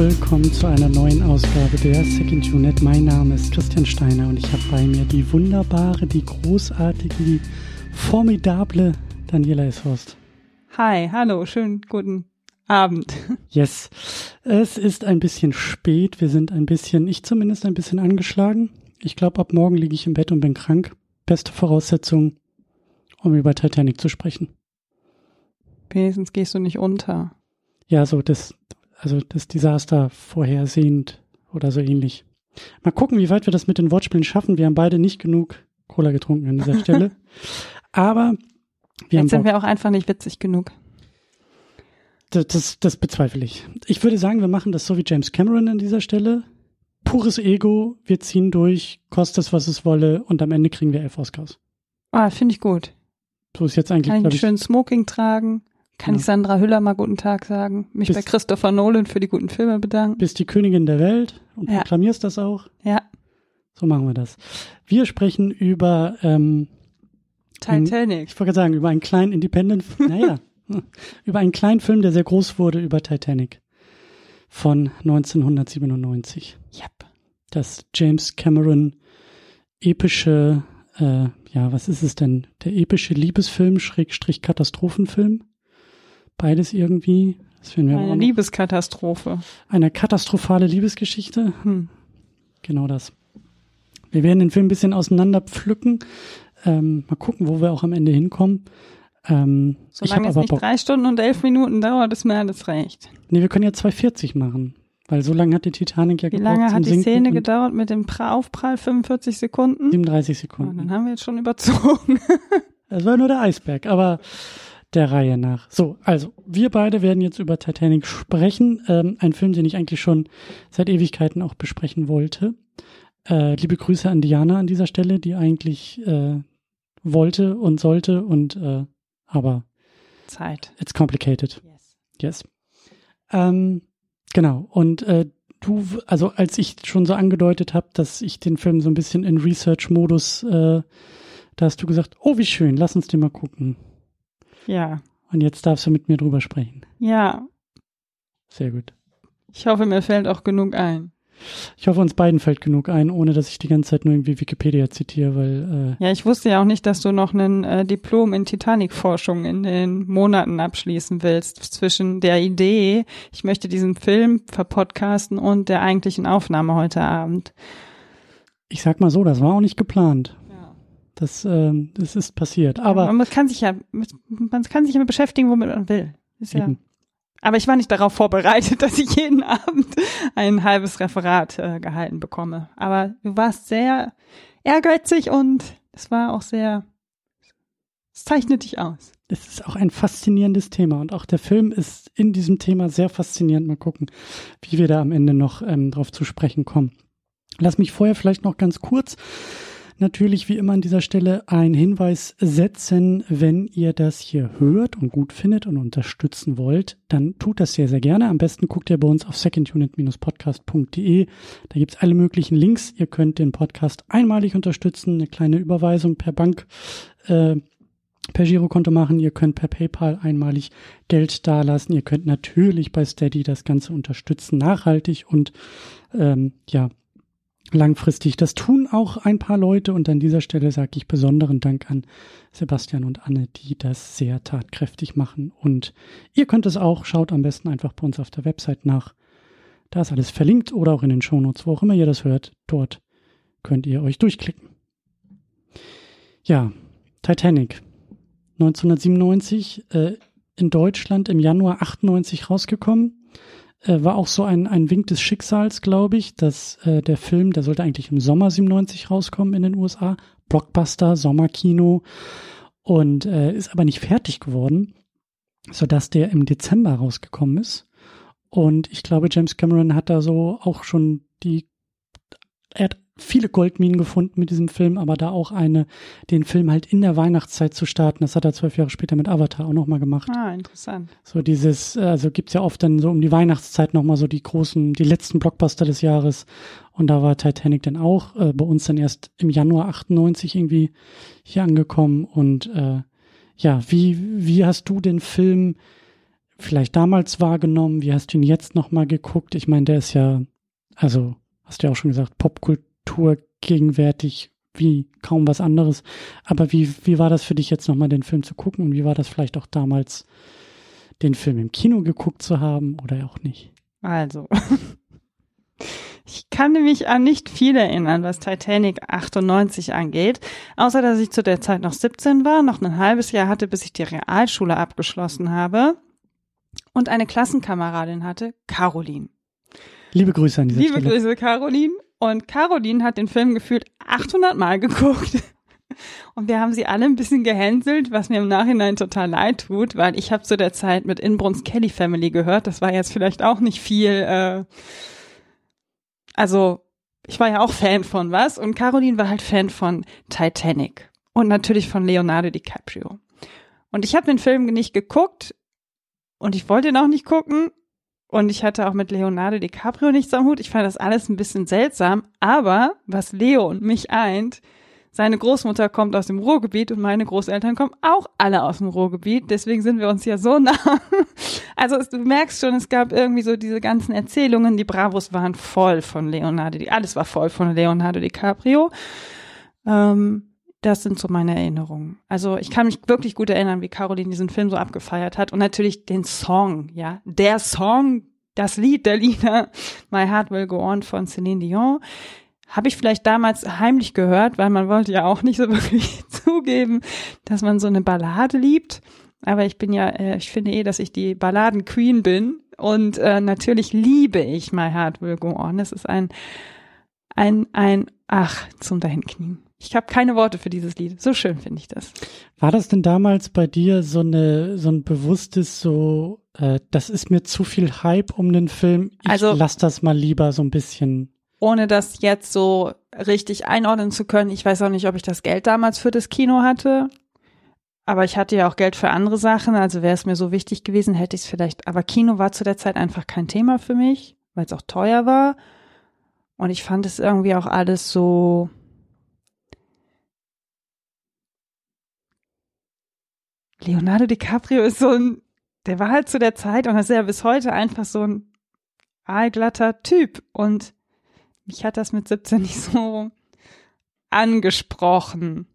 willkommen zu einer neuen Ausgabe der Second Unit. Mein Name ist Christian Steiner und ich habe bei mir die wunderbare, die großartige, die formidable Daniela Ishorst. Hi, hallo, schönen guten Abend. Yes, es ist ein bisschen spät. Wir sind ein bisschen, ich zumindest ein bisschen angeschlagen. Ich glaube, ab morgen liege ich im Bett und bin krank. Beste Voraussetzung, um über Titanic zu sprechen. Wenigstens gehst du nicht unter. Ja, so das, also das Desaster vorhersehend oder so ähnlich. Mal gucken, wie weit wir das mit den Wortspielen schaffen. Wir haben beide nicht genug Cola getrunken an dieser Stelle. Aber wir Jetzt haben sind wir auch einfach nicht witzig genug. Das, das, das bezweifle ich. Ich würde sagen, wir machen das so wie James Cameron an dieser Stelle. Pures Ego, wir ziehen durch, kostet es, was es wolle, und am Ende kriegen wir elf Oscars. Ah, finde ich gut. So ist jetzt eigentlich, Kann ich einen schönen Smoking tragen? Kann ich Sandra Hüller mal guten Tag sagen? Mich Bis- bei Christopher Nolan für die guten Filme bedanken? bist die Königin der Welt und Ja. proklamierst das auch. Ja, So machen wir das. Wir sprechen über, ähm, Titanic. ich wollte gerade sagen, über einen kleinen Independent, naja, über einen kleinen Film, der sehr groß wurde, über Titanic von 1997. Yep. das James Cameron epische, äh, ja, was ist es denn? Der epische Liebesfilm, Schrägstrich Katastrophenfilm. Beides irgendwie. Das finden wir Eine. Liebeskatastrophe. Eine katastrophale Liebesgeschichte. Hm. Genau das. Wir werden den Film ein bisschen auseinander pflücken. Ähm, mal gucken, wo wir auch am Ende hinkommen. Ähm, Solange es nicht Bock. drei Stunden und elf Minuten dauert, ist mir alles recht. Nee, wir können ja 2,40 machen. Weil so lange hat die Titanic ja Wie lange hat die Sinken Szene gedauert mit dem Pra- Aufprall? 45 Sekunden? 37 Ja, Sekunden. dann haben wir jetzt schon überzogen. Es war nur der Eisberg, aber der Reihe nach. So, also wir beide werden jetzt über Titanic sprechen. Ähm, ein Film, den ich eigentlich schon seit Ewigkeiten auch besprechen wollte. Äh, liebe Grüße an Diana an dieser Stelle, die eigentlich äh, wollte und sollte und äh, aber Zeit. it's complicated. Yes. Yes. Ähm, genau. Und äh, du, also als ich schon so angedeutet habe, dass ich den Film so ein bisschen in Research-Modus, äh, da hast du gesagt, oh wie schön, lass uns den mal gucken. Ja. Und jetzt darfst du mit mir drüber sprechen. Ja. Sehr gut. Ich hoffe, mir fällt auch genug ein. Ich hoffe, uns beiden fällt genug ein, ohne dass ich die ganze Zeit nur irgendwie Wikipedia zitiere, weil äh, Ja, ich wusste ja auch nicht, dass du noch ein äh, Diplom in Titanic-Forschung in den Monaten abschließen willst. Zwischen der Idee, ich möchte diesen Film verpodcasten und der eigentlichen Aufnahme heute Abend. ich sag mal so, das war auch nicht geplant. Ja. Das, ähm, das ist passiert. Aber man kann sich ja, man kann sich ja beschäftigen, womit man will. Ist ja. eben, Aber ich war nicht darauf vorbereitet, dass ich jeden Abend ein halbes Referat äh, gehalten bekomme. Aber du warst sehr ehrgeizig und es war auch sehr, es zeichnet dich aus. es ist auch ein faszinierendes Thema und auch der Film ist in diesem Thema sehr faszinierend. Mal gucken, wie wir da am Ende noch ähm, drauf zu sprechen kommen. Lass mich vorher vielleicht noch ganz kurz natürlich wie immer an dieser Stelle einen Hinweis setzen, wenn ihr das hier hört und gut findet und unterstützen wollt, dann tut das sehr, sehr gerne. Am besten guckt ihr bei uns auf secondunit-podcast.de. Da gibt's alle möglichen Links. Ihr könnt den Podcast einmalig unterstützen, eine kleine Überweisung per Bank, äh, per Girokonto machen. Ihr könnt per PayPal einmalig Geld dalassen. Ihr könnt natürlich bei Steady das Ganze unterstützen, nachhaltig und ähm, ja, langfristig. Das tun auch ein paar Leute und an dieser Stelle sage ich besonderen Dank an Sebastian und Anne, die das sehr tatkräftig machen. Und ihr könnt es auch, schaut am besten einfach bei uns auf der Website nach. Da ist alles verlinkt oder auch in den Shownotes, wo auch immer ihr das hört. Dort könnt ihr euch durchklicken. Ja, Titanic. 1997 äh, in Deutschland im Januar 98 rausgekommen äh, war auch so ein, ein Wink des Schicksals, glaube ich, dass äh, der Film, der sollte eigentlich im Sommer 97 rauskommen in den USA, Blockbuster, Sommerkino und äh, ist aber nicht fertig geworden, sodass der im Dezember rausgekommen ist. Und ich glaube, James Cameron hat da so auch schon die, er hat viele Goldminen gefunden mit diesem Film, aber da auch eine, den Film halt in der Weihnachtszeit zu starten, das hat er zwölf Jahre später mit Avatar auch nochmal gemacht. Ah, interessant. So dieses, also gibt's ja oft dann so um die Weihnachtszeit nochmal so die großen, die letzten Blockbuster des Jahres. Und da war Titanic dann auch, äh, bei uns dann erst im Januar 98 irgendwie hier angekommen. Und äh, ja, wie, wie hast du den Film, vielleicht damals wahrgenommen? Wie hast du ihn jetzt nochmal geguckt? Ich meine, der ist ja, also hast du ja auch schon gesagt, Popkultur gegenwärtig wie kaum was anderes. Aber wie, wie war das für dich jetzt nochmal den Film zu gucken und wie war das vielleicht auch damals, den Film im Kino geguckt zu haben oder auch nicht? Also, ich kann mich an nicht viel erinnern, was Titanic 98 angeht, außer dass ich zu der Zeit noch 17 war, noch ein halbes Jahr hatte, bis ich die Realschule abgeschlossen habe und eine Klassenkameradin hatte, Caroline. Liebe Grüße an diese Liebe Stelle. Grüße, Caroline. Und Caroline hat den Film gefühlt 800 Mal geguckt. Und wir haben sie alle ein bisschen gehänselt, was mir im Nachhinein total leid tut, weil ich habe zu der Zeit mit Inbruns Kelly Family gehört. Das war jetzt vielleicht auch nicht viel. Äh, also ich war ja auch Fan von was und Caroline war halt Fan von Titanic und natürlich von Leonardo DiCaprio. Und ich habe den Film nicht geguckt und ich wollte ihn auch nicht gucken und ich hatte auch mit Leonardo DiCaprio nichts am Hut. Ich fand das alles ein bisschen seltsam. Aber was Leo und mich eint, seine Großmutter kommt aus dem Ruhrgebiet und meine Großeltern kommen auch alle aus dem Ruhrgebiet. Deswegen sind wir uns ja so nah. Also du merkst schon, es gab irgendwie so diese ganzen Erzählungen. Die Bravos waren voll von Leonardo, alles war voll von Leonardo DiCaprio. Ähm, das sind so meine Erinnerungen. Also ich kann mich wirklich gut erinnern, wie Caroline diesen Film so abgefeiert hat und natürlich den Song, ja, der Song, das Lied der Lieder, My Heart Will Go On von Celine Dion, habe ich vielleicht damals heimlich gehört, weil man wollte ja auch nicht so wirklich zugeben, dass man so eine Ballade liebt. Aber ich bin ja, äh, ich finde eh, dass ich die Balladen Queen bin und äh, natürlich liebe ich My Heart Will Go On. Es ist ein, ein, ein, ach, zum Dahinknien. Ich habe keine Worte für dieses Lied. So schön finde ich das. War das denn damals bei dir so eine so ein bewusstes so, äh, das ist mir zu viel Hype um den Film. Ich Also- lass das mal lieber so ein bisschen. Ohne das jetzt so richtig einordnen zu können, ich weiß auch nicht, ob ich das Geld damals für das Kino hatte. Aber ich hatte ja auch Geld für andere Sachen, also wäre es mir so wichtig gewesen, hätte ich es vielleicht. Aber Kino war zu der Zeit einfach kein Thema für mich, weil es auch teuer war. Und ich fand es irgendwie auch alles so. Leonardo DiCaprio ist so ein, der war halt zu der Zeit und ist ja bis heute einfach so ein aalglatter Typ. Und mich hat das mit 17 nicht so angesprochen.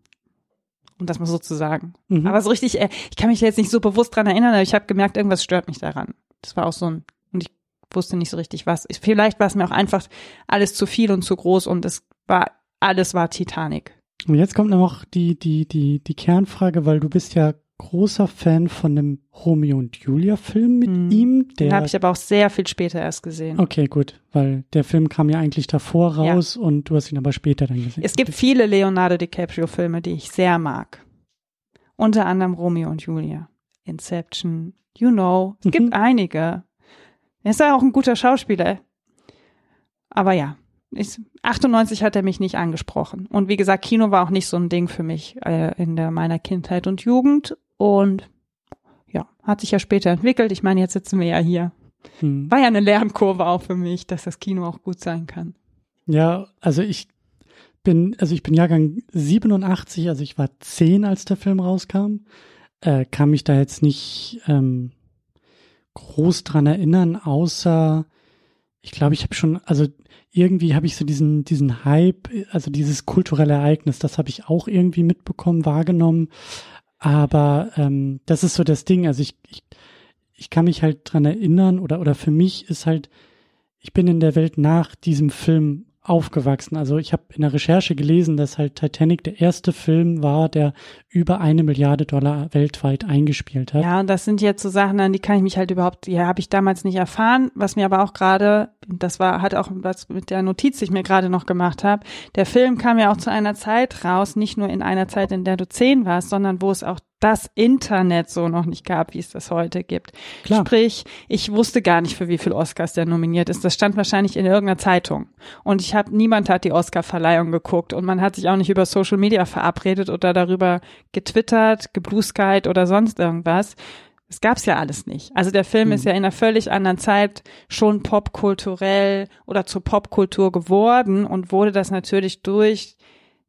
Um das mal so zu sagen. Mhm. Aber so richtig, äh, ich kann mich jetzt nicht so bewusst dran erinnern, aber ich habe gemerkt, irgendwas stört mich daran. Das war auch so ein, und ich wusste nicht so richtig was. Ich- Vielleicht war es mir auch einfach alles zu viel und zu groß und es war, alles war Titanic. Und jetzt kommt noch die, die, die, die Kernfrage, weil du bist ja großer Fan von dem Romeo und Julia Film mit Mhm. ihm. Den Der, habe ich aber auch sehr viel später erst gesehen. okay, gut, weil der Film kam ja eigentlich davor Ja. raus und du hast ihn aber später dann gesehen. Es gibt viele Leonardo DiCaprio-Filme, die ich sehr mag. Unter anderem Romeo und Julia, Inception, You Know. Es gibt Mhm. einige. Er ist ja auch ein guter Schauspieler. Aber ja, ich, 98 hat er mich nicht angesprochen. Und wie gesagt, Kino war auch nicht so ein Ding für mich äh, in der, meiner Kindheit und Jugend. Und ja, hat sich ja später entwickelt. Ich meine, jetzt sitzen wir ja hier. Hm. War ja eine Lernkurve auch für mich, dass das Kino auch gut sein kann. Ja, also ich bin, also ich bin Jahrgang 87, also ich war 10, als der Film rauskam. Äh, kann mich da jetzt nicht ähm, groß dran erinnern, außer ich glaube, ich habe schon, also irgendwie habe ich so diesen, diesen Hype, also dieses kulturelle Ereignis, das habe ich auch irgendwie mitbekommen, wahrgenommen. Aber ähm, das ist so das Ding. Also ich, ich, ich kann mich halt dran erinnern, oder, oder für mich ist halt, ich bin in der Welt nach diesem Film aufgewachsen. Also ich habe in der Recherche gelesen, dass halt Titanic der erste Film war, der über eine Milliarde Dollar weltweit eingespielt hat. Ja, und das sind jetzt so Sachen, an die kann ich mich halt überhaupt, die habe ich damals nicht erfahren, was mir aber auch gerade, das war, hat auch was mit der Notiz, die ich mir gerade noch gemacht habe. Der Film kam ja auch zu einer Zeit raus, nicht nur in einer Zeit, in der du zehn warst, sondern wo es auch das Internet so noch nicht gab, wie es das heute gibt. Klar. Sprich, ich wusste gar nicht, für wie viel Oscars der nominiert ist. Das stand wahrscheinlich in irgendeiner Zeitung. Und ich habe, niemand hat die Oscar-Verleihung geguckt und man hat sich auch nicht über Social Media verabredet oder darüber getwittert, geblueskyt oder sonst irgendwas. Das gab's ja alles nicht. Also der Film Hm. ist ja in einer völlig anderen Zeit schon popkulturell oder zur Popkultur geworden und wurde das natürlich durch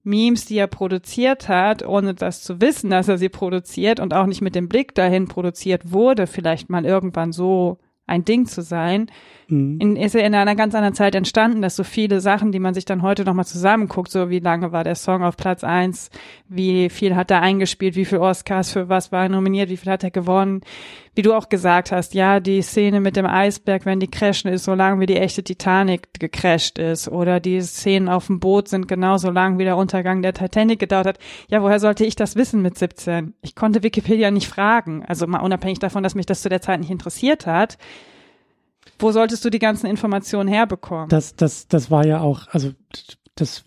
Memes, die er produziert hat, ohne das zu wissen, dass er sie produziert und auch nicht mit dem Blick dahin produziert wurde, vielleicht mal irgendwann so ein Ding zu sein, mhm. in, ist er in einer ganz anderen Zeit entstanden, dass so viele Sachen, die man sich dann heute nochmal zusammenguckt, so wie lange war der Song auf Platz eins, wie viel hat er eingespielt, wie viel Oscars für was war er nominiert, wie viel hat er gewonnen, wie du auch gesagt hast, ja, die Szene mit dem Eisberg, wenn die crashen, ist so lang, wie die echte Titanic gecrashed ist, oder die Szenen auf dem Boot sind genauso lang, wie der Untergang der Titanic gedauert hat. Ja, woher sollte ich das wissen mit 17? Ich konnte Wikipedia nicht fragen, also mal unabhängig davon, dass mich das zu der Zeit nicht interessiert hat wo solltest du die ganzen Informationen herbekommen? Das, das, das war ja auch, also das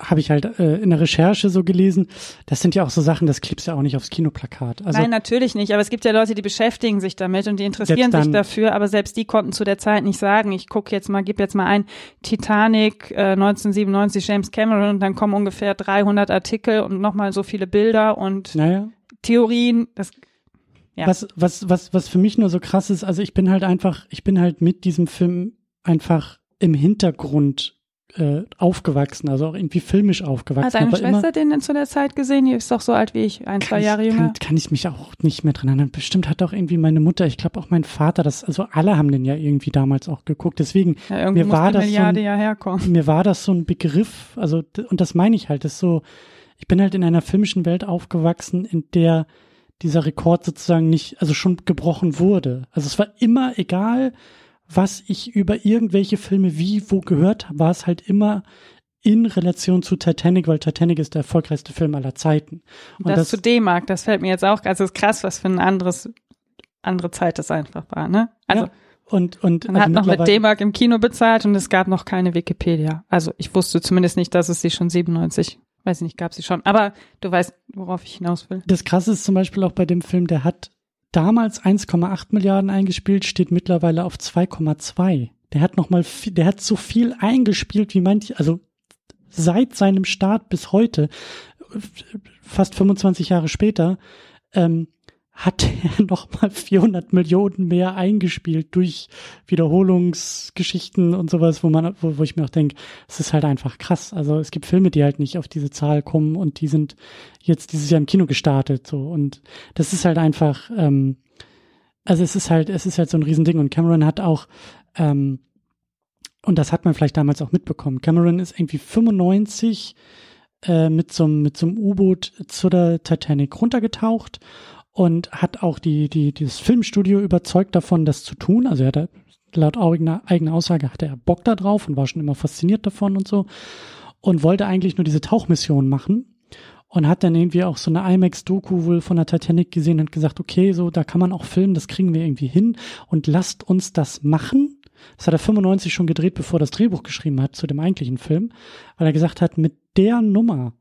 habe ich halt äh, in der Recherche so gelesen. Das sind ja auch so Sachen, das klebst ja auch nicht aufs Kinoplakat. Also, Nein, natürlich nicht. Aber es gibt ja Leute, die beschäftigen sich damit und die interessieren sich dafür. Aber selbst die konnten zu der Zeit nicht sagen, ich gucke jetzt mal, gib jetzt mal ein Titanic äh, 1997 James Cameron und dann kommen ungefähr 300 Artikel und nochmal so viele Bilder und naja. Theorien. Das ja. Was, was, was, was für mich nur so krass ist, also ich bin halt einfach, ich bin halt mit diesem Film einfach im Hintergrund äh, aufgewachsen, also auch irgendwie filmisch aufgewachsen. Hat deine Schwester den denn zu der Zeit gesehen? Die ist doch so alt wie ich, ein, zwei Jahre ich, jünger. Kann, kann ich mich auch nicht mehr dran erinnern. Bestimmt hat auch irgendwie meine Mutter, ich glaube auch mein Vater, das, also alle haben den ja irgendwie damals auch geguckt. Deswegen, ja, mir war das so ein, ja herkommen. mir war das so ein Begriff, also, und das meine ich halt, das ist so, ich bin halt in einer filmischen Welt aufgewachsen, in der dieser Rekord sozusagen nicht, also schon gebrochen wurde. Also es war immer egal, was ich über irgendwelche Filme wie, wo gehört habe, war es halt immer in Relation zu Titanic, weil Titanic ist der erfolgreichste Film aller Zeiten. Und das, das zu D-Mark, das fällt mir jetzt auch, also ist krass, was für ein anderes, andere Zeit das einfach war, ne? Also. Ja. Und, und man also hat noch mit D-Mark im Kino bezahlt und es gab noch keine Wikipedia. Also ich wusste zumindest nicht, dass es sie schon 97 Weiß nicht, gab sie schon. Aber du weißt, worauf ich hinaus will. Das Krasse ist zum Beispiel auch bei dem Film, der hat damals 1,8 Milliarden eingespielt, steht mittlerweile auf 2,2. Der hat noch mal, der hat so viel eingespielt wie manche, also seit seinem Start bis heute, fast 25 Jahre später, ähm, hat er nochmal 400 Millionen mehr eingespielt durch Wiederholungsgeschichten und sowas, wo man, wo, wo ich mir auch denke, es ist halt einfach krass. Also es gibt Filme, die halt nicht auf diese Zahl kommen und die sind jetzt dieses Jahr im Kino gestartet, so. Und das ist halt einfach, ähm, also es ist halt, es ist halt so ein Riesending und Cameron hat auch, ähm, und das hat man vielleicht damals auch mitbekommen. Cameron ist irgendwie 95 äh, mit so, mit so einem U-Boot zu der Titanic runtergetaucht und hat auch die, die, dieses Filmstudio überzeugt davon, das zu tun. Also er hat laut eigener, eigener Aussage hatte er Bock da drauf und war schon immer fasziniert davon und so und wollte eigentlich nur diese Tauchmission machen und hat dann irgendwie auch so eine IMAX-Doku wohl von der Titanic gesehen und gesagt, okay, so, da kann man auch filmen, das kriegen wir irgendwie hin und lasst uns das machen. Das hat er 95 schon gedreht, bevor er das Drehbuch geschrieben hat zu dem eigentlichen Film, weil er gesagt hat, mit der Nummer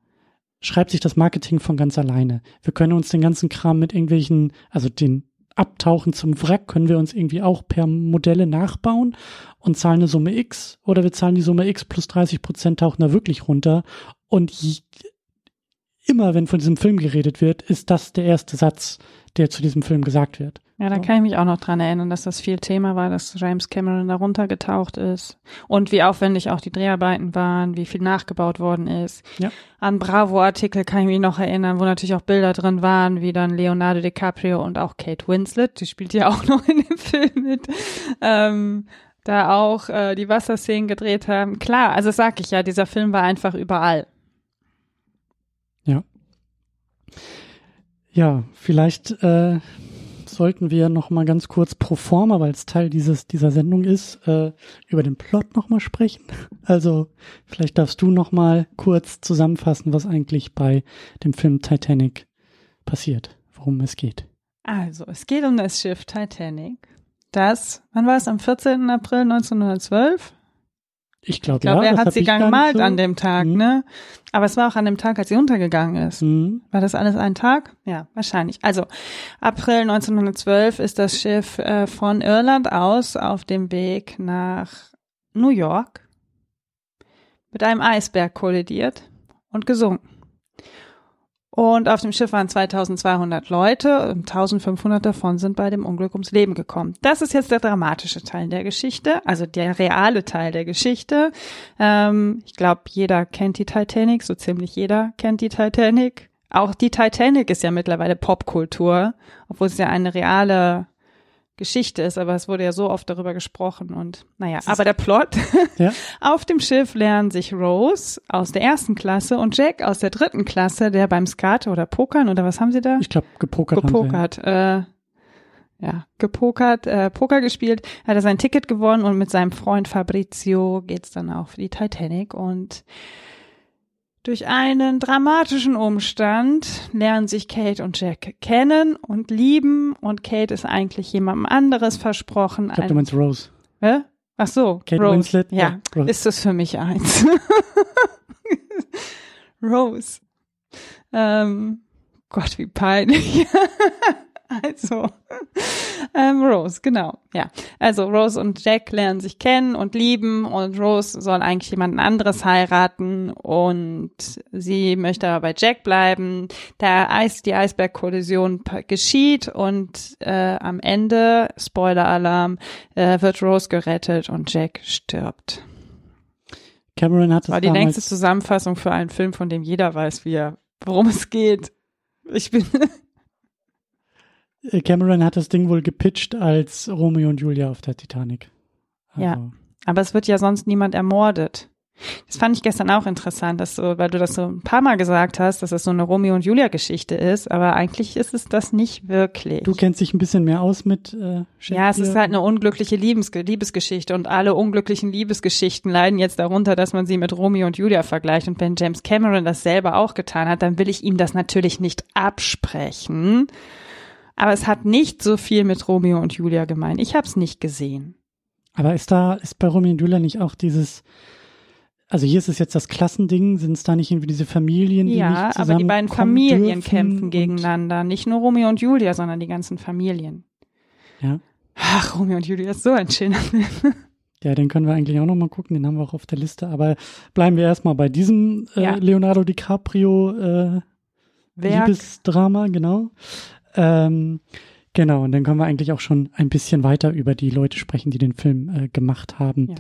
schreibt sich das Marketing von ganz alleine. Wir können uns den ganzen Kram mit irgendwelchen, also den Abtauchen zum Wrack können wir uns irgendwie auch per Modelle nachbauen und zahlen eine Summe X oder wir zahlen die Summe X plus 30 Prozent tauchen da wirklich runter und immer wenn von diesem Film geredet wird, ist das der erste Satz, der zu diesem Film gesagt wird. Ja, da so. kann ich mich auch noch dran erinnern, dass das viel Thema war, dass James Cameron da runtergetaucht ist und wie aufwendig auch die Dreharbeiten waren, wie viel nachgebaut worden ist. Ja. An Bravo-Artikel kann ich mich noch erinnern, wo natürlich auch Bilder drin waren, wie dann Leonardo DiCaprio und auch Kate Winslet, die spielt ja auch noch in dem Film mit, ähm, da auch äh, die Wasserszenen gedreht haben. Klar, also sag ich ja, dieser Film war einfach überall. Ja. Vielleicht äh, sollten wir noch mal ganz kurz pro forma, weil es Teil dieses dieser Sendung ist, äh, über den Plot noch mal sprechen. Also vielleicht darfst du noch mal kurz zusammenfassen, was eigentlich bei dem Film Titanic passiert, worum es geht. Also es geht um das Schiff Titanic. Das, wann war es? Am 14. April 1912 ich glaube, glaub, ja. Er hat sie gemalt so. an dem Tag, mhm. ne? Aber es war auch an dem Tag, als sie untergegangen ist. Mhm. War das alles ein Tag? Ja, wahrscheinlich. Also, April 1912 ist das Schiff äh, von Irland aus auf dem Weg nach New York mit einem Eisberg kollidiert und gesunken. Und auf dem Schiff waren 2200 Leute und 1500 davon sind bei dem Unglück ums Leben gekommen. Das ist jetzt der dramatische Teil der Geschichte, also der reale Teil der Geschichte. Ähm, ich glaube, jeder kennt die Titanic, so ziemlich jeder kennt die Titanic. Auch die Titanic ist ja mittlerweile Popkultur, obwohl es ja eine reale Geschichte ist, aber es wurde ja so oft darüber gesprochen und naja, aber der Plot. Ja. Auf dem Schiff lernen sich Rose aus der ersten Klasse und Jack aus der dritten Klasse, der beim Skat oder Pokern oder was haben sie da? Ich glaube gepokert. Gepokert. Äh, ja, gepokert, äh, Poker gespielt, hat er sein Ticket gewonnen und mit seinem Freund Fabrizio geht's dann auf die Titanic und durch einen dramatischen Umstand lernen sich Kate und Jack kennen und lieben und Kate ist eigentlich jemandem anderes versprochen. Ich glaube, du meinst Rose. Hä? Ach so, Kate Rose. Winslet. Ja, ja ist das für mich eins. Rose. Ähm, Gott, wie peinlich. Also, ähm, Rose, genau, ja. Also Rose und Jack lernen sich kennen und lieben und Rose soll eigentlich jemanden anderes heiraten und sie möchte aber bei Jack bleiben. Der Eis, die Eisbergkollision geschieht und äh, am Ende, Spoiler-Alarm, äh, wird Rose gerettet und Jack stirbt. Cameron hat das war die längste Zusammenfassung für einen Film, von dem jeder weiß, wie er, worum es geht. Ich bin Cameron hat das Ding wohl gepitcht als Romeo und Julia auf der Titanic. Also. Ja, aber es wird ja sonst niemand ermordet. Das fand ich gestern auch interessant, dass so, weil du das so ein paar Mal gesagt hast, dass es so eine Romeo und Julia Geschichte ist, aber eigentlich ist es das nicht wirklich. Du kennst dich ein bisschen mehr aus mit äh, Ja, es ist halt eine unglückliche Liebes Liebesgeschichte und alle unglücklichen Liebesgeschichten leiden jetzt darunter, dass man sie mit Romeo und Julia vergleicht und wenn James Cameron das selber auch getan hat, dann will ich ihm das natürlich nicht absprechen. Aber es hat nicht so viel mit Romeo und Julia gemeint. Ich habe es nicht gesehen. Aber ist da, ist bei Romeo und Julia nicht auch dieses, also hier ist es jetzt das Klassending, sind es da nicht irgendwie diese Familien, die Ja, aber die beiden Familien kämpfen gegeneinander. Nicht nur Romeo und Julia, sondern die ganzen Familien. Ja. Ach, Romeo und Julia ist so ein schöner Film. Ja, den können wir eigentlich auch noch mal gucken, den haben wir auch auf der Liste. Aber bleiben wir erstmal bei diesem äh, ja. Leonardo DiCaprio äh, Liebesdrama, genau. Ähm, genau, und dann können wir eigentlich auch schon ein bisschen weiter über die Leute sprechen, die den Film äh, gemacht haben.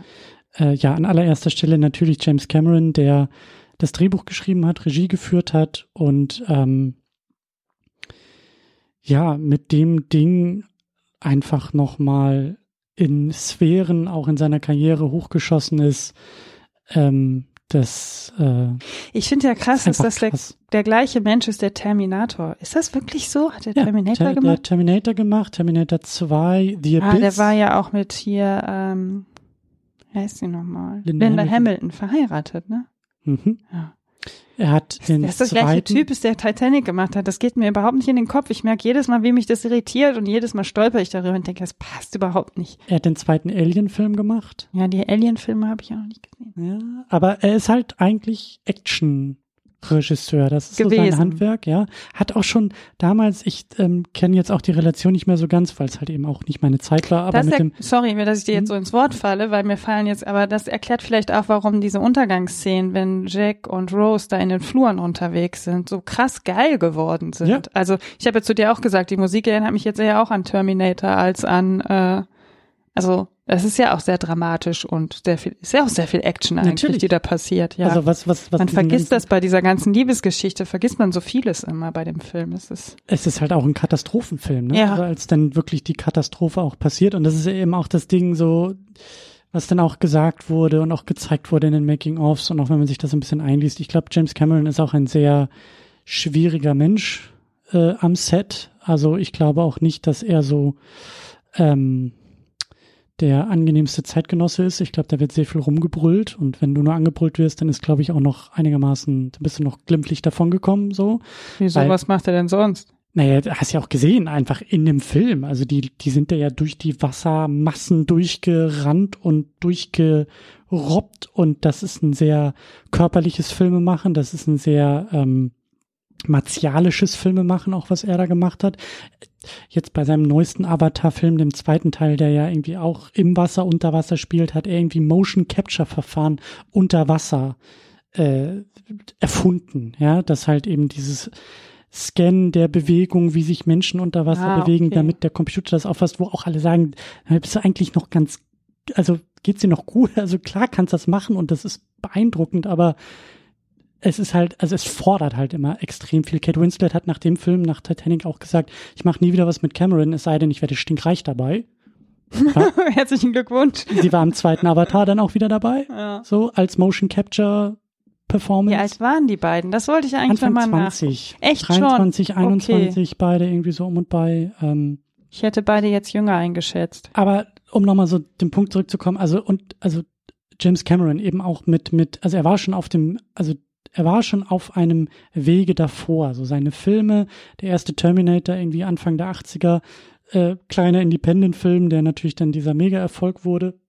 Ja. Äh, ja, an allererster Stelle natürlich James Cameron, der das Drehbuch geschrieben hat, Regie geführt hat und ähm, ja, mit dem Ding einfach nochmal in Sphären auch in seiner Karriere hochgeschossen ist, ähm, das, äh, ich finde ja krass, dass das der, der, gleiche Mensch ist, der Terminator. Ist das wirklich so? Hat der ja, Terminator ter, gemacht? Der Terminator gemacht, Terminator 2, The Abyss. Ah, der war ja auch mit hier, ähm, wie heißt sie nochmal? Linda, Linda Hamilton. Hamilton. verheiratet, ne? Mhm. Ja. Er hat den Das ist das gleiche Typ, ist der Titanic gemacht hat. Das geht mir überhaupt nicht in den Kopf. Ich merke jedes Mal, wie mich das irritiert und jedes Mal stolper ich darüber und denke, das passt überhaupt nicht. Er hat den zweiten Alien-Film gemacht. Ja, die Alien-Filme habe ich auch noch nicht gesehen. Ja, aber er ist halt eigentlich Action Regisseur. Das ist gewesen. so sein Handwerk, ja. Hat auch schon damals, ich ähm, kenne jetzt auch die Relation nicht mehr so ganz, weil es halt eben auch nicht meine Zeit war, aber das mit dem. Sorry, dass ich dir jetzt so hm? ins Wort falle, weil mir fallen jetzt, aber das erklärt vielleicht auch, warum diese Untergangsszenen, wenn Jack und Rose da in den Fluren unterwegs sind, so krass geil geworden sind. Ja. Also ich habe ja zu dir auch gesagt, die Musik erinnert mich jetzt eher auch an Terminator als an äh, also es ist ja auch sehr dramatisch und sehr viel, ist ja auch sehr viel Action eigentlich, Natürlich. die da passiert. Ja. Also was, was, was man vergisst das bei dieser ganzen Liebesgeschichte, vergisst man so vieles immer bei dem Film. Es ist, es ist halt auch ein Katastrophenfilm, ne? Ja. Also als dann wirklich die Katastrophe auch passiert und das ist eben auch das Ding so, was dann auch gesagt wurde und auch gezeigt wurde in den Making-ofs und auch wenn man sich das ein bisschen einliest. Ich glaube, James Cameron ist auch ein sehr schwieriger Mensch äh, am Set. Also ich glaube auch nicht, dass er so ähm, der angenehmste Zeitgenosse ist. Ich glaube, da wird sehr viel rumgebrüllt und wenn du nur angebrüllt wirst, dann ist, glaube ich, auch noch einigermaßen, dann bist du noch glimpflich davongekommen, so. Wieso, Weil, was macht er denn sonst? Naja, hast ja auch gesehen, einfach in dem Film. Also die, die sind ja durch die Wassermassen durchgerannt und durchgerobbt und das ist ein sehr körperliches Filmemachen, das ist ein sehr ähm, martialisches Filmemachen, auch was er da gemacht hat. Jetzt bei seinem neuesten Avatar-Film, dem zweiten Teil, der ja irgendwie auch im Wasser, unter Wasser spielt, hat er irgendwie Motion Capture Verfahren unter Wasser äh, erfunden, ja, dass halt eben dieses Scan der Bewegung, wie sich Menschen unter Wasser Ah, bewegen, okay. damit der Computer das auffasst, wo auch alle sagen, "Na, bist du eigentlich noch ganz, also geht's dir noch gut? Also klar kannst du das machen und das ist beeindruckend, aber es ist halt, also es fordert halt immer extrem viel. Kate Winslet hat nach dem Film, nach Titanic auch gesagt, ich mache nie wieder was mit Cameron, es sei denn, ich werde stinkreich dabei. Herzlichen Glückwunsch. Sie war im zweiten Avatar dann auch wieder dabei, Ja. so als Motion Capture Performance. Wie alt waren die beiden? Das wollte ich eigentlich Anfang nochmal nach. 20. Echt schon? 23, Okay. 21, beide irgendwie so um und bei. Ähm, Ich hätte beide jetzt jünger eingeschätzt. aber um nochmal so den Punkt zurückzukommen, also und also James Cameron eben auch mit mit, also er war schon auf dem, also er war schon auf einem Wege davor. So seine Filme, der erste Terminator irgendwie Anfang der 80er, äh, kleiner Independent-Film, der natürlich dann dieser Mega-Erfolg wurde.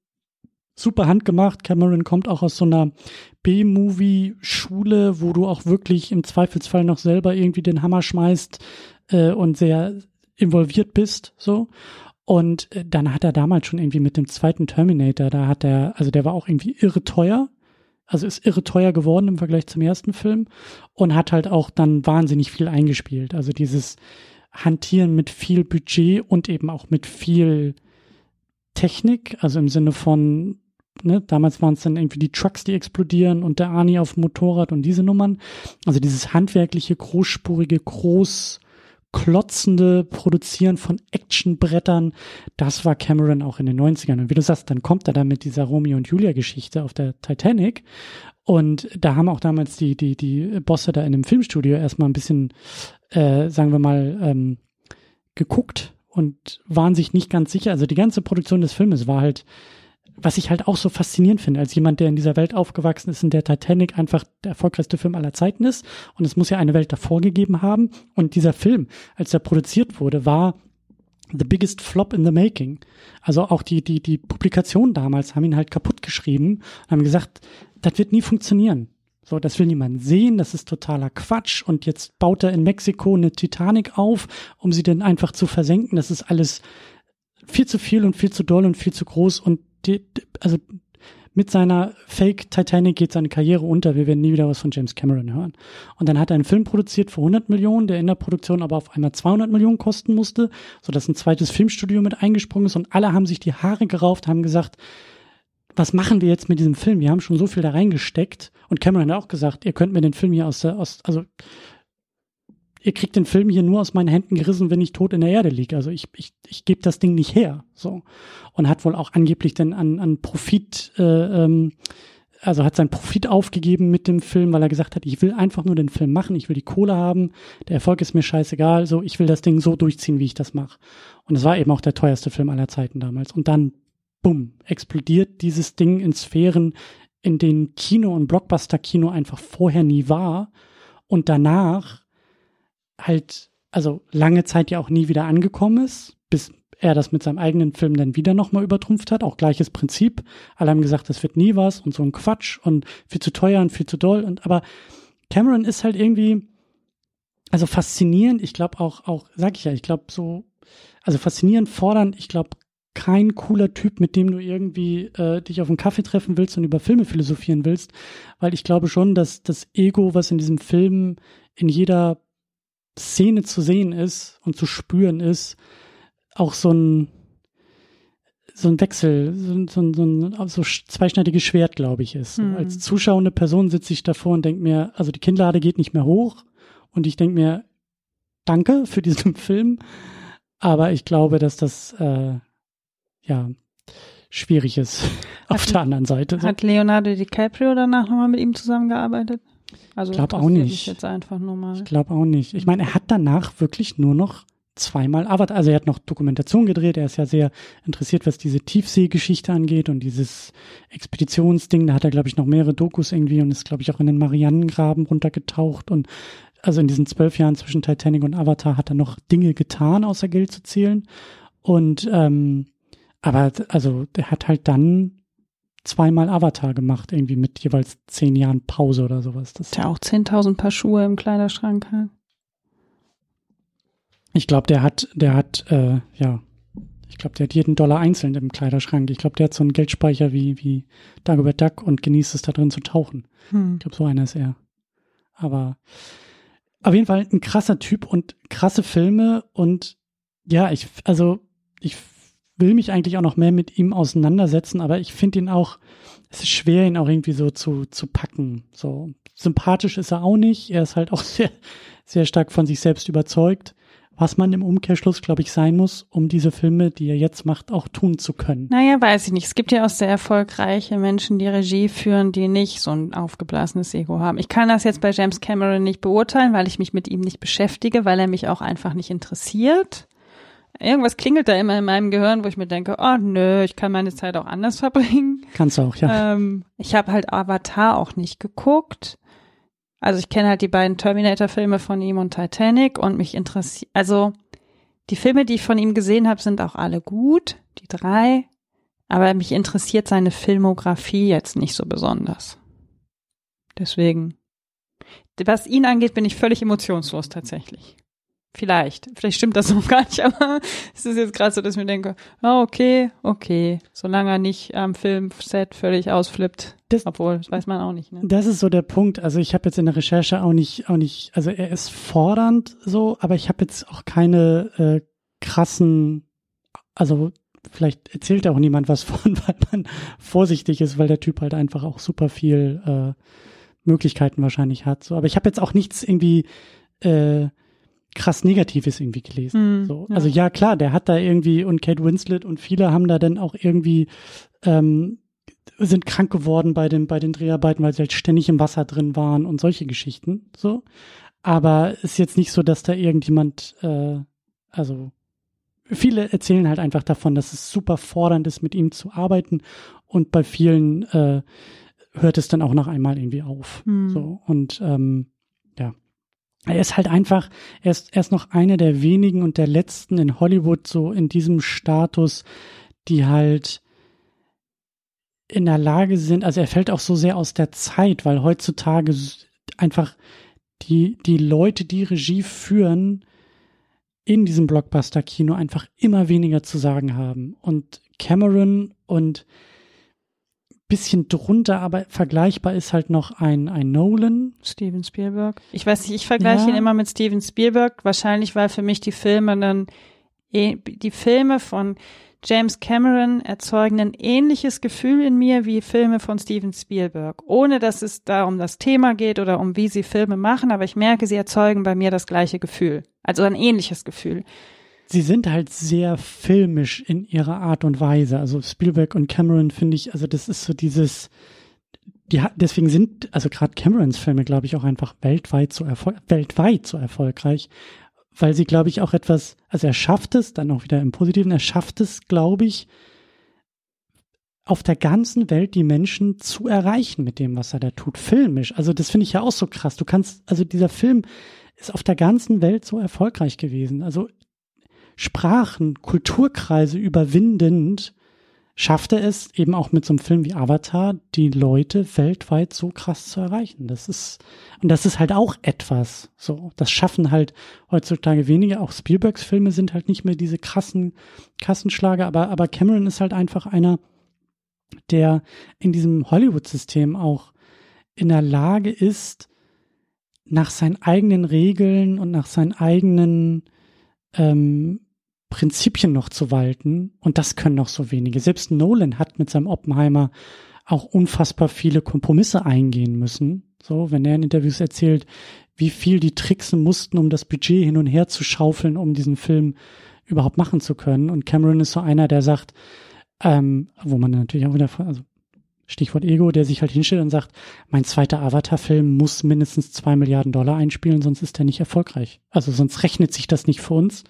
Super handgemacht. Cameron kommt auch aus so einer B-Movie-Schule, wo du auch wirklich im Zweifelsfall noch selber irgendwie den Hammer schmeißt äh, und sehr involviert bist, so. Und äh, dann hat er damals schon irgendwie mit dem zweiten Terminator, da hat er, also der war auch irgendwie irre teuer, also ist irre teuer geworden im Vergleich zum ersten Film und hat halt auch dann wahnsinnig viel eingespielt. Also dieses Hantieren mit viel Budget und eben auch mit viel Technik, also im Sinne von, ne, damals waren es dann irgendwie die Trucks, die explodieren und der Arnie auf dem Motorrad und diese Nummern. Also dieses handwerkliche, großspurige, groß klotzende Produzieren von Actionbrettern, das war Cameron auch in den 90ern. Und wie du sagst, dann kommt er da mit dieser Romeo und Julia Geschichte auf der Titanic. Und da haben auch damals die, die, die Bosse da in dem Filmstudio erstmal ein bisschen, äh, sagen wir mal, ähm, geguckt und waren sich nicht ganz sicher. Also die ganze Produktion des Filmes war halt, was ich halt auch so faszinierend finde, als jemand, der in dieser Welt aufgewachsen ist, in der Titanic einfach der erfolgreichste Film aller Zeiten ist. Und es muss ja eine Welt davor gegeben haben. Und dieser Film, als er produziert wurde, war the biggest flop in the making. Also auch die, die, die Publikationen damals haben ihn halt kaputt geschrieben und haben gesagt, das wird nie funktionieren. So, das will niemand sehen, das ist totaler Quatsch. Und jetzt baut er in Mexiko eine Titanic auf, um sie dann einfach zu versenken. Das ist alles viel zu viel und viel zu doll und viel zu groß. Und die, also mit seiner Fake Titanic geht seine Karriere unter. Wir werden nie wieder was von James Cameron hören. Und dann hat er einen Film produziert für 100 Millionen, der in der Produktion aber auf einmal 200 Millionen kosten musste, sodass ein zweites Filmstudio mit eingesprungen ist und alle haben sich die Haare gerauft, haben gesagt, was machen wir jetzt mit diesem Film? Wir haben schon so viel da reingesteckt. Und Cameron hat auch gesagt, ihr könnt mir den Film hier aus der, aus, also ihr kriegt den Film hier nur aus meinen Händen gerissen, wenn ich tot in der Erde liege. Also ich, ich, ich gebe das Ding nicht her. So. Und hat wohl auch angeblich dann an, an Profit, äh, ähm, also hat seinen Profit aufgegeben mit dem Film, weil er gesagt hat, ich will einfach nur den Film machen, ich will die Kohle haben, der Erfolg ist mir scheißegal, so ich will das Ding so durchziehen, wie ich das mache. Und es war eben auch der teuerste Film aller Zeiten damals. Und dann, bumm, explodiert dieses Ding in Sphären, in denen Kino und Blockbuster-Kino einfach vorher nie war. Und danach halt, also lange Zeit ja auch nie wieder angekommen ist, bis er das mit seinem eigenen Film dann wieder nochmal übertrumpft hat. Auch gleiches Prinzip. Alle haben gesagt, das wird nie was und so ein Quatsch und viel zu teuer und viel zu doll. Und aber Cameron ist halt irgendwie, also faszinierend. Ich glaube auch, auch, sag ich ja, ich glaube so, also faszinierend, fordernd. Ich glaube, kein cooler Typ, mit dem du irgendwie äh, dich auf einen Kaffee treffen willst und über Filme philosophieren willst, weil ich glaube schon, dass das Ego, was in diesem Film in jeder Szene zu sehen ist und zu spüren ist, auch so ein so ein Wechsel, so, ein- so, ein- so ein zweischneidiges Schwert, glaube ich, ist. So, Hm. Als zuschauende Person sitze ich davor und denke mir, also die Kinnlade geht nicht mehr hoch und ich denke mir, danke für diesen Film, aber ich glaube, dass das äh, ja schwierig ist auf Hat- der anderen Seite. Hat Leonardo DiCaprio danach nochmal mit ihm zusammengearbeitet? Also Glaub auch nicht. mich jetzt einfach nur mal. Ich glaube auch nicht. Ich meine, er hat danach wirklich nur noch zweimal Avatar, also er hat noch Dokumentation gedreht, er ist ja sehr interessiert, was diese Tiefseegeschichte angeht und dieses Expeditionsding, da hat er, glaube ich, noch mehrere Dokus irgendwie und ist, glaube ich, auch in den Marianengraben runtergetaucht und also in diesen zwölf Jahren zwischen Titanic und Avatar hat er noch Dinge getan, außer Geld zu zählen und ähm, aber also der hat halt dann zweimal Avatar gemacht, irgendwie mit jeweils zehn Jahren Pause oder sowas. Das Der auch 10.000 Paar Schuhe im Kleiderschrank hat. Ich glaube, der hat, der hat, äh, ja, Ich glaube, der hat jeden Dollar einzeln im Kleiderschrank. Ich glaube, der hat so einen Geldspeicher wie, wie Dagobert Duck und genießt es da drin zu tauchen. Hm. Ich glaube, so einer ist er. Aber auf jeden Fall ein krasser Typ und krasse Filme und ja, ich, also ich will mich eigentlich auch noch mehr mit ihm auseinandersetzen, aber ich finde ihn auch, es ist schwer, ihn auch irgendwie so zu, zu packen. So sympathisch ist er auch nicht. Er ist halt auch sehr, sehr stark von sich selbst überzeugt was man im Umkehrschluss, glaube ich, sein muss, um diese Filme, die er jetzt macht, auch tun zu können. Naja, weiß ich nicht. Es gibt ja auch sehr erfolgreiche Menschen, die Regie führen, die nicht so ein aufgeblasenes Ego haben. Ich kann das jetzt bei James Cameron nicht beurteilen, weil ich mich mit ihm nicht beschäftige, weil er mich auch einfach nicht interessiert. Irgendwas klingelt da immer in meinem Gehirn, wo ich mir denke, oh nö, ich kann meine Zeit auch anders verbringen. Kannst du auch, ja. Ähm, ich habe halt Avatar auch nicht geguckt. Also ich kenne halt die beiden Terminator-Filme von ihm und Titanic und mich interessiert, also die Filme, die ich von ihm gesehen habe, sind auch alle gut, die drei, aber mich interessiert seine Filmografie jetzt nicht so besonders. Deswegen, was ihn angeht, bin ich völlig emotionslos tatsächlich. Vielleicht. Vielleicht stimmt das noch gar nicht, aber es ist jetzt gerade so, dass ich mir denke, oh, okay, okay, solange er nicht am Filmset völlig ausflippt. Das, Obwohl, das weiß man auch nicht. Ne? Das ist so der Punkt. Also ich habe jetzt in der Recherche auch nicht, auch nicht, also er ist fordernd so, aber ich habe jetzt auch keine äh, krassen, also vielleicht erzählt auch niemand was von, weil man vorsichtig ist, weil der Typ halt einfach auch super viel äh, Möglichkeiten wahrscheinlich hat. So, aber ich habe jetzt auch nichts irgendwie äh, krass Negatives irgendwie gelesen. Mm, so. Ja. Also ja, klar, der hat da irgendwie und Kate Winslet und viele haben da dann auch irgendwie ähm, sind krank geworden bei den bei den Dreharbeiten, weil sie halt ständig im Wasser drin waren und solche Geschichten. So, aber ist jetzt nicht so, dass da irgendjemand, äh, also viele erzählen halt einfach davon, dass es super fordernd ist, mit ihm zu arbeiten und bei vielen äh, hört es dann auch nach einmal irgendwie auf. Mm. So und ähm, er ist halt einfach, er ist, er ist noch einer der wenigen und der letzten in Hollywood so in diesem Status, die halt in der Lage sind, also er fällt auch so sehr aus der Zeit, weil heutzutage einfach die, die Leute, die Regie führen, in diesem Blockbuster-Kino einfach immer weniger zu sagen haben. Und Cameron und bisschen drunter, aber vergleichbar ist halt noch ein, ein Nolan. Steven Spielberg. Ich weiß nicht, ich vergleiche ja. ihn immer mit Steven Spielberg. Wahrscheinlich, weil für mich die Filme dann, eh, die Filme von James Cameron erzeugen ein ähnliches Gefühl in mir wie Filme von Steven Spielberg. Ohne dass es da um das Thema geht oder um wie sie Filme machen, aber ich merke, sie erzeugen bei mir das gleiche Gefühl. Also ein ähnliches Gefühl sie sind halt sehr filmisch in ihrer Art und Weise. Also Spielberg und Cameron finde ich, also das ist so dieses, die, deswegen sind, also gerade Camerons Filme, glaube ich, auch einfach weltweit so, erfol weltweit so erfolgreich, weil sie, glaube ich, auch etwas, also er schafft es, dann auch wieder im Positiven, er schafft es, glaube ich, auf der ganzen Welt die Menschen zu erreichen mit dem, was er da tut, filmisch. Also das finde ich ja auch so krass. Du kannst, also dieser Film ist auf der ganzen Welt so erfolgreich gewesen. Also Sprachen, Kulturkreise überwindend, schafft er es eben auch mit so einem Film wie Avatar, die Leute weltweit so krass zu erreichen. Das ist, und das ist halt auch etwas. So, das schaffen halt heutzutage wenige. Auch Spielbergs Filme sind halt nicht mehr diese krassen Kassenschlager, aber, aber Cameron ist halt einfach einer, der in diesem Hollywood-System auch in der Lage ist, nach seinen eigenen Regeln und nach seinen eigenen ähm, Prinzipien noch zu walten. Und das können noch so wenige. Selbst Nolan hat mit seinem Oppenheimer auch unfassbar viele Kompromisse eingehen müssen. So, wenn er in Interviews erzählt, wie viel die tricksen mussten, um das Budget hin und her zu schaufeln, um diesen Film überhaupt machen zu können. Und Cameron ist so einer, der sagt, ähm, wo man natürlich auch wieder, also Stichwort Ego, der sich halt hinstellt und sagt, mein zweiter Avatar-Film muss mindestens zwei Milliarden Dollar einspielen, sonst ist er nicht erfolgreich. Also sonst rechnet sich das nicht für uns.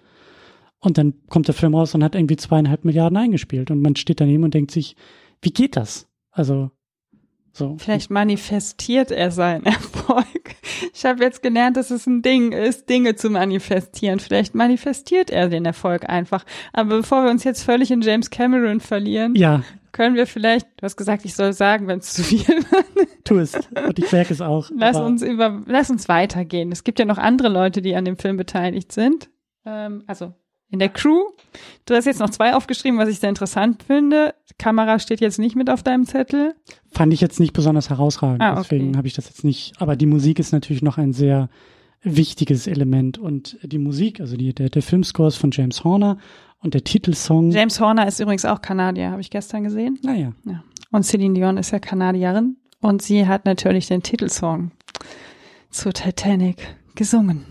Und dann kommt der Film raus und hat irgendwie zweieinhalb Milliarden eingespielt. Und man steht daneben und denkt sich, wie geht das? Also, so. Vielleicht manifestiert er seinen Erfolg. Ich habe jetzt gelernt, dass es ein Ding ist, Dinge zu manifestieren. Vielleicht manifestiert er den Erfolg einfach. Aber bevor wir uns jetzt völlig in James Cameron verlieren, ja. können wir vielleicht, du hast gesagt, ich soll sagen, wenn es zu viel wird. Tu es. Und ich merke es auch. Lass uns über, lass uns weitergehen. Es gibt ja noch andere Leute, die an dem Film beteiligt sind. Ähm, also In der Crew, du hast jetzt noch zwei aufgeschrieben, was ich sehr interessant finde. Kamera steht jetzt nicht mit auf deinem Zettel. Fand ich jetzt nicht besonders herausragend, Ah, okay. deswegen habe ich das jetzt nicht. Aber die Musik ist natürlich noch ein sehr wichtiges Element und die Musik, also die, der, der Filmscore ist von James Horner und der Titelsong. James Horner ist übrigens auch Kanadier, habe ich gestern gesehen. naja, Und Celine Dion ist ja Kanadierin. Und sie hat natürlich den Titelsong zu Titanic gesungen.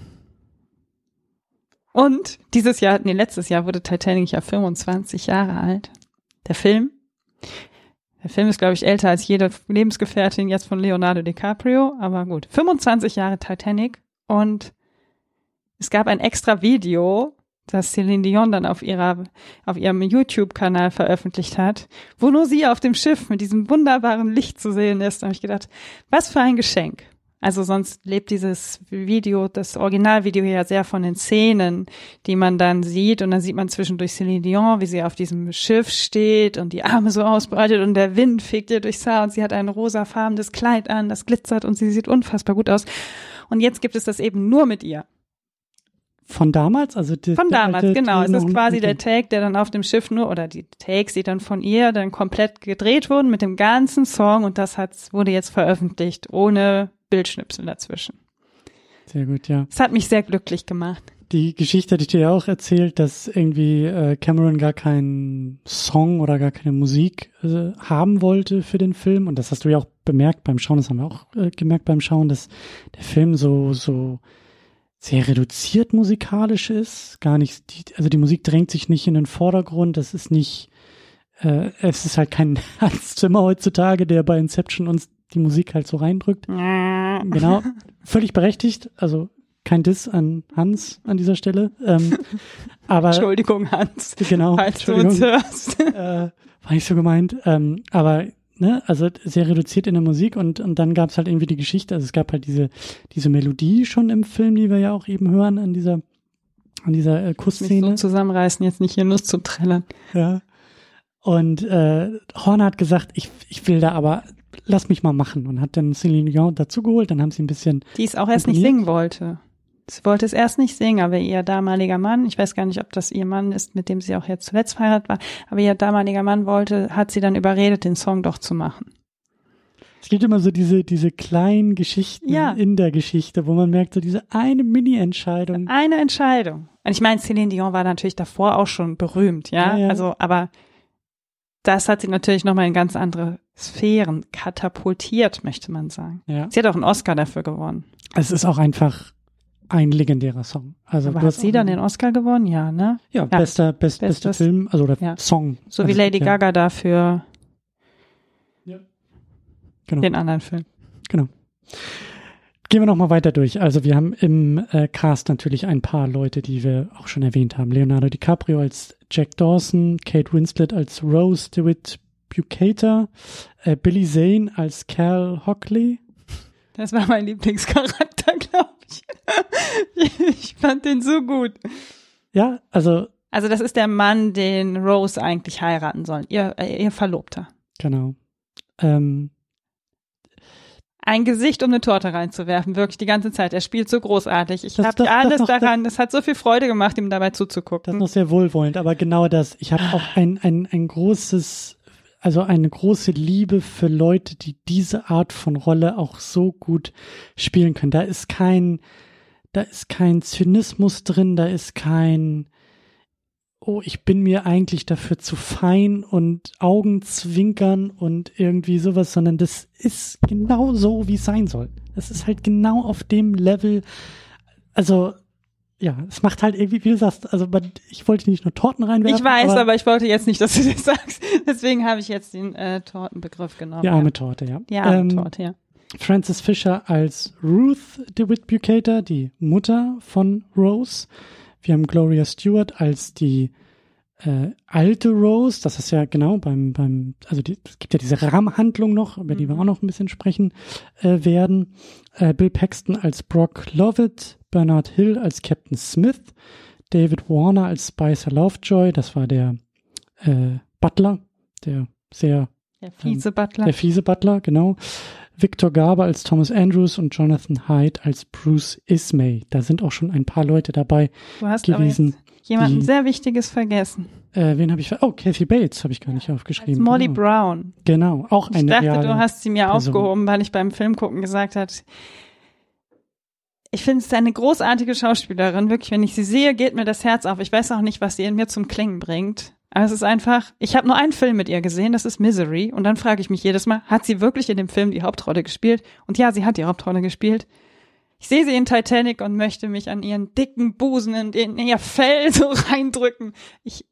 Und dieses Jahr, nee, letztes Jahr wurde Titanic ja 25 Jahre alt. Der Film. Der Film ist, glaube ich, älter als jede Lebensgefährtin jetzt von Leonardo DiCaprio, aber gut. 25 Jahre Titanic und es gab ein extra Video, das Celine Dion dann auf ihrer, auf ihrem YouTube-Kanal veröffentlicht hat, wo nur sie auf dem Schiff mit diesem wunderbaren Licht zu sehen ist. Da habe ich gedacht, was für ein Geschenk. Also sonst lebt dieses Video, das Originalvideo ja sehr von den Szenen, die man dann sieht und dann sieht man zwischendurch Celine Dion, wie sie auf diesem Schiff steht und die Arme so ausbreitet und der Wind fegt ihr durchs Haar und sie hat ein rosafarbenes Kleid an, das glitzert und sie sieht unfassbar gut aus. Und jetzt gibt es das eben nur mit ihr. von damals, also die, Von damals, alte- genau. Es ist quasi der Take, der dann auf dem Schiff nur, oder die Takes, die dann von ihr dann komplett gedreht wurden mit dem ganzen Song und das hat, wurde jetzt veröffentlicht, ohne Bildschnipsel dazwischen. Sehr gut, ja. Es hat mich sehr glücklich gemacht. Die Geschichte hatte ich dir ja auch erzählt, dass irgendwie äh, Cameron gar keinen Song oder gar keine Musik äh, haben wollte für den Film. Und das hast du ja auch bemerkt beim Schauen, das haben wir auch äh, gemerkt beim Schauen, dass der Film so, so sehr reduziert musikalisch ist. Gar nicht, die, also die Musik drängt sich nicht in den Vordergrund. Das ist nicht, es ist halt kein Hans Zimmer heutzutage, der bei Inception uns die Musik halt so reindrückt. Genau, völlig berechtigt. Also kein Diss an Hans an dieser Stelle. Ähm, aber Entschuldigung, Hans, genau, falls du uns hörst. äh, war nicht so gemeint. Ähm, aber ne, also sehr reduziert in der Musik und und dann gab es halt irgendwie die Geschichte. Also es gab halt diese diese Melodie schon im Film, die wir ja auch eben hören an dieser an dieser äh, Mich so Kussszene. zusammenreißen, jetzt nicht hier Nuss zu trällern. Ja. Und äh, Horner hat gesagt, ich, ich will da aber, lass mich mal machen. Und hat dann Celine Dion dazugeholt. Dann haben sie ein bisschen, Die es auch erst nicht singen wollte. Sie wollte es erst nicht singen, aber ihr damaliger Mann, ich weiß gar nicht, ob das ihr Mann ist, mit dem sie auch jetzt zuletzt verheiratet war, aber ihr damaliger Mann wollte, hat sie dann überredet, den Song doch zu machen. es gibt immer so diese, diese kleinen Geschichten Ja. in der Geschichte, wo man merkt, so diese eine Mini-Entscheidung. Eine Entscheidung. Und ich meine, Celine Dion war natürlich davor auch schon berühmt, ja. Ja, ja. Also, aber das hat sie natürlich nochmal in ganz andere Sphären katapultiert, möchte man sagen. Ja. Sie hat auch einen Oscar dafür gewonnen. Es ist auch einfach ein legendärer Song. Also aber hat sie dann den Oscar gewonnen? Ja, ne? ja, Ja. bester, best, bester Bestes- Film, also oder ja. Song. So wie Also, Lady ja, Gaga dafür Genau. den anderen Film. Genau. Gehen wir nochmal weiter durch. Also wir haben im äh, Cast natürlich ein paar Leute, die wir auch schon erwähnt haben. Leonardo DiCaprio als Jack Dawson, Kate Winslet als Rose DeWitt Bukater, äh, Billy Zane als Cal Hockley. Das war mein Lieblingscharakter, glaube ich. ich fand den so gut. Ja, also Also das ist der Mann, den Rose eigentlich heiraten soll. Ihr, äh, ihr Verlobter. genau. Ähm, Ein Gesicht, um eine Torte reinzuwerfen, wirklich die ganze Zeit. Er spielt so großartig. Ich Das- habe das- das alles noch- daran, es hat so viel Freude gemacht, ihm dabei das zuzugucken. noch sehr wohlwollend, aber genau das. Ich habe auch ein, ein, ein großes, also eine große Liebe für Leute, die diese Art von Rolle auch so gut spielen können. Da ist kein, da ist kein Zynismus drin, da ist kein, oh, ich bin mir eigentlich dafür zu fein und Augenzwinkern und irgendwie sowas, sondern das ist genau so, wie es sein soll. Das ist halt genau auf dem Level, also ja, es macht halt irgendwie, wie du sagst, also ich wollte nicht nur Torten reinwerfen. ich weiß, aber, ich wollte jetzt nicht, dass du das sagst. Deswegen habe ich jetzt den äh, Tortenbegriff genommen. die arme Torte, ja. Die arme Ähm, Torte, ja. Frances Fisher als Ruth DeWitt Bukater, die Mutter von Rose. Wir haben Gloria Stewart als die äh, alte Rose. Das ist ja genau beim, beim, also die, es gibt ja diese Rahmenhandlung noch, über die wir Mhm. auch noch ein bisschen sprechen äh, werden. Äh, Bill Paxton als Brock Lovett, Bernard Hill als Captain Smith, David Warner als Spicer Lovejoy, das war der äh, Butler, der sehr Der fiese Butler. der fiese Butler, genau. Victor Garber als Thomas Andrews und Jonathan Hyde als Bruce Ismay. Da sind auch schon ein paar Leute dabei Du hast gewesen. aber jetzt jemanden die- sehr Wichtiges vergessen. Äh, wen habe ich? ver- Oh, Kathy Bates habe ich gar nicht Als aufgeschrieben. Molly genau. Brown. genau, auch Ich eine dachte, reale du hast sie mir Person. aufgehoben, weil ich beim Filmgucken gesagt hat, ich finde es eine großartige Schauspielerin. Wirklich, wenn ich sie sehe, geht mir das Herz auf. Ich weiß auch nicht, was sie in mir zum Klingen bringt. Aber es ist einfach, ich habe nur einen Film mit ihr gesehen, das ist Misery. Und dann frage ich mich jedes Mal, hat sie wirklich in dem Film die Hauptrolle gespielt? Und ja, sie hat die Hauptrolle gespielt. Ich sehe sie in Titanic und möchte mich an ihren dicken Busen in, in ihr Fell so reindrücken. Ich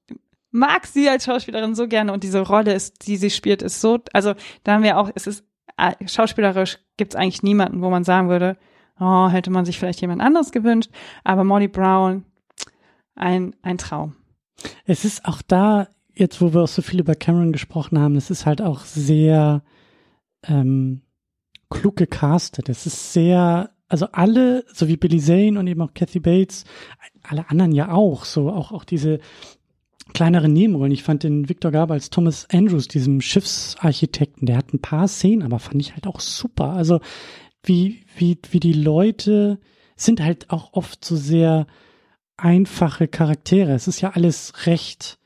mag sie als Schauspielerin so gerne und diese Rolle ist, die sie spielt, ist so, also da haben wir auch, es ist äh, schauspielerisch gibt es eigentlich niemanden, wo man sagen würde, oh, hätte man sich vielleicht jemand anderes gewünscht, aber Molly Brown, ein, ein Traum. Es ist auch da, jetzt wo wir auch so viel über Cameron gesprochen haben, es ist halt auch sehr ähm, klug gecastet. Es ist sehr, also alle, so wie Billy Zane und eben auch Kathy Bates, alle anderen ja auch, so auch, auch diese kleinere Nebenrollen. Ich fand den Victor Garber als Thomas Andrews, diesem Schiffsarchitekten, der hat ein paar Szenen, aber fand ich halt auch super. Also wie, wie, wie die Leute sind halt auch oft so sehr einfache Charaktere. Es ist ja alles recht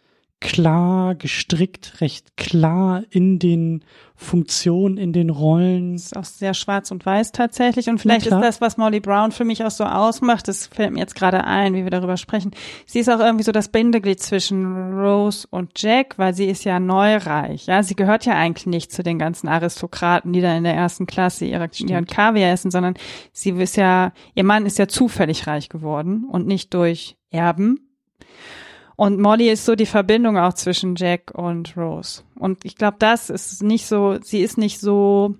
klar gestrickt, recht klar in den Funktionen, in den Rollen. ist auch sehr schwarz und weiß tatsächlich. Und vielleicht ist das, was Molly Brown für mich auch so ausmacht, das fällt mir jetzt gerade ein, wie wir darüber sprechen. Sie ist auch irgendwie so das Bindeglied zwischen Rose und Jack, weil sie ist ja neureich. Ja, sie gehört ja eigentlich nicht zu den ganzen Aristokraten, die da in der ersten Klasse ihre, ihren Kaviar essen, sondern sie ist ja, ihr Mann ist ja zufällig reich geworden und nicht durch Erben. Und Molly ist so die Verbindung auch zwischen Jack und Rose. Und ich glaube, das ist nicht so, sie ist nicht so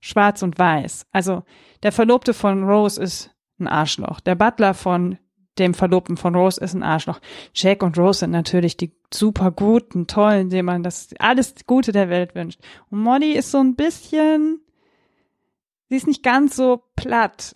schwarz und weiß. Also der Verlobte von Rose ist ein Arschloch. Der Butler von dem Verlobten von Rose ist ein Arschloch. Jack und Rose sind natürlich die super guten, tollen, denen man das alles Gute der Welt wünscht. Und Molly ist so ein bisschen, sie ist nicht ganz so platt.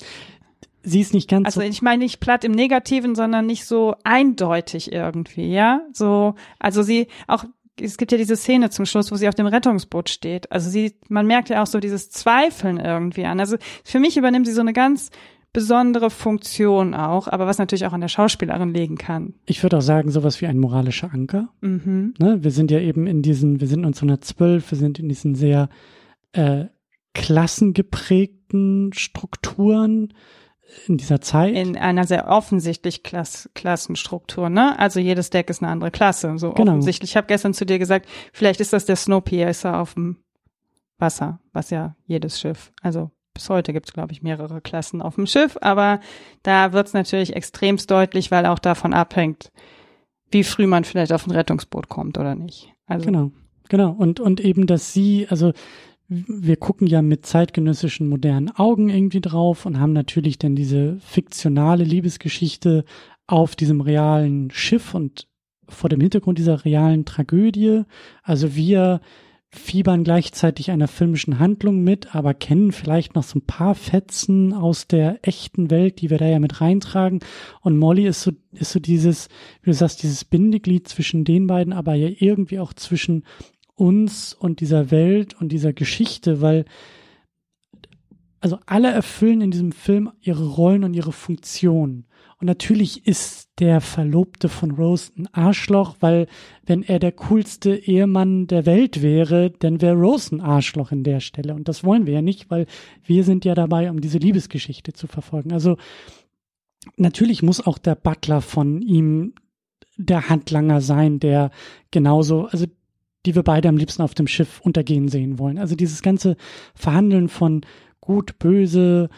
Sie ist nicht ganz Also so, ich meine nicht platt im Negativen, sondern nicht so eindeutig irgendwie, ja. So, also sie auch, es gibt ja diese Szene zum Schluss, wo sie auf dem Rettungsboot steht. Also sie, man merkt ja auch so dieses Zweifeln irgendwie an. Also für mich übernimmt sie so eine ganz besondere Funktion auch, aber was natürlich auch an der Schauspielerin liegen kann. ich würde auch sagen, sowas wie ein moralischer Anker. Mhm. Ne? Wir sind ja eben in diesen, wir sind 1912, wir sind in diesen sehr äh, klassengeprägten Strukturen in dieser Zeit. In einer sehr offensichtlich Klass Klassenstruktur, ne? Also jedes Deck ist eine andere Klasse, so Genau. offensichtlich. Ich habe gestern zu dir gesagt, vielleicht ist das der Snowpiercer auf dem Wasser, was ja jedes Schiff, also bis heute gibt es, glaube ich, mehrere Klassen auf dem Schiff, aber da wird es natürlich extremst deutlich, weil auch davon abhängt, wie früh man vielleicht auf ein Rettungsboot kommt oder nicht. Also Genau, genau. Und, und eben, dass sie, also wir gucken ja mit zeitgenössischen modernen Augen irgendwie drauf und haben natürlich dann diese fiktionale Liebesgeschichte auf diesem realen Schiff und vor dem Hintergrund dieser realen Tragödie. Also wir fiebern gleichzeitig einer filmischen Handlung mit, aber kennen vielleicht noch so ein paar Fetzen aus der echten Welt, die wir da ja mit reintragen. Und Molly ist so, ist so dieses, wie du sagst, dieses Bindeglied zwischen den beiden, aber ja irgendwie auch zwischen uns und dieser Welt und dieser Geschichte, weil also alle erfüllen in diesem Film ihre Rollen und ihre Funktionen. Und natürlich ist der Verlobte von Rose ein Arschloch, weil wenn er der coolste Ehemann der Welt wäre, dann wäre Rose ein Arschloch in der Stelle. Und das wollen wir ja nicht, weil wir sind ja dabei, um diese Liebesgeschichte zu verfolgen. Also natürlich muss auch der Butler von ihm der Handlanger sein, der genauso, also die wir beide am liebsten auf dem Schiff untergehen sehen wollen. Also dieses ganze Verhandeln von gut, böse,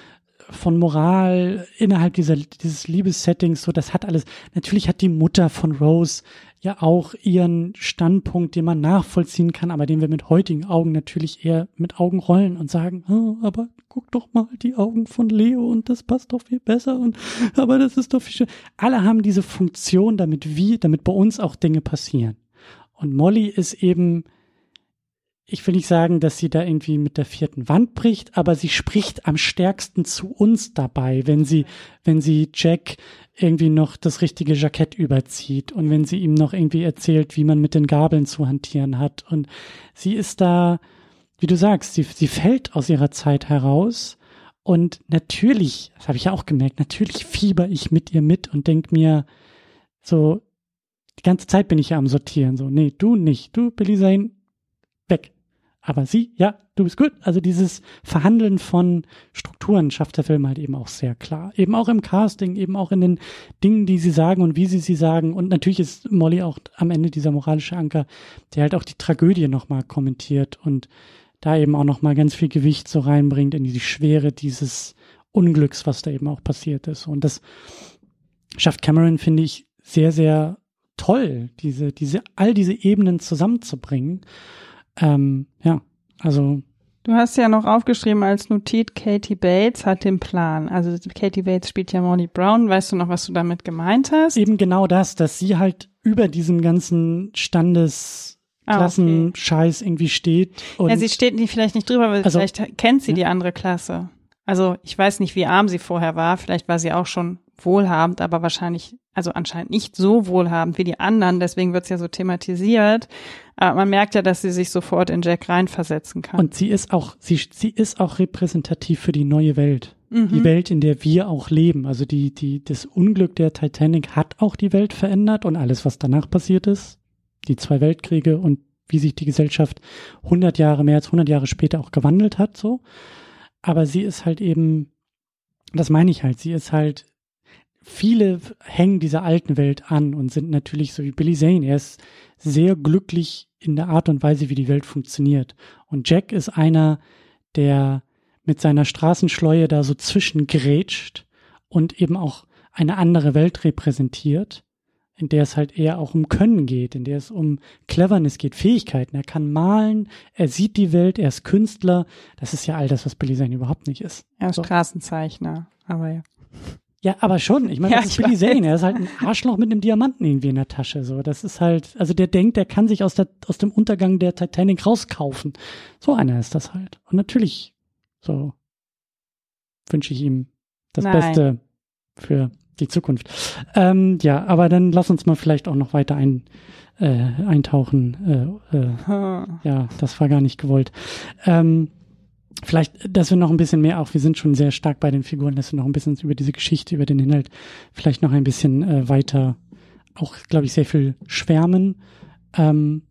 von Moral innerhalb dieser, dieses Liebessettings, so das hat alles. Natürlich hat die Mutter von Rose ja auch ihren Standpunkt, den man nachvollziehen kann, aber den wir mit heutigen Augen natürlich eher mit Augen rollen und sagen, oh, aber guck doch mal die Augen von Leo und das passt doch viel besser und aber das ist doch viel schön. Alle haben diese Funktion, damit wir, damit bei uns auch Dinge passieren. Und Molly ist eben, ich will nicht sagen, dass sie da irgendwie mit der vierten Wand bricht, aber sie spricht am stärksten zu uns dabei, wenn sie, wenn sie Jack irgendwie noch das richtige Jackett überzieht und wenn sie ihm noch irgendwie erzählt, wie man mit den Gabeln zu hantieren hat. Und sie ist da, wie du sagst, sie, sie fällt aus ihrer Zeit heraus. Und natürlich, das habe ich ja auch gemerkt, natürlich fieber ich mit ihr mit und denk mir so, die ganze Zeit bin ich ja am Sortieren. So, nee, du nicht, du, Billy Zane, weg. Aber sie, ja, du bist gut. Also dieses Verhandeln von Strukturen schafft der Film halt eben auch sehr klar. Eben auch im Casting, eben auch in den Dingen, die sie sagen und wie sie sie sagen. Und natürlich ist Molly auch am Ende dieser moralische Anker, der halt auch die Tragödie nochmal kommentiert und da eben auch nochmal ganz viel Gewicht so reinbringt in die Schwere dieses Unglücks, was da eben auch passiert ist. Und das schafft Cameron, finde ich, sehr, sehr toll, diese, diese, all diese Ebenen zusammenzubringen. Ähm, ja, also. Du hast ja noch aufgeschrieben als Notiz, Katie Bates hat den Plan. Also Katie Bates spielt ja Molly Brown. Weißt du noch, was du damit gemeint hast? Eben genau das, dass sie halt über diesem ganzen Standes Klassenscheiß ah, okay. irgendwie steht. ja, sie steht nicht, vielleicht nicht drüber, aber also, vielleicht kennt sie ja. die andere Klasse. Also ich weiß nicht, wie arm sie vorher war. Vielleicht war sie auch schon wohlhabend, aber wahrscheinlich, also anscheinend nicht so wohlhabend wie die anderen. Deswegen wird es ja so thematisiert. Aber man merkt ja, dass sie sich sofort in Jack reinversetzen kann. Und sie ist auch, sie, sie ist auch repräsentativ für die neue Welt. Mhm. Die Welt, in der wir auch leben. Also die, die, das Unglück der Titanic hat auch die Welt verändert und alles, was danach passiert ist. Die zwei Weltkriege und wie sich die Gesellschaft 100 Jahre, mehr als 100 Jahre später auch gewandelt hat, so. Aber sie ist halt eben, das meine ich halt, sie ist halt viele hängen dieser alten Welt an und sind natürlich so wie Billy Zane. Er ist sehr glücklich in der Art und Weise, wie die Welt funktioniert. Und Jack ist einer, der mit seiner Straßenschleue da so zwischengrätscht und eben auch eine andere Welt repräsentiert, in der es halt eher auch um Können geht, in der es um Cleverness geht, Fähigkeiten. Er kann malen, er sieht die Welt, er ist Künstler. Das ist ja all das, was Billy Zane überhaupt nicht ist. Er ist so. Straßenzeichner, aber ja. Ja, aber schon. Ich meine, ja, das ist Billy Zane. Er ist halt ein Arschloch mit einem Diamanten irgendwie in der Tasche. So, das ist halt, also der denkt, der kann sich aus der aus dem Untergang der Titanic rauskaufen. So einer ist das halt. Und natürlich, so wünsche ich ihm das Nein. Beste für die Zukunft. Ähm, ja, aber dann lass uns mal vielleicht auch noch weiter ein, äh, eintauchen. Äh, äh, ja, das war gar nicht gewollt. Ähm, vielleicht, dass wir noch ein bisschen mehr auch, wir sind schon sehr stark bei den Figuren, dass wir noch ein bisschen über diese Geschichte, über den Inhalt vielleicht noch ein bisschen äh, weiter, auch, glaube ich, sehr viel schwärmen. Ähm,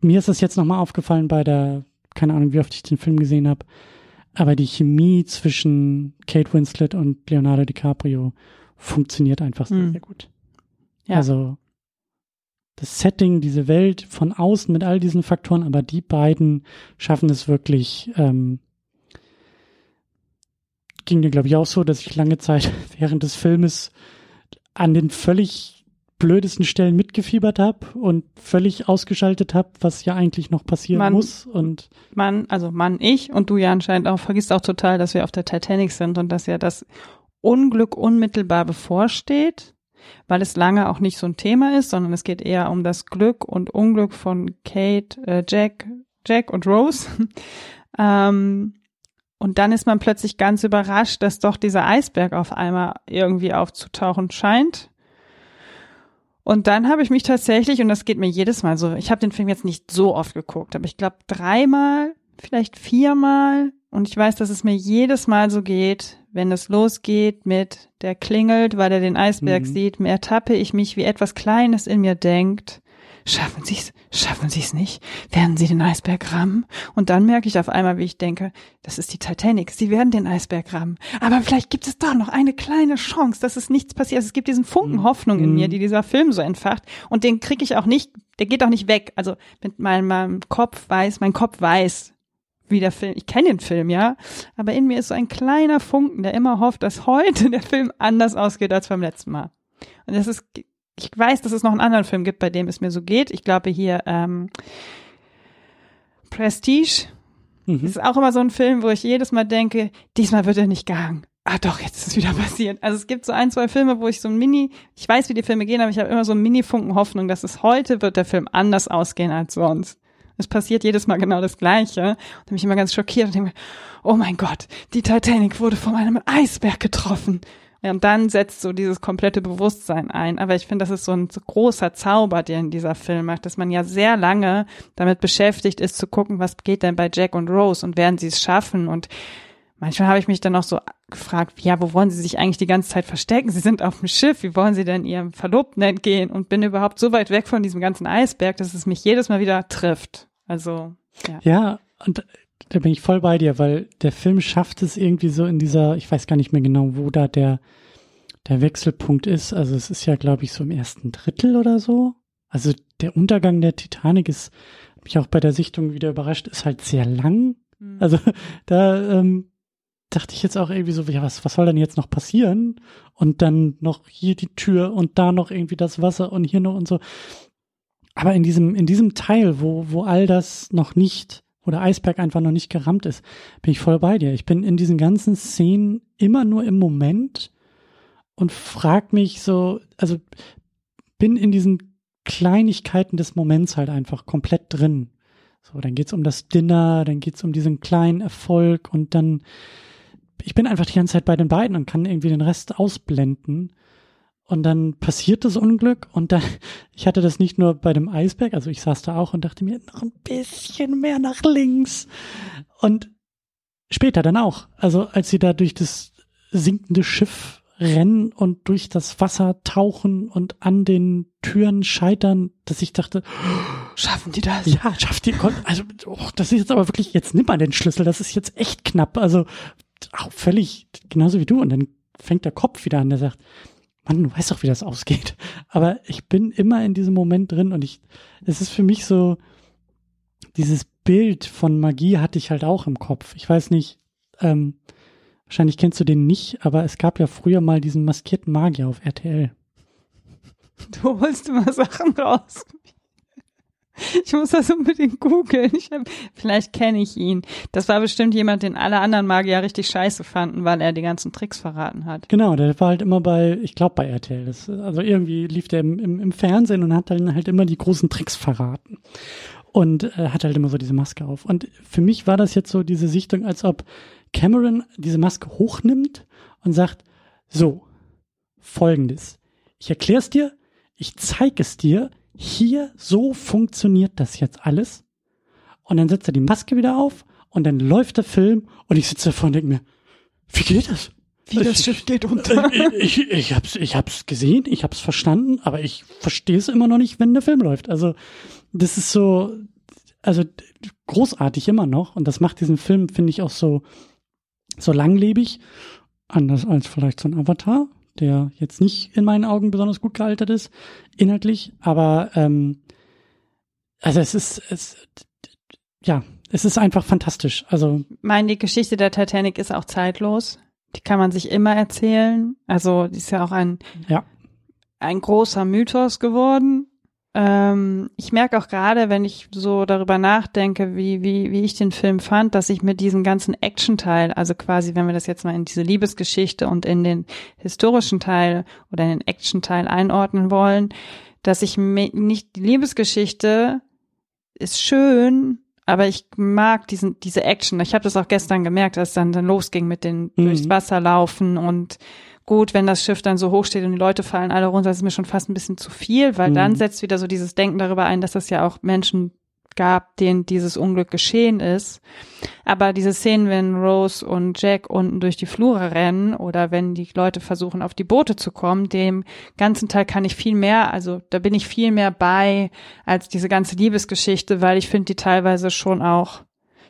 mir ist das jetzt nochmal aufgefallen bei der, keine Ahnung, wie oft ich den Film gesehen habe, aber die Chemie zwischen Kate Winslet und Leonardo DiCaprio funktioniert einfach sehr, mhm. sehr gut. Ja. Also das Setting, diese Welt von außen mit all diesen Faktoren, aber die beiden schaffen es wirklich. Ähm, ging mir, glaube ich, auch so, dass ich lange Zeit während des Filmes an den völlig blödesten Stellen mitgefiebert habe und völlig ausgeschaltet habe, was ja eigentlich noch passieren man, muss. Und man, also Mann, ich und du ja anscheinend auch, vergisst auch total, dass wir auf der Titanic sind und dass ja das Unglück unmittelbar bevorsteht weil es lange auch nicht so ein Thema ist, sondern es geht eher um das Glück und Unglück von Kate, äh, Jack, Jack und Rose. ähm, und dann ist man plötzlich ganz überrascht, dass doch dieser Eisberg auf einmal irgendwie aufzutauchen scheint. Und dann habe ich mich tatsächlich, und das geht mir jedes Mal so, ich habe den Film jetzt nicht so oft geguckt, aber ich glaube dreimal, vielleicht viermal. Und ich weiß, dass es mir jedes Mal so geht, wenn es losgeht mit, der klingelt, weil er den Eisberg mhm. sieht, ertappe ich mich, wie etwas Kleines in mir denkt, schaffen Sie es, schaffen Sie es nicht, werden Sie den Eisberg rammen? Und dann merke ich auf einmal, wie ich denke, das ist die Titanic, Sie werden den Eisberg rammen. Aber vielleicht gibt es doch noch eine kleine Chance, dass es nichts passiert. Also es gibt diesen Funken mhm. Hoffnung in mir, mhm. die dieser Film so entfacht. Und den kriege ich auch nicht, der geht auch nicht weg. Also mit meinem, meinem Kopf weiß, mein Kopf weiß, wie der Film, ich kenne den Film, ja, aber in mir ist so ein kleiner Funken, der immer hofft, dass heute der Film anders ausgeht als beim letzten Mal. Und das ist, ich weiß, dass es noch einen anderen Film gibt, bei dem es mir so geht. Ich glaube hier ähm, Prestige mhm. ist auch immer so ein Film, wo ich jedes Mal denke, diesmal wird er nicht gehangen. Ah doch, jetzt ist es wieder passiert. Also es gibt so ein, zwei Filme, wo ich so ein Mini, ich weiß, wie die Filme gehen, aber ich habe immer so ein Mini-Funken Hoffnung, dass es heute wird der Film anders ausgehen als sonst. Es passiert jedes Mal genau das Gleiche. Und dann bin ich immer ganz schockiert und denke oh mein Gott, die Titanic wurde von einem Eisberg getroffen. und dann setzt so dieses komplette Bewusstsein ein. Aber ich finde, das ist so ein großer Zauber, den dieser Film macht, dass man ja sehr lange damit beschäftigt ist, zu gucken, was geht denn bei Jack und Rose und werden sie es schaffen und Manchmal habe ich mich dann auch so gefragt, ja, wo wollen sie sich eigentlich die ganze Zeit verstecken? Sie sind auf dem Schiff, wie wollen sie denn ihrem Verlobten entgehen? Und bin überhaupt so weit weg von diesem ganzen Eisberg, dass es mich jedes Mal wieder trifft. Also, ja. Ja, und da bin ich voll bei dir, weil der Film schafft es irgendwie so in dieser, ich weiß gar nicht mehr genau, wo da der, der Wechselpunkt ist. Also es ist ja, glaube ich, so im ersten Drittel oder so. Also der Untergang der Titanic ist, mich auch bei der Sichtung wieder überrascht, ist halt sehr lang. Hm. Also da ähm, dachte ich jetzt auch irgendwie so, ja, was, was soll denn jetzt noch passieren? Und dann noch hier die Tür und da noch irgendwie das Wasser und hier noch und so. Aber in diesem, in diesem Teil, wo, wo all das noch nicht, wo der Eisberg einfach noch nicht gerammt ist, bin ich voll bei dir. Ich bin in diesen ganzen Szenen immer nur im Moment und frag mich so, also bin in diesen Kleinigkeiten des Moments halt einfach komplett drin. So, dann geht's um das Dinner, dann geht's um diesen kleinen Erfolg und dann ich bin einfach die ganze Zeit bei den beiden und kann irgendwie den Rest ausblenden. Und dann passiert das Unglück und dann, ich hatte das nicht nur bei dem Eisberg, also ich saß da auch und dachte mir, noch ein bisschen mehr nach links. Und später dann auch, also als sie da durch das sinkende Schiff rennen und durch das Wasser tauchen und an den Türen scheitern, dass ich dachte, Schaffen die das? ja, schafft die, also, oh, das ist jetzt aber wirklich, jetzt nimm mal den Schlüssel, das ist jetzt echt knapp, also, auch völlig genauso wie du. Und dann fängt der Kopf wieder an, der sagt, Mann, du weißt doch, wie das ausgeht. Aber ich bin immer in diesem Moment drin und ich, es ist für mich so, dieses Bild von Magie hatte ich halt auch im Kopf. Ich weiß nicht, ähm, wahrscheinlich kennst du den nicht, aber es gab ja früher mal diesen maskierten Magier auf RTL. Du holst immer Sachen raus. Ich muss das unbedingt googeln. Vielleicht kenne ich ihn. Das war bestimmt jemand, den alle anderen Magier richtig scheiße fanden, weil er die ganzen Tricks verraten hat. Genau, der war halt immer bei, ich glaube bei RTL. Das, also irgendwie lief der im, im, im Fernsehen und hat dann halt immer die großen Tricks verraten. Und äh, hat halt immer so diese Maske auf. Und für mich war das jetzt so diese Sichtung, als ob Cameron diese Maske hochnimmt und sagt, so, folgendes. Ich erkläre es dir, ich zeige es dir, hier, so funktioniert das jetzt alles. Und dann setzt er die Maske wieder auf und dann läuft der Film und ich sitze davor und denke mir, wie geht das? Wie das Schiff geht unter. Ich, ich, ich, hab's, ich hab's gesehen, ich hab's verstanden, aber ich verstehe es immer noch nicht, wenn der Film läuft. Also, das ist so, also großartig immer noch. Und das macht diesen Film, finde ich, auch so, so langlebig. Anders als vielleicht so ein Avatar, der jetzt nicht in meinen Augen besonders gut gealtert ist, inhaltlich, aber ähm, also es ist, es, ja, es ist einfach fantastisch. Also meine, die Geschichte der Titanic ist auch zeitlos. Die kann man sich immer erzählen. Also die ist ja auch ein, Ja. ein großer Mythos geworden. Ähm, ich merke auch gerade, wenn ich so darüber nachdenke, wie, wie, wie ich den Film fand, dass ich mit diesem ganzen Action-Teil, also quasi, wenn wir das jetzt mal in diese Liebesgeschichte und in den historischen Teil oder in den Action-Teil einordnen wollen, dass ich nicht, die Liebesgeschichte ist schön, aber ich mag diesen, diese Action. Ich habe das auch gestern gemerkt, als dann, dann losging mit den Mhm. durchs Wasser laufen und gut, wenn das Schiff dann so hoch steht und die Leute fallen alle runter, das ist mir schon fast ein bisschen zu viel, weil Mhm. dann setzt wieder so dieses Denken darüber ein, dass es ja auch Menschen gab, denen dieses Unglück geschehen ist. Aber diese Szenen, wenn Rose und Jack unten durch die Flure rennen oder wenn die Leute versuchen, auf die Boote zu kommen, dem ganzen Teil kann ich viel mehr, also da bin ich viel mehr bei als diese ganze Liebesgeschichte, weil ich finde die teilweise schon auch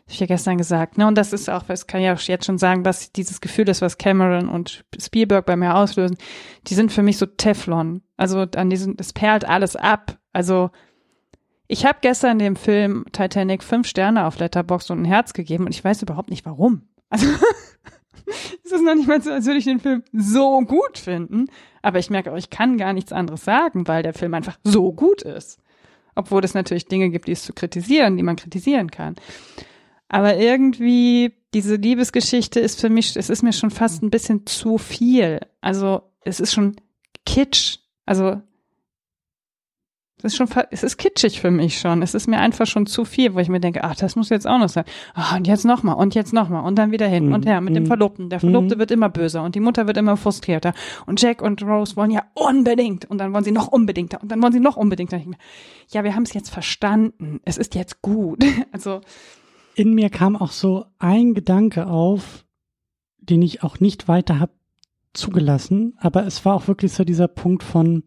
ich ja gestern gesagt, ne? Und das ist auch, das kann ich ja jetzt schon sagen, dass dieses Gefühl ist, was Cameron und Spielberg bei mir auslösen, die sind für mich so Teflon. Also an diesen, es perlt alles ab. Also ich habe gestern dem Film Titanic fünf Sterne auf Letterboxd und ein Herz gegeben und ich weiß überhaupt nicht warum. Also es ist noch nicht mal so, als würde ich den Film so gut finden, aber ich merke auch, ich kann gar nichts anderes sagen, weil der Film einfach so gut ist. Obwohl es natürlich Dinge gibt, die es zu kritisieren, die man kritisieren kann. Aber irgendwie, diese Liebesgeschichte ist für mich, es ist mir schon fast ein bisschen zu viel. Also, es ist schon Kitsch. Also, Das ist schon, es ist kitschig für mich schon. Es ist mir einfach schon zu viel, wo ich mir denke, ach, das muss jetzt auch noch sein. Ah, und jetzt nochmal und jetzt nochmal und dann wieder hin mhm. und her mit dem mhm. Verlobten. Der Verlobte mhm. wird immer böser und die Mutter wird immer frustrierter. Und Jack und Rose wollen ja unbedingt und dann wollen sie noch unbedingter und dann wollen sie noch unbedingter. Ja, wir haben es jetzt verstanden. Es ist jetzt gut. Also. In mir kam auch so ein Gedanke auf, den ich auch nicht weiter habe zugelassen, aber es war auch wirklich so dieser Punkt von,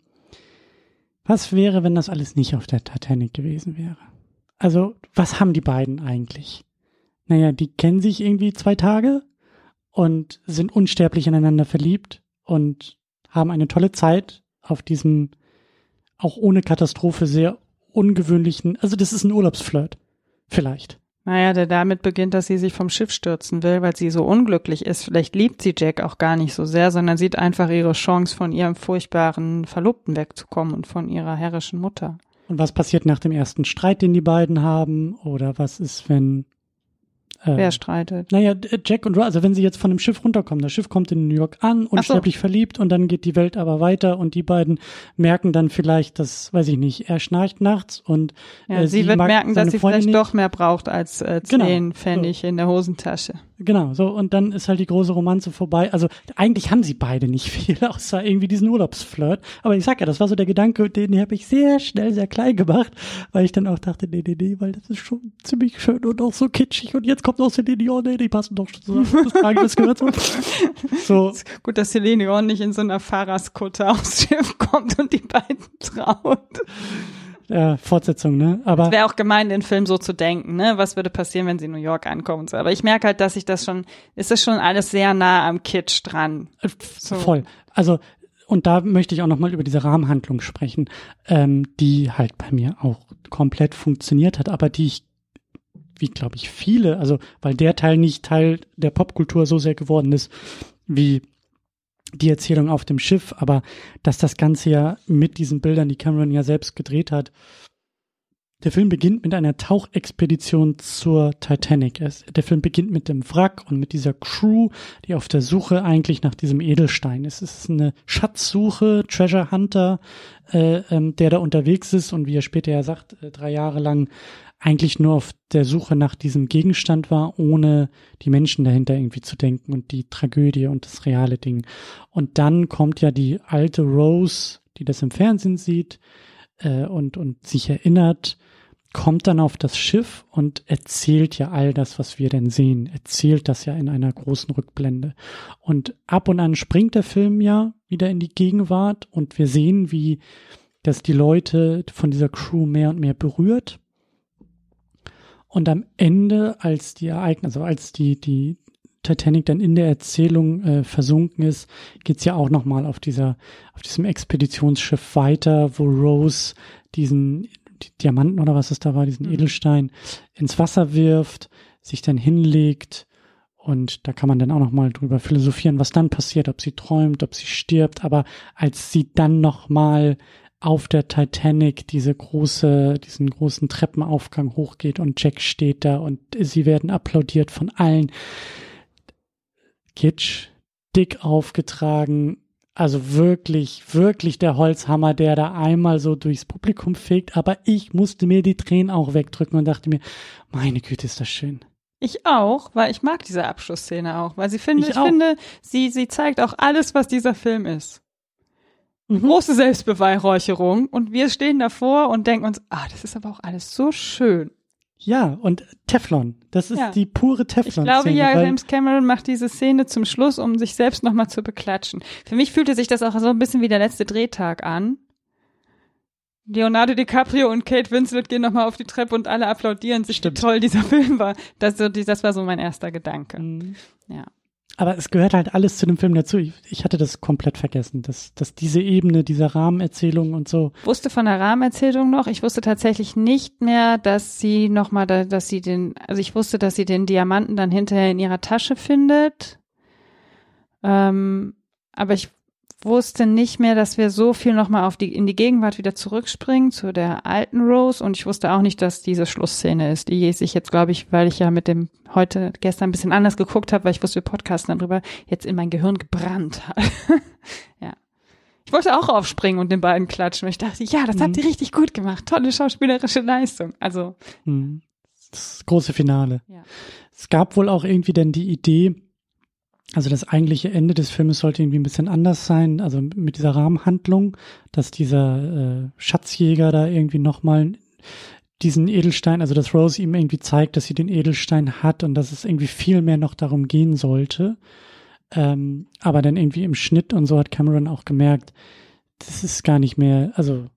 was wäre, wenn das alles nicht auf der Titanic gewesen wäre? Also, was haben die beiden eigentlich? Naja, die kennen sich irgendwie zwei Tage und sind unsterblich ineinander verliebt und haben eine tolle Zeit auf diesem auch ohne Katastrophe sehr ungewöhnlichen, also das ist ein Urlaubsflirt. Vielleicht. Naja, der damit beginnt, dass sie sich vom Schiff stürzen will, weil sie so unglücklich ist. Vielleicht liebt sie Jack auch gar nicht so sehr, sondern sieht einfach ihre Chance, von ihrem furchtbaren Verlobten wegzukommen und von ihrer herrischen Mutter. Und was passiert nach dem ersten Streit, den die beiden haben? Oder was ist, wenn äh, Wer streitet? Naja, Jack und Rose, also wenn sie jetzt von dem Schiff runterkommen, das Schiff kommt in New York an, unsterblich so. verliebt und dann geht die Welt aber weiter und die beiden merken dann vielleicht, dass, weiß ich nicht, er schnarcht nachts und ja, äh, sie, sie wird merken, dass sie Freundin vielleicht nicht. doch mehr braucht als äh, genau. zehn genau, Pfennig so. in der Hosentasche. Genau, so und dann ist halt die große Romanze vorbei. Also eigentlich haben sie beide nicht viel, außer irgendwie diesen Urlaubsflirt. Aber ich sag ja, das war so der Gedanke, den habe ich sehr schnell, sehr klein gemacht, weil ich dann auch dachte, nee, nee, nee, weil das ist schon ziemlich schön und auch so kitschig und jetzt kommt noch Celine Dion, nee, die passen doch zusammen. Das, das gehört so. so. Gut, dass Celine Dion nicht in so einer Fahrradskutte aufs Schiff kommt und die beiden traut äh, Fortsetzung, ne? Aber es wäre auch gemein, den Film so zu denken, ne? Was würde passieren, wenn sie in New York ankommen und so. Aber ich merke halt, dass ich das schon, ist das schon alles sehr nah am Kitsch dran. Äh, so. Voll. Also und da möchte ich auch nochmal über diese Rahmenhandlung sprechen, ähm, die halt bei mir auch komplett funktioniert hat, aber die ich, wie glaube ich viele, also weil der Teil nicht Teil der Popkultur so sehr geworden ist, wie die Erzählung auf dem Schiff, aber dass das Ganze ja mit diesen Bildern, die Cameron ja selbst gedreht hat, der Film beginnt mit einer Tauchexpedition zur Titanic. Der Film beginnt mit dem Wrack und mit dieser Crew, die auf der Suche eigentlich nach diesem Edelstein ist. Es ist eine Schatzsuche, Treasure Hunter, äh, ähm, der da unterwegs ist und wie er später ja sagt, äh, drei Jahre lang eigentlich nur auf der Suche nach diesem Gegenstand war, ohne die Menschen dahinter irgendwie zu denken und die Tragödie und das reale Ding. Und dann kommt ja die alte Rose, die das im Fernsehen sieht äh, und, und sich erinnert, kommt dann auf das Schiff und erzählt ja all das, was wir denn sehen, erzählt das ja in einer großen Rückblende. Und ab und an springt der Film ja wieder in die Gegenwart und wir sehen, wie das die Leute von dieser Crew mehr und mehr berührt und am Ende, als die Ereignisse, also als die, die Titanic dann in der Erzählung äh, versunken ist, geht's ja auch nochmal auf dieser, auf diesem Expeditionsschiff weiter, wo Rose diesen die Diamanten oder was es da war, diesen mhm. Edelstein ins Wasser wirft, sich dann hinlegt und da kann man dann auch nochmal drüber philosophieren, was dann passiert, ob sie träumt, ob sie stirbt, aber als sie dann nochmal auf der Titanic diese große, diesen großen Treppenaufgang hochgeht und Jack steht da und sie werden applaudiert von allen. Kitsch, dick aufgetragen, also wirklich, wirklich der Holzhammer, der da einmal so durchs Publikum fegt, aber ich musste mir die Tränen auch wegdrücken und dachte mir, meine Güte, ist das schön. Ich auch, weil ich mag diese Abschlussszene auch, weil sie finde, ich, ich finde, sie, sie zeigt auch alles, was dieser Film ist. Mhm. Große Selbstbeweihräucherung und wir stehen davor und denken uns, ah, das ist aber auch alles so schön. Ja, und Teflon. Das ist ja. die pure Teflon. Ich glaube ja, James Cameron macht diese Szene zum Schluss, um sich selbst nochmal zu beklatschen. Für mich fühlte sich das auch so ein bisschen wie der letzte Drehtag an. Leonardo DiCaprio und Kate Winslet gehen nochmal auf die Treppe und alle applaudieren sich, Stimmt. wie toll dieser Film war. Das, das war so mein erster Gedanke. Mhm. Ja. Aber es gehört halt alles zu dem Film dazu. Ich, ich, hatte das komplett vergessen, dass, dass diese Ebene, diese Rahmenerzählung und so. Wusste von der Rahmenerzählung noch. Ich wusste tatsächlich nicht mehr, dass sie nochmal, dass sie den, also ich wusste, dass sie den Diamanten dann hinterher in ihrer Tasche findet. Ähm, aber ich wusste nicht mehr, dass wir so viel nochmal auf die, in die Gegenwart wieder zurückspringen zu der alten Rose und ich wusste auch nicht, dass diese Schlussszene ist, die sich jetzt, glaube ich, weil ich ja mit dem heute, gestern ein bisschen anders geguckt habe, weil ich wusste, wir podcasten darüber, jetzt in mein Gehirn gebrannt hat. ja. Ich wollte auch aufspringen und den beiden klatschen. Ich dachte, ja, das mhm. habt ihr richtig gut gemacht. Tolle schauspielerische Leistung. Also. Mhm. Das große Finale. Ja. Es gab wohl auch irgendwie denn die Idee, also das eigentliche Ende des Filmes sollte irgendwie ein bisschen anders sein, also mit dieser Rahmenhandlung, dass dieser äh, Schatzjäger da irgendwie nochmal diesen Edelstein, also dass Rose ihm irgendwie zeigt, dass sie den Edelstein hat und dass es irgendwie viel mehr noch darum gehen sollte. Ähm, aber dann irgendwie im Schnitt und so hat Cameron auch gemerkt, das ist gar nicht mehr, also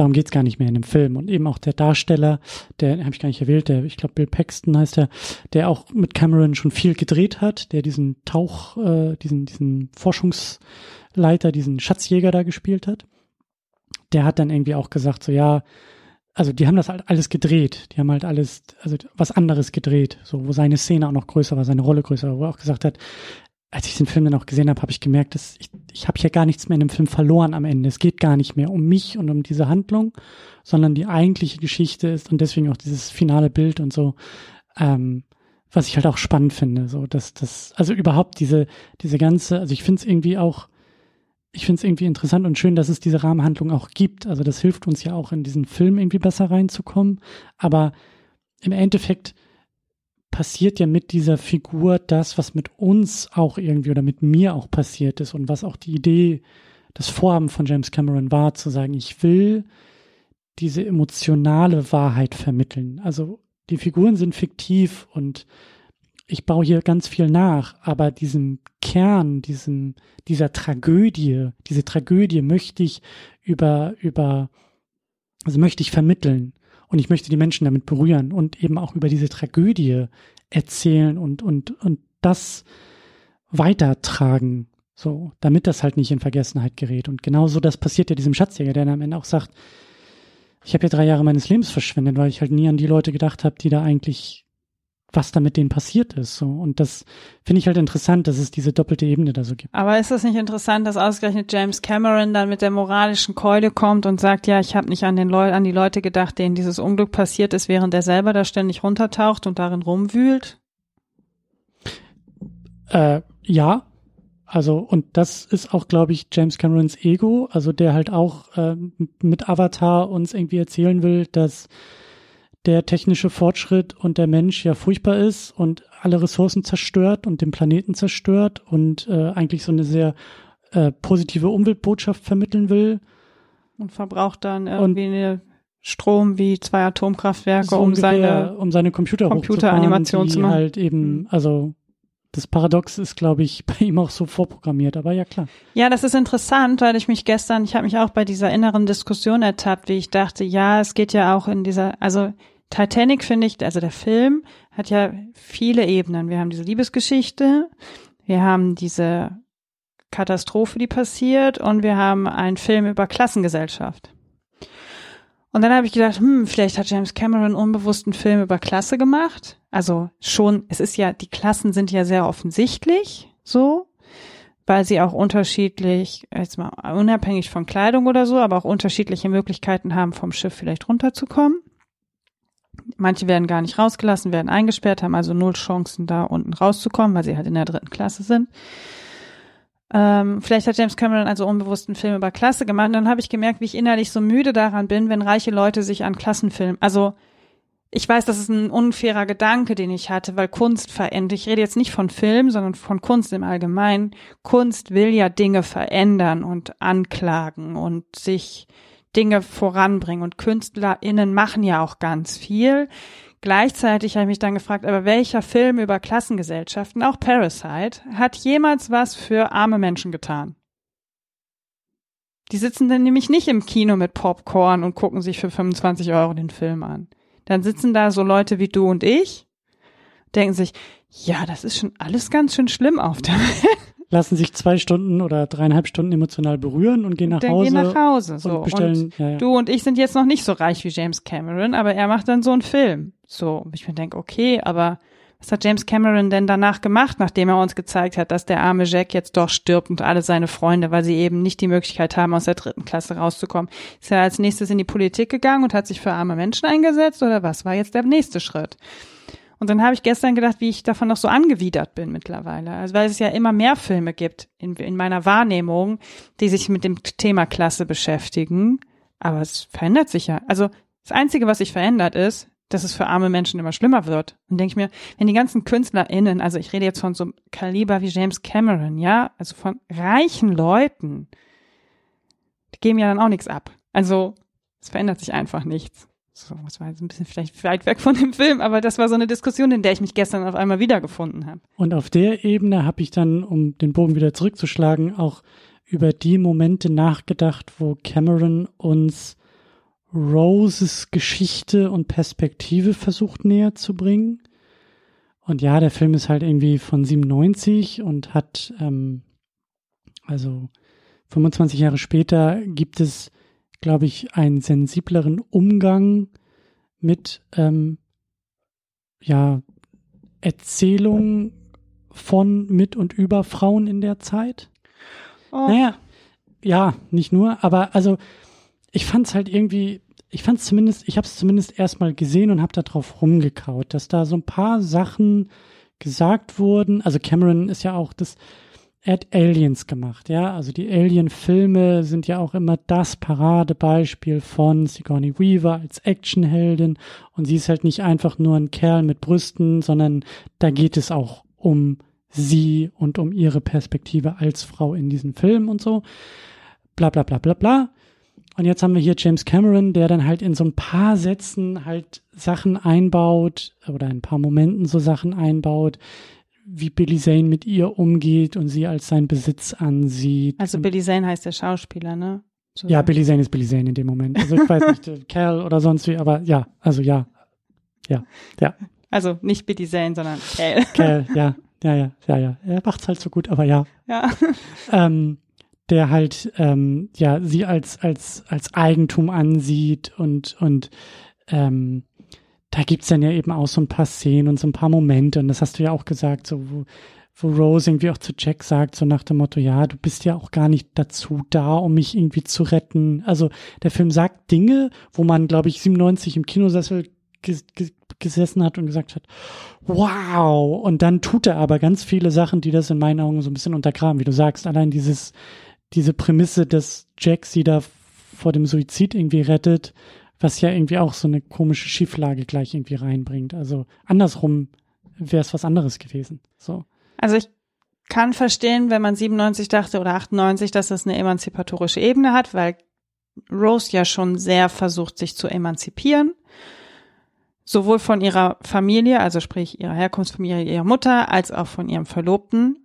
darum geht's gar nicht mehr in dem Film. Und eben auch der Darsteller, der habe ich gar nicht erwähnt, der, ich glaube, Bill Paxton heißt der, der auch mit Cameron schon viel gedreht hat, der diesen Tauch, äh, diesen, diesen Forschungsleiter, diesen Schatzjäger da gespielt hat. Der hat dann irgendwie auch gesagt, so ja, also die haben das halt alles gedreht. Die haben halt alles, also was anderes gedreht, so wo seine Szene auch noch größer war, seine Rolle größer war, wo er auch gesagt hat, als ich den Film dann auch gesehen habe, habe ich gemerkt, dass ich, ich habe hier gar nichts mehr in dem Film verloren am Ende. Es geht gar nicht mehr um mich und um diese Handlung, sondern die eigentliche Geschichte ist und deswegen auch dieses finale Bild und so, ähm, was ich halt auch spannend finde. So, dass das, also überhaupt diese, diese ganze, also ich finde es irgendwie auch, ich finde es irgendwie interessant und schön, dass es diese Rahmenhandlung auch gibt. Also das hilft uns ja auch in diesen Film irgendwie besser reinzukommen. Aber im Endeffekt passiert ja mit dieser Figur das, was mit uns auch irgendwie oder mit mir auch passiert ist und was auch die Idee, das Vorhaben von James Cameron war, zu sagen, ich will diese emotionale Wahrheit vermitteln. Also die Figuren sind fiktiv und ich baue hier ganz viel nach, aber diesem Kern, diesem, dieser Tragödie, diese Tragödie möchte ich über, über, also möchte ich vermitteln. Und ich möchte die Menschen damit berühren und eben auch über diese Tragödie erzählen und, und, und das weitertragen. So, damit das halt nicht in Vergessenheit gerät. Und genauso das passiert ja diesem Schatzjäger, der dann am Ende auch sagt, ich habe ja drei Jahre meines Lebens verschwendet, weil ich halt nie an die Leute gedacht habe, die da eigentlich was da mit denen passiert ist. So. Und das finde ich halt interessant, dass es diese doppelte Ebene da so gibt. Aber ist das nicht interessant, dass ausgerechnet James Cameron dann mit der moralischen Keule kommt und sagt, ja, ich habe nicht an den Leu an die Leute gedacht, denen dieses Unglück passiert ist, während er selber da ständig runtertaucht und darin rumwühlt? Äh, ja. Also, und das ist auch, glaube ich, James Camerons Ego, also der halt auch äh, mit Avatar uns irgendwie erzählen will, dass der technische Fortschritt und der Mensch ja furchtbar ist und alle Ressourcen zerstört und den Planeten zerstört und äh, eigentlich so eine sehr äh, positive Umweltbotschaft vermitteln will. Und verbraucht dann irgendwie und Strom wie zwei Atomkraftwerke, so um seine um seine Computer Computeranimation zu machen. halt eben, mhm. also das Paradox ist, glaube ich, bei ihm auch so vorprogrammiert, aber ja klar. Ja, das ist interessant, weil ich mich gestern, ich habe mich auch bei dieser inneren Diskussion ertappt, wie ich dachte, ja, es geht ja auch in dieser, also Titanic finde ich, also der Film hat ja viele Ebenen. Wir haben diese Liebesgeschichte, wir haben diese Katastrophe, die passiert und wir haben einen Film über Klassengesellschaft. Und dann habe ich gedacht, hm, vielleicht hat James Cameron unbewusst einen Film über Klasse gemacht. Also schon, es ist ja, die Klassen sind ja sehr offensichtlich so, weil sie auch unterschiedlich, jetzt mal unabhängig von Kleidung oder so, aber auch unterschiedliche Möglichkeiten haben, vom Schiff vielleicht runterzukommen. Manche werden gar nicht rausgelassen, werden eingesperrt, haben also null Chancen, da unten rauszukommen, weil sie halt in der dritten Klasse sind. Ähm, vielleicht hat James Cameron also unbewusst einen Film über Klasse gemacht. Und dann habe ich gemerkt, wie ich innerlich so müde daran bin, wenn reiche Leute sich an Klassenfilmen. Also ich weiß, das ist ein unfairer Gedanke, den ich hatte, weil Kunst verändert. Ich rede jetzt nicht von Film, sondern von Kunst im Allgemeinen. Kunst will ja Dinge verändern und anklagen und sich Dinge voranbringen. Und KünstlerInnen machen ja auch ganz viel. Gleichzeitig habe ich mich dann gefragt, aber welcher Film über Klassengesellschaften, auch Parasite, hat jemals was für arme Menschen getan? Die sitzen dann nämlich nicht im Kino mit Popcorn und gucken sich für 25 Euro den Film an. Dann sitzen da so Leute wie du und ich, denken sich, ja, das ist schon alles ganz schön schlimm auf der Welt lassen sich zwei Stunden oder dreieinhalb Stunden emotional berühren und gehen nach dann Hause. Gehen nach Hause so. Und bestellen, und ja, ja. Du und ich sind jetzt noch nicht so reich wie James Cameron, aber er macht dann so einen Film. So, ich mir denke, okay, aber was hat James Cameron denn danach gemacht, nachdem er uns gezeigt hat, dass der arme Jack jetzt doch stirbt und alle seine Freunde, weil sie eben nicht die Möglichkeit haben, aus der dritten Klasse rauszukommen? Ist er als nächstes in die Politik gegangen und hat sich für arme Menschen eingesetzt oder was war jetzt der nächste Schritt? Und dann habe ich gestern gedacht, wie ich davon noch so angewidert bin mittlerweile. Also weil es ja immer mehr Filme gibt in, in meiner Wahrnehmung, die sich mit dem Thema Klasse beschäftigen. Aber es verändert sich ja. Also das Einzige, was sich verändert, ist, dass es für arme Menschen immer schlimmer wird. Und denke ich mir, wenn die ganzen KünstlerInnen, also ich rede jetzt von so einem Kaliber wie James Cameron, ja, also von reichen Leuten, die geben ja dann auch nichts ab. Also es verändert sich einfach nichts. So, das war jetzt ein bisschen vielleicht weit weg von dem Film, aber das war so eine Diskussion, in der ich mich gestern auf einmal wiedergefunden habe. Und auf der Ebene habe ich dann, um den Bogen wieder zurückzuschlagen, auch über die Momente nachgedacht, wo Cameron uns Roses Geschichte und Perspektive versucht näher zu bringen. Und ja, der Film ist halt irgendwie von 97 und hat, ähm, also 25 Jahre später gibt es glaube ich, einen sensibleren Umgang mit ähm, ja, Erzählungen von, mit und über Frauen in der Zeit. Oh. Naja, ja, nicht nur, aber also ich fand es halt irgendwie, ich fand es zumindest, ich habe es zumindest erstmal gesehen und habe da drauf rumgekaut, dass da so ein paar Sachen gesagt wurden. Also Cameron ist ja auch das, er hat Aliens gemacht, ja. Also die Alien-Filme sind ja auch immer das Paradebeispiel von Sigourney Weaver als Actionheldin. Und sie ist halt nicht einfach nur ein Kerl mit Brüsten, sondern da geht es auch um sie und um ihre Perspektive als Frau in diesen Film und so. Bla bla bla bla bla. Und jetzt haben wir hier James Cameron, der dann halt in so ein paar Sätzen halt Sachen einbaut oder in ein paar Momenten so Sachen einbaut, wie Billy Zane mit ihr umgeht und sie als sein Besitz ansieht. Also Billy Zane heißt der Schauspieler, ne? So ja, Billy Zane ist Billy Zane in dem Moment. Also ich weiß nicht, äh, Cal oder sonst wie, aber ja, also ja. Ja, ja. Also nicht Billy Zane, sondern Cal. Cal, ja, ja, ja, ja, ja. Er macht's halt so gut, aber ja. Ja. Ähm, der halt ähm, ja sie als als als Eigentum ansieht und und ähm, da gibt's dann ja eben auch so ein paar Szenen und so ein paar Momente, und das hast du ja auch gesagt, so wo, wo Rose irgendwie auch zu Jack sagt, so nach dem Motto, ja, du bist ja auch gar nicht dazu da, um mich irgendwie zu retten. Also der Film sagt Dinge, wo man, glaube ich, 97 im Kinosessel gesessen hat und gesagt hat, wow, und dann tut er aber ganz viele Sachen, die das in meinen Augen so ein bisschen untergraben, wie du sagst, allein dieses, diese Prämisse, dass Jack sie da vor dem Suizid irgendwie rettet, was ja irgendwie auch so eine komische Schieflage gleich irgendwie reinbringt. Also andersrum wäre es was anderes gewesen. So. Also ich kann verstehen, wenn man 97 dachte oder 98, dass das eine emanzipatorische Ebene hat, weil Rose ja schon sehr versucht, sich zu emanzipieren. Sowohl von ihrer Familie, also sprich ihrer Herkunftsfamilie, ihrer Mutter, als auch von ihrem Verlobten.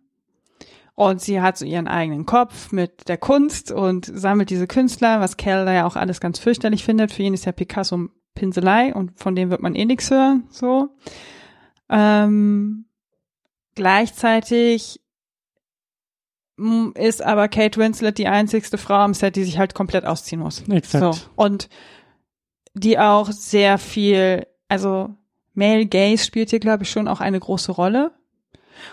Und sie hat so ihren eigenen Kopf mit der Kunst und sammelt diese Künstler, was Cal da ja auch alles ganz fürchterlich findet. Für ihn ist ja Picasso Pinselei und von dem wird man eh nichts hören, so. Ähm, gleichzeitig ist aber Kate Winslet die einzigste Frau am Set, die sich halt komplett ausziehen muss. Exakt. So. Und die auch sehr viel, also Male Gaze spielt hier, glaube ich, schon auch eine große Rolle.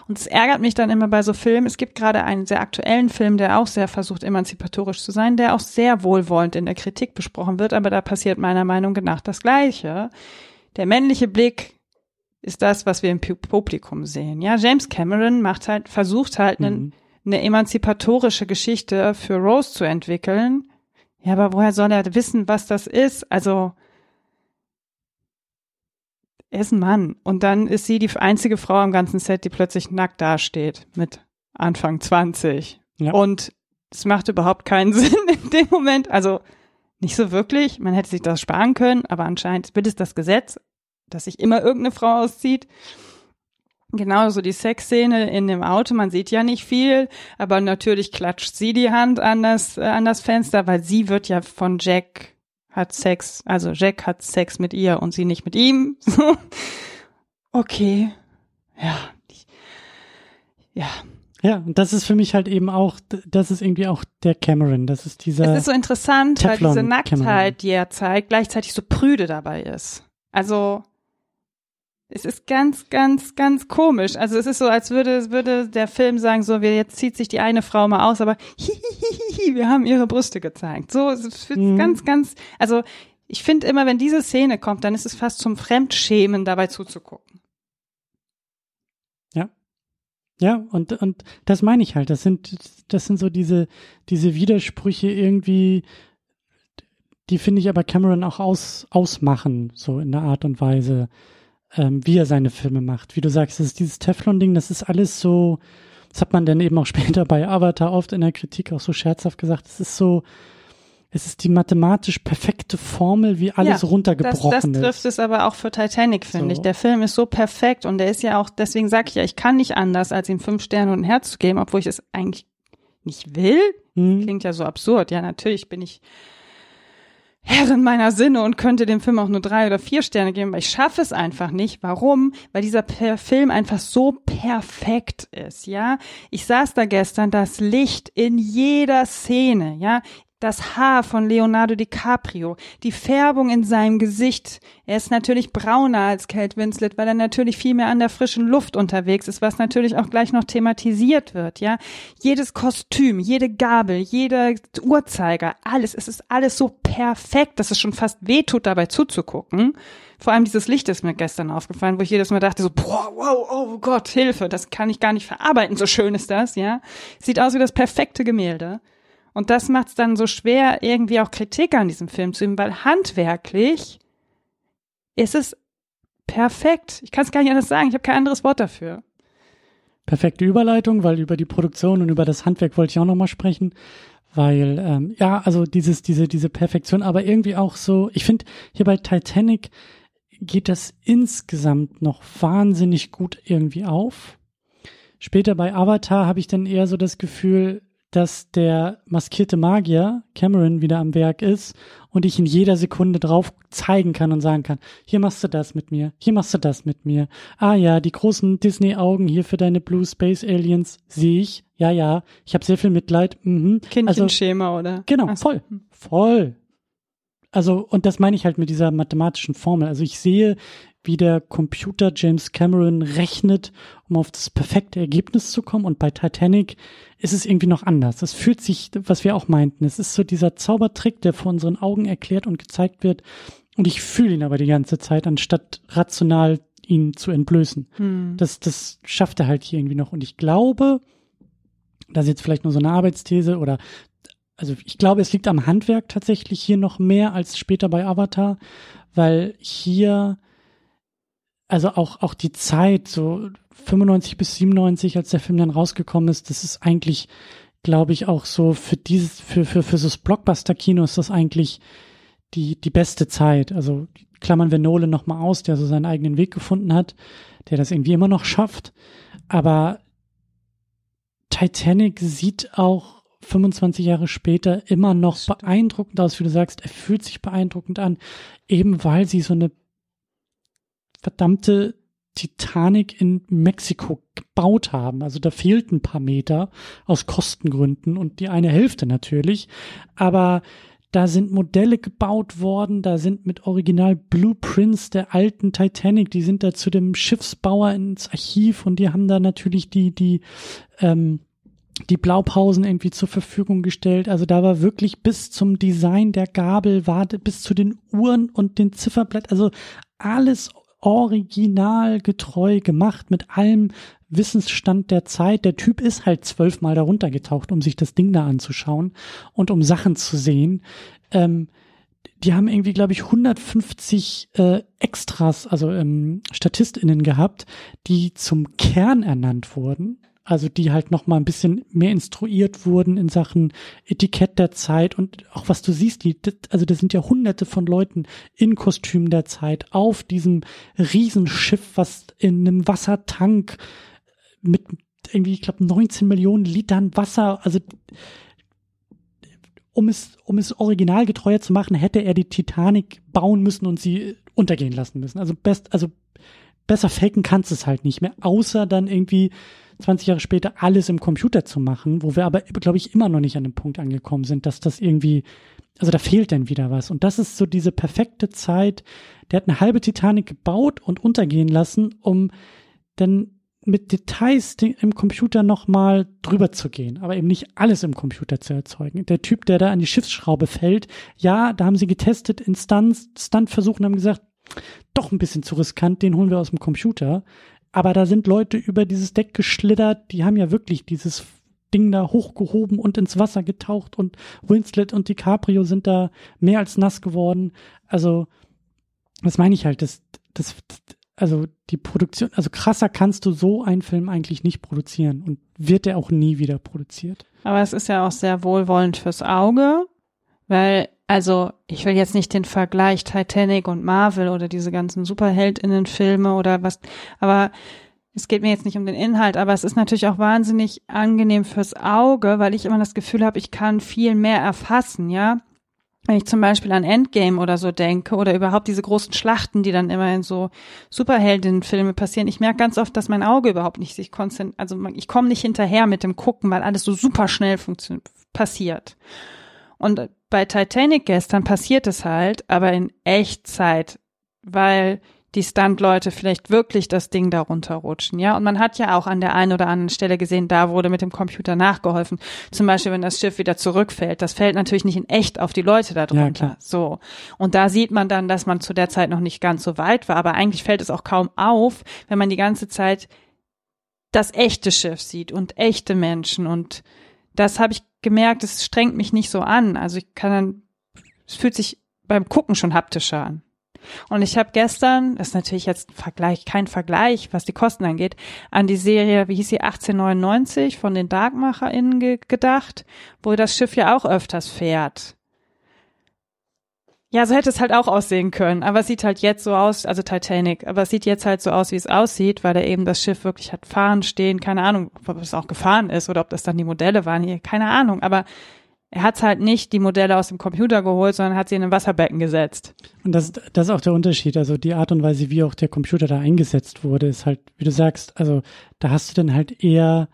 Und es ärgert mich dann immer bei so Filmen. Es gibt gerade einen sehr aktuellen Film, der auch sehr versucht, emanzipatorisch zu sein, der auch sehr wohlwollend in der Kritik besprochen wird, aber da passiert meiner Meinung nach das Gleiche. Der männliche Blick ist das, was wir im Publikum sehen. Ja, James Cameron macht halt, versucht halt mhm. eine, eine emanzipatorische Geschichte für Rose zu entwickeln. Ja, aber woher soll er wissen, was das ist? Also, er ist ein Mann. Und dann ist sie die einzige Frau am ganzen Set, die plötzlich nackt dasteht mit Anfang 20. Ja. Und es macht überhaupt keinen Sinn in dem Moment. Also nicht so wirklich. Man hätte sich das sparen können, aber anscheinend wird es das Gesetz, dass sich immer irgendeine Frau auszieht. Genauso die Sexszene in dem Auto, man sieht ja nicht viel, aber natürlich klatscht sie die Hand an das, äh, an das Fenster, weil sie wird ja von Jack hat Sex, also Jack hat Sex mit ihr und sie nicht mit ihm. okay. Ja. Ja. Ja, und das ist für mich halt eben auch, das ist irgendwie auch der Cameron. Das ist dieser. Es ist so interessant, Teflon weil diese Nacktheit, Cameron. die er zeigt, gleichzeitig so prüde dabei ist. Also, es ist ganz, ganz, ganz komisch. Also es ist so, als würde, würde der Film sagen, so, wir, jetzt zieht sich die eine Frau mal aus, aber hihihihi, wir haben ihre Brüste gezeigt. So, es ist mhm. ganz, ganz, also ich finde immer, wenn diese Szene kommt, dann ist es fast zum Fremdschämen dabei zuzugucken. Ja, und, und das meine ich halt. Das sind, das sind so diese, diese Widersprüche irgendwie, die finde ich aber Cameron auch aus, ausmachen, so in der Art und Weise, ähm, wie er seine Filme macht. Wie du sagst, das ist dieses Teflon-Ding, das ist alles so, das hat man dann eben auch später bei Avatar oft in der Kritik auch so scherzhaft gesagt, es ist so, es ist die mathematisch perfekte Formel, wie alles ja, runtergebrochen das, das trifft es aber auch für Titanic, finde so. ich. Der Film ist so perfekt und der ist ja auch, deswegen sage ich ja, ich kann nicht anders, als ihm fünf Sterne und ein Herz zu geben, obwohl ich es eigentlich nicht will. Mhm. Klingt ja so absurd. Ja, natürlich bin ich Herrin meiner Sinne und könnte dem Film auch nur drei oder vier Sterne geben, aber ich schaffe es einfach nicht. Warum? Weil dieser Film einfach so perfekt ist, ja. Ich saß da gestern, das Licht in jeder Szene, ja das Haar von Leonardo DiCaprio, die Färbung in seinem Gesicht. Er ist natürlich brauner als Kate Winslet, weil er natürlich viel mehr an der frischen Luft unterwegs ist, was natürlich auch gleich noch thematisiert wird, ja. Jedes Kostüm, jede Gabel, jeder Uhrzeiger, alles, es ist alles so perfekt, dass es schon fast wehtut, dabei zuzugucken. Vor allem dieses Licht ist mir gestern aufgefallen, wo ich jedes Mal dachte so, boah, wow, oh Gott, Hilfe, das kann ich gar nicht verarbeiten, so schön ist das, ja. Sieht aus wie das perfekte Gemälde. Und das macht es dann so schwer, irgendwie auch Kritik an diesem Film zu üben, weil handwerklich ist es perfekt. Ich kann es gar nicht anders sagen. Ich habe kein anderes Wort dafür. Perfekte Überleitung, weil über die Produktion und über das Handwerk wollte ich auch nochmal sprechen. Weil, ähm, ja, also dieses, diese, diese Perfektion, aber irgendwie auch so, ich finde, hier bei Titanic geht das insgesamt noch wahnsinnig gut irgendwie auf. Später bei Avatar habe ich dann eher so das Gefühl, dass der maskierte Magier Cameron wieder am Werk ist und ich in jeder Sekunde drauf zeigen kann und sagen kann, hier machst du das mit mir, hier machst du das mit mir. Ah ja, die großen Disney-Augen hier für deine Blue Space Aliens sehe ich. Ja, ja, ich habe sehr viel Mitleid. Mhm. Kindchenschema, also, oder? Genau, so. voll, voll. Also, und das meine ich halt mit dieser mathematischen Formel. Also ich sehe, wie der Computer James Cameron rechnet, um auf das perfekte Ergebnis zu kommen. Und bei Titanic ist es irgendwie noch anders. Es fühlt sich, was wir auch meinten, es ist so dieser Zaubertrick, der vor unseren Augen erklärt und gezeigt wird. Und ich fühle ihn aber die ganze Zeit, anstatt rational ihn zu entblößen. Hm. Das, das schafft er halt hier irgendwie noch. Und ich glaube, das ist jetzt vielleicht nur so eine Arbeitsthese oder also ich glaube, es liegt am Handwerk tatsächlich hier noch mehr als später bei Avatar, weil hier also auch, auch die Zeit, so 95 bis 97, als der Film dann rausgekommen ist, das ist eigentlich, glaube ich, auch so für dieses, für, für, für so das Blockbuster-Kino ist das eigentlich die, die beste Zeit. Also klammern wir Nolan nochmal aus, der so seinen eigenen Weg gefunden hat, der das irgendwie immer noch schafft. Aber Titanic sieht auch 25 Jahre später immer noch beeindruckend aus, wie du sagst, er fühlt sich beeindruckend an, eben weil sie so eine verdammte Titanic in Mexiko gebaut haben. Also da fehlten ein paar Meter aus Kostengründen und die eine Hälfte natürlich. Aber da sind Modelle gebaut worden, da sind mit Original Blueprints der alten Titanic, die sind da zu dem Schiffsbauer ins Archiv und die haben da natürlich die, die, ähm, die Blaupausen irgendwie zur Verfügung gestellt. Also da war wirklich bis zum Design der Gabel, war bis zu den Uhren und den Zifferblatt, also alles originalgetreu gemacht mit allem Wissensstand der Zeit. Der Typ ist halt zwölfmal darunter getaucht, um sich das Ding da anzuschauen und um Sachen zu sehen. Ähm, die haben irgendwie, glaube ich, 150 äh, Extras, also ähm, StatistInnen gehabt, die zum Kern ernannt wurden also die halt noch mal ein bisschen mehr instruiert wurden in Sachen Etikett der Zeit und auch was du siehst, die, also das sind ja hunderte von Leuten in Kostümen der Zeit auf diesem Riesenschiff, was in einem Wassertank mit irgendwie, ich glaube, 19 Millionen Litern Wasser, also um es, um es originalgetreuer zu machen, hätte er die Titanic bauen müssen und sie untergehen lassen müssen. Also best, also besser faken kannst es halt nicht mehr, außer dann irgendwie 20 Jahre später alles im Computer zu machen, wo wir aber, glaube ich, immer noch nicht an dem Punkt angekommen sind, dass das irgendwie, also da fehlt dann wieder was. Und das ist so diese perfekte Zeit. Der hat eine halbe Titanic gebaut und untergehen lassen, um dann mit Details im Computer nochmal drüber zu gehen, aber eben nicht alles im Computer zu erzeugen. Der Typ, der da an die Schiffsschraube fällt, ja, da haben sie getestet in Stunts, Stuntversuchen, haben gesagt, doch ein bisschen zu riskant, den holen wir aus dem Computer aber da sind Leute über dieses Deck geschlittert, die haben ja wirklich dieses Ding da hochgehoben und ins Wasser getaucht und Winslet und DiCaprio sind da mehr als nass geworden. Also, das meine ich halt, das, das, also die Produktion, also krasser kannst du so einen Film eigentlich nicht produzieren und wird der auch nie wieder produziert. Aber es ist ja auch sehr wohlwollend fürs Auge, weil, also ich will jetzt nicht den Vergleich Titanic und Marvel oder diese ganzen Superheldinnen-Filme oder was, aber es geht mir jetzt nicht um den Inhalt, aber es ist natürlich auch wahnsinnig angenehm fürs Auge, weil ich immer das Gefühl habe, ich kann viel mehr erfassen, ja. Wenn ich zum Beispiel an Endgame oder so denke oder überhaupt diese großen Schlachten, die dann immer in so Superheldinnenfilme passieren, ich merke ganz oft, dass mein Auge überhaupt nicht sich konzentriert, also ich komme nicht hinterher mit dem Gucken, weil alles so super schnell passiert. Und bei Titanic gestern passiert es halt, aber in Echtzeit, weil die Stunt-Leute vielleicht wirklich das Ding darunter rutschen, ja. Und man hat ja auch an der einen oder anderen Stelle gesehen, da wurde mit dem Computer nachgeholfen. Zum Beispiel, wenn das Schiff wieder zurückfällt. Das fällt natürlich nicht in echt auf die Leute darunter. Ja, so. Und da sieht man dann, dass man zu der Zeit noch nicht ganz so weit war. Aber eigentlich fällt es auch kaum auf, wenn man die ganze Zeit das echte Schiff sieht und echte Menschen. Und das habe ich gemerkt, es strengt mich nicht so an. Also ich kann dann, es fühlt sich beim Gucken schon haptischer an. Und ich habe gestern, das ist natürlich jetzt ein Vergleich, kein Vergleich, was die Kosten angeht, an die Serie, wie hieß sie, 1899 von den DarkmacherInnen ge gedacht, wo das Schiff ja auch öfters fährt. Ja, so hätte es halt auch aussehen können, aber es sieht halt jetzt so aus, also Titanic, aber es sieht jetzt halt so aus, wie es aussieht, weil er eben das Schiff wirklich hat fahren, stehen, keine Ahnung, ob es auch gefahren ist oder ob das dann die Modelle waren hier, keine Ahnung, aber er hat halt nicht die Modelle aus dem Computer geholt, sondern hat sie in ein Wasserbecken gesetzt. Und das, das ist auch der Unterschied. Also die Art und Weise, wie auch der Computer da eingesetzt wurde, ist halt, wie du sagst, also da hast du dann halt eher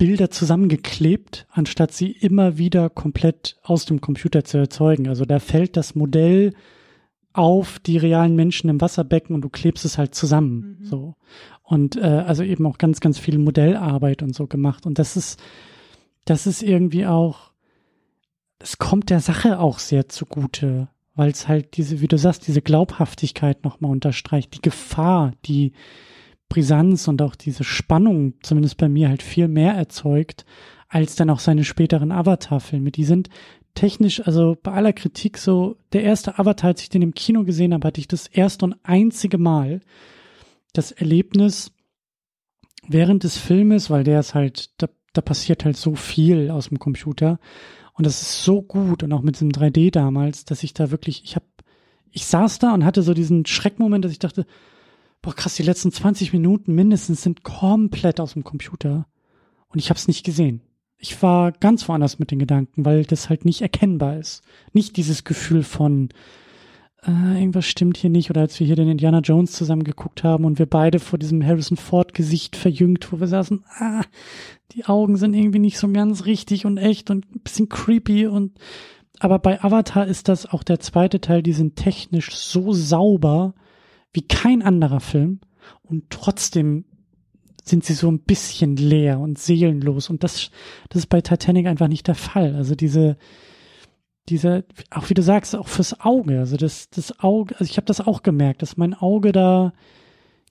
Bilder zusammengeklebt, anstatt sie immer wieder komplett aus dem Computer zu erzeugen. Also da fällt das Modell auf die realen Menschen im Wasserbecken und du klebst es halt zusammen. Mhm. So. Und äh, also eben auch ganz, ganz viel Modellarbeit und so gemacht. Und das ist, das ist irgendwie auch, es kommt der Sache auch sehr zugute, weil es halt diese, wie du sagst, diese Glaubhaftigkeit nochmal unterstreicht, die Gefahr, die Brisanz und auch diese Spannung, zumindest bei mir, halt viel mehr erzeugt, als dann auch seine späteren Avatar-Filme. Die sind technisch, also bei aller Kritik so, der erste Avatar, als ich den im Kino gesehen habe, hatte ich das erste und einzige Mal das Erlebnis während des Filmes, weil der ist halt, da da passiert halt so viel aus dem Computer. Und das ist so gut und auch mit diesem 3D damals, dass ich da wirklich, ich hab, ich saß da und hatte so diesen Schreckmoment, dass ich dachte, boah krass, die letzten 20 Minuten mindestens sind komplett aus dem Computer. Und ich habe es nicht gesehen. Ich war ganz woanders mit den Gedanken, weil das halt nicht erkennbar ist. Nicht dieses Gefühl von, äh, irgendwas stimmt hier nicht. Oder als wir hier den Indiana Jones zusammen geguckt haben und wir beide vor diesem Harrison Ford Gesicht verjüngt, wo wir saßen, ah, die Augen sind irgendwie nicht so ganz richtig und echt und ein bisschen creepy und aber bei Avatar ist das auch der zweite Teil, die sind technisch so sauber wie kein anderer Film und trotzdem sind sie so ein bisschen leer und seelenlos und das, das ist bei Titanic einfach nicht der Fall. Also diese, diese, auch wie du sagst, auch fürs Auge. Also das, das Auge, also ich habe das auch gemerkt, dass mein Auge da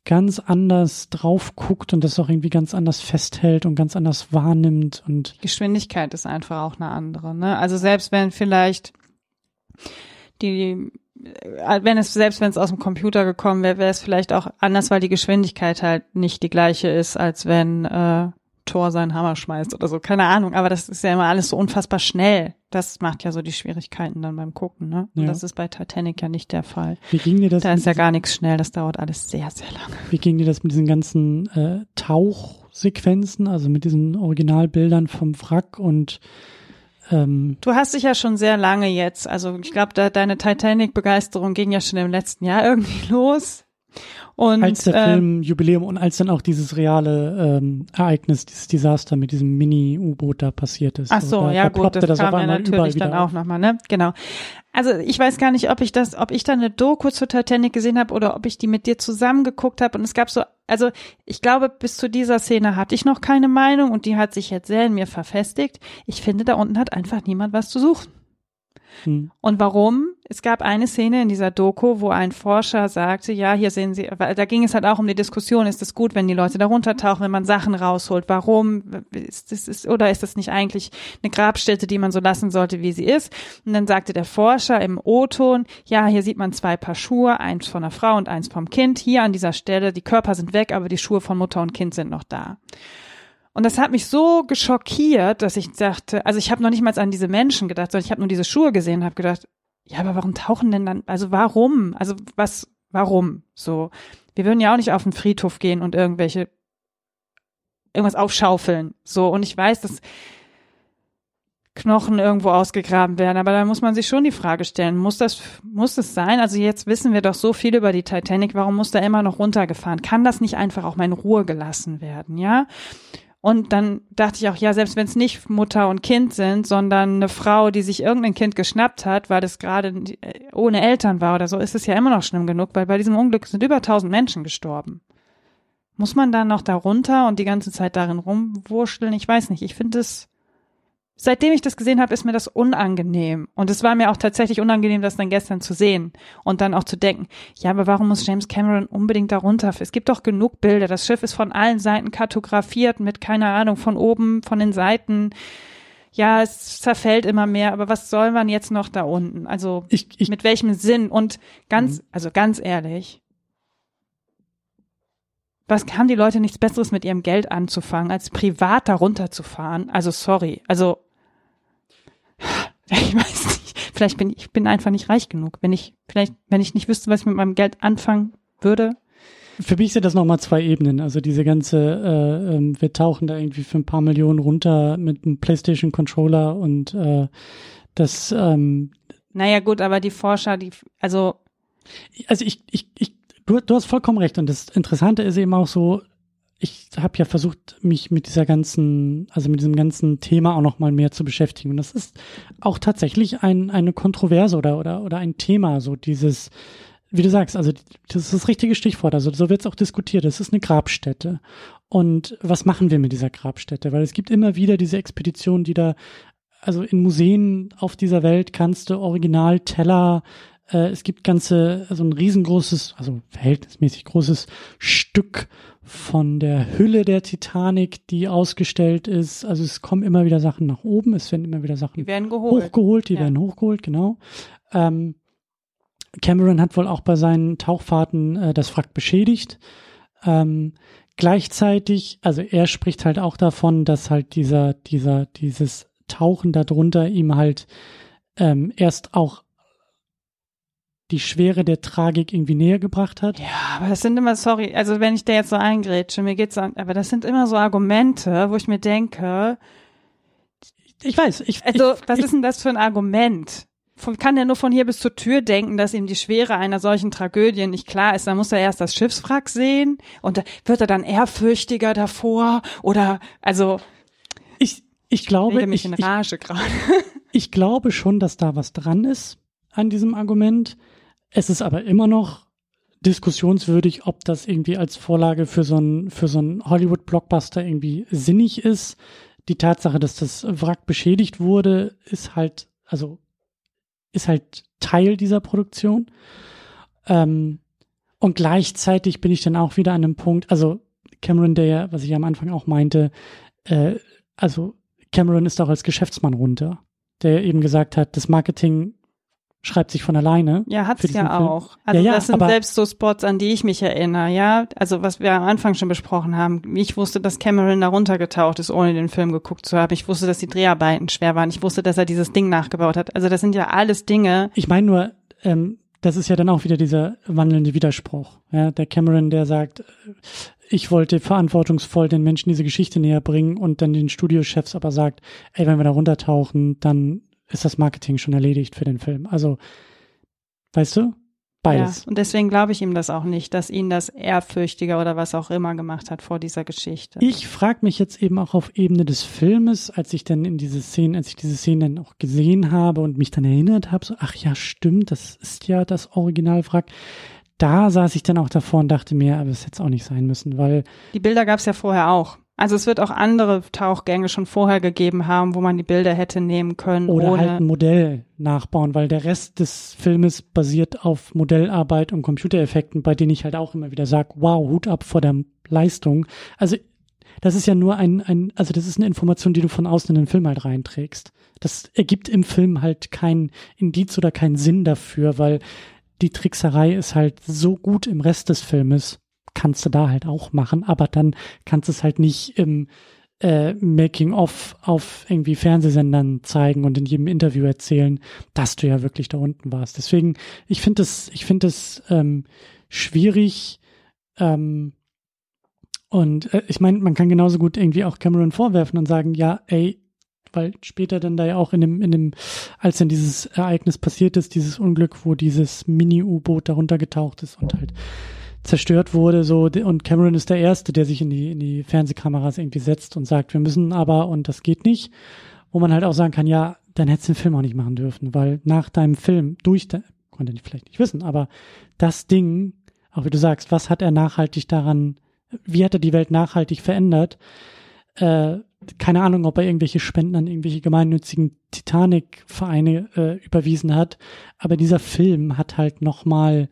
ganz anders drauf guckt und das auch irgendwie ganz anders festhält und ganz anders wahrnimmt und die Geschwindigkeit ist einfach auch eine andere. Ne? Also selbst wenn vielleicht die wenn es selbst wenn es aus dem Computer gekommen wäre, wäre es vielleicht auch anders, weil die Geschwindigkeit halt nicht die gleiche ist, als wenn äh, Tor seinen Hammer schmeißt oder so. Keine Ahnung, aber das ist ja immer alles so unfassbar schnell. Das macht ja so die Schwierigkeiten dann beim Gucken, ne? Und ja. das ist bei Titanic ja nicht der Fall. Wie ging dir das? Da ist ja gar nichts schnell, das dauert alles sehr, sehr lange. Wie ging dir das mit diesen ganzen äh, Tauchsequenzen, also mit diesen Originalbildern vom Wrack und ähm, Du hast dich ja schon sehr lange jetzt, also ich glaube, da, deine Titanic-Begeisterung ging ja schon im letzten Jahr irgendwie los. Und, als der äh, Film Jubiläum und als dann auch dieses reale ähm, Ereignis, dieses Desaster mit diesem Mini-U-Boot da passiert ist. Ach so, also da, ja da gut, das, das kam ja natürlich dann auch nochmal, ne? Genau. Also ich weiß gar nicht, ob ich das, ob ich da eine Doku zur Titanic gesehen habe oder ob ich die mit dir zusammen geguckt habe. Und es gab so, also ich glaube, bis zu dieser Szene hatte ich noch keine Meinung und die hat sich jetzt sehr in mir verfestigt. Ich finde, da unten hat einfach niemand was zu suchen. Hm. Und warum? Es gab eine Szene in dieser Doku, wo ein Forscher sagte, ja, hier sehen Sie, weil da ging es halt auch um die Diskussion, ist es gut, wenn die Leute da runtertauchen, wenn man Sachen rausholt, warum ist das ist, oder ist das nicht eigentlich eine Grabstätte, die man so lassen sollte, wie sie ist? Und dann sagte der Forscher im O-Ton, ja, hier sieht man zwei Paar Schuhe, eins von der Frau und eins vom Kind. Hier an dieser Stelle, die Körper sind weg, aber die Schuhe von Mutter und Kind sind noch da. Und das hat mich so geschockiert, dass ich dachte, also ich habe noch nicht mal an diese Menschen gedacht, sondern ich habe nur diese Schuhe gesehen und habe gedacht, ja, aber warum tauchen denn dann, also warum? Also was, warum? So, wir würden ja auch nicht auf den Friedhof gehen und irgendwelche, irgendwas aufschaufeln. So, und ich weiß, dass Knochen irgendwo ausgegraben werden, aber da muss man sich schon die Frage stellen, muss das, muss es sein? Also jetzt wissen wir doch so viel über die Titanic, warum muss da immer noch runtergefahren? Kann das nicht einfach auch mal in Ruhe gelassen werden, ja? Und dann dachte ich auch, ja, selbst wenn es nicht Mutter und Kind sind, sondern eine Frau, die sich irgendein Kind geschnappt hat, weil das gerade äh, ohne Eltern war oder so, ist es ja immer noch schlimm genug, weil bei diesem Unglück sind über tausend Menschen gestorben. Muss man dann noch da runter und die ganze Zeit darin rumwurschteln? Ich weiß nicht. Ich finde es seitdem ich das gesehen habe, ist mir das unangenehm. Und es war mir auch tatsächlich unangenehm, das dann gestern zu sehen und dann auch zu denken, ja, aber warum muss James Cameron unbedingt darunter? Es gibt doch genug Bilder. Das Schiff ist von allen Seiten kartografiert mit, keine Ahnung, von oben, von den Seiten. Ja, es zerfällt immer mehr, aber was soll man jetzt noch da unten? Also ich, ich, mit welchem Sinn? Und ganz, mhm. also ganz ehrlich, was haben die Leute nichts Besseres mit ihrem Geld anzufangen, als privat darunter zu fahren? Also sorry, also ich weiß nicht, vielleicht bin ich bin einfach nicht reich genug. Wenn ich, vielleicht, wenn ich nicht wüsste, was ich mit meinem Geld anfangen würde. Für mich sind das nochmal zwei Ebenen. Also diese ganze, äh, äh, wir tauchen da irgendwie für ein paar Millionen runter mit einem PlayStation-Controller und äh, das ähm, Naja gut, aber die Forscher, die, also also ich, ich, ich, du, du hast vollkommen recht. Und das Interessante ist eben auch so, ich habe ja versucht, mich mit dieser ganzen, also mit diesem ganzen Thema auch noch mal mehr zu beschäftigen. Und das ist auch tatsächlich ein, eine Kontroverse oder, oder, oder ein Thema, so dieses, wie du sagst, also das ist das richtige Stichwort, also so wird es auch diskutiert. Es ist eine Grabstätte. Und was machen wir mit dieser Grabstätte? Weil es gibt immer wieder diese Expeditionen, die da, also in Museen auf dieser Welt kannst du Original-Teller äh, es gibt ganze, so ein riesengroßes, also verhältnismäßig großes Stück von der Hülle der Titanic, die ausgestellt ist. Also es kommen immer wieder Sachen nach oben, es werden immer wieder Sachen die werden geholt. hochgeholt, die ja. werden hochgeholt, genau. Ähm, Cameron hat wohl auch bei seinen Tauchfahrten äh, das Wrack beschädigt. Ähm, gleichzeitig, also er spricht halt auch davon, dass halt dieser, dieser, dieses Tauchen darunter ihm halt ähm, erst auch die Schwere der Tragik irgendwie näher gebracht hat. Ja, aber das sind immer, sorry, also wenn ich da jetzt so eingrätsche, mir geht's an, aber das sind immer so Argumente, wo ich mir denke, ich weiß, ich, also ich, was ich, ist denn das für ein Argument? Von, kann er nur von hier bis zur Tür denken, dass ihm die Schwere einer solchen Tragödie nicht klar ist. Dann muss er erst das Schiffswrack sehen und wird er dann ehrfürchtiger davor oder also ich ich glaube ich, gerade. ich glaube schon, dass da was dran ist an diesem Argument. Es ist aber immer noch diskussionswürdig, ob das irgendwie als Vorlage für so ein, für so ein Hollywood-Blockbuster irgendwie sinnig ist. Die Tatsache, dass das Wrack beschädigt wurde, ist halt, also, ist halt Teil dieser Produktion. Ähm, und gleichzeitig bin ich dann auch wieder an einem Punkt, also Cameron, der, was ich am Anfang auch meinte, äh, also Cameron ist auch als Geschäftsmann runter, der eben gesagt hat, das Marketing schreibt sich von alleine. Ja, hat's ja Film. auch. Also ja, ja, das sind selbst so Spots, an die ich mich erinnere, ja. Also was wir am Anfang schon besprochen haben. Ich wusste, dass Cameron da runtergetaucht ist, ohne den Film geguckt zu haben. Ich wusste, dass die Dreharbeiten schwer waren. Ich wusste, dass er dieses Ding nachgebaut hat. Also das sind ja alles Dinge. Ich meine nur, ähm, das ist ja dann auch wieder dieser wandelnde Widerspruch. Ja, der Cameron, der sagt, ich wollte verantwortungsvoll den Menschen diese Geschichte näher bringen und dann den Studiochefs aber sagt, ey, wenn wir da runtertauchen, dann ist das Marketing schon erledigt für den Film. Also, weißt du? Beides. Ja, und deswegen glaube ich ihm das auch nicht, dass ihn das ehrfürchtiger oder was auch immer gemacht hat vor dieser Geschichte. Ich frage mich jetzt eben auch auf Ebene des Filmes, als ich dann in diese Szene, als ich diese Szene dann auch gesehen habe und mich dann erinnert habe, so, ach ja, stimmt, das ist ja das Originalwrack. Da saß ich dann auch davor und dachte mir, aber es hätte es auch nicht sein müssen, weil. Die Bilder gab es ja vorher auch. Also es wird auch andere Tauchgänge schon vorher gegeben haben, wo man die Bilder hätte nehmen können. Oder halt ein Modell nachbauen, weil der Rest des Filmes basiert auf Modellarbeit und Computereffekten, bei denen ich halt auch immer wieder sage, wow, Hut ab vor der Leistung. Also das ist ja nur ein, ein, also das ist eine Information, die du von außen in den Film halt reinträgst. Das ergibt im Film halt kein Indiz oder keinen Sinn dafür, weil die Trickserei ist halt so gut im Rest des Filmes, kannst du da halt auch machen, aber dann kannst du es halt nicht im äh, Making-of auf irgendwie Fernsehsendern zeigen und in jedem Interview erzählen, dass du ja wirklich da unten warst. Deswegen, ich finde es, ich finde es ähm, schwierig, ähm, und äh, ich meine, man kann genauso gut irgendwie auch Cameron vorwerfen und sagen, ja, ey, weil später dann da ja auch in dem, in dem, als dann dieses Ereignis passiert ist, dieses Unglück, wo dieses Mini-U-Boot darunter getaucht ist und halt zerstört wurde, so, und Cameron ist der Erste, der sich in die, in die Fernsehkameras irgendwie setzt und sagt, wir müssen aber, und das geht nicht, wo man halt auch sagen kann, ja, dann hättest du den Film auch nicht machen dürfen, weil nach deinem Film, durch, de, konnte ich vielleicht nicht wissen, aber das Ding, auch wie du sagst, was hat er nachhaltig daran wie hat er die Welt nachhaltig verändert? Äh, keine Ahnung, ob er irgendwelche Spenden an irgendwelche gemeinnützigen Titanic-Vereine äh, überwiesen hat, aber dieser Film hat halt nochmal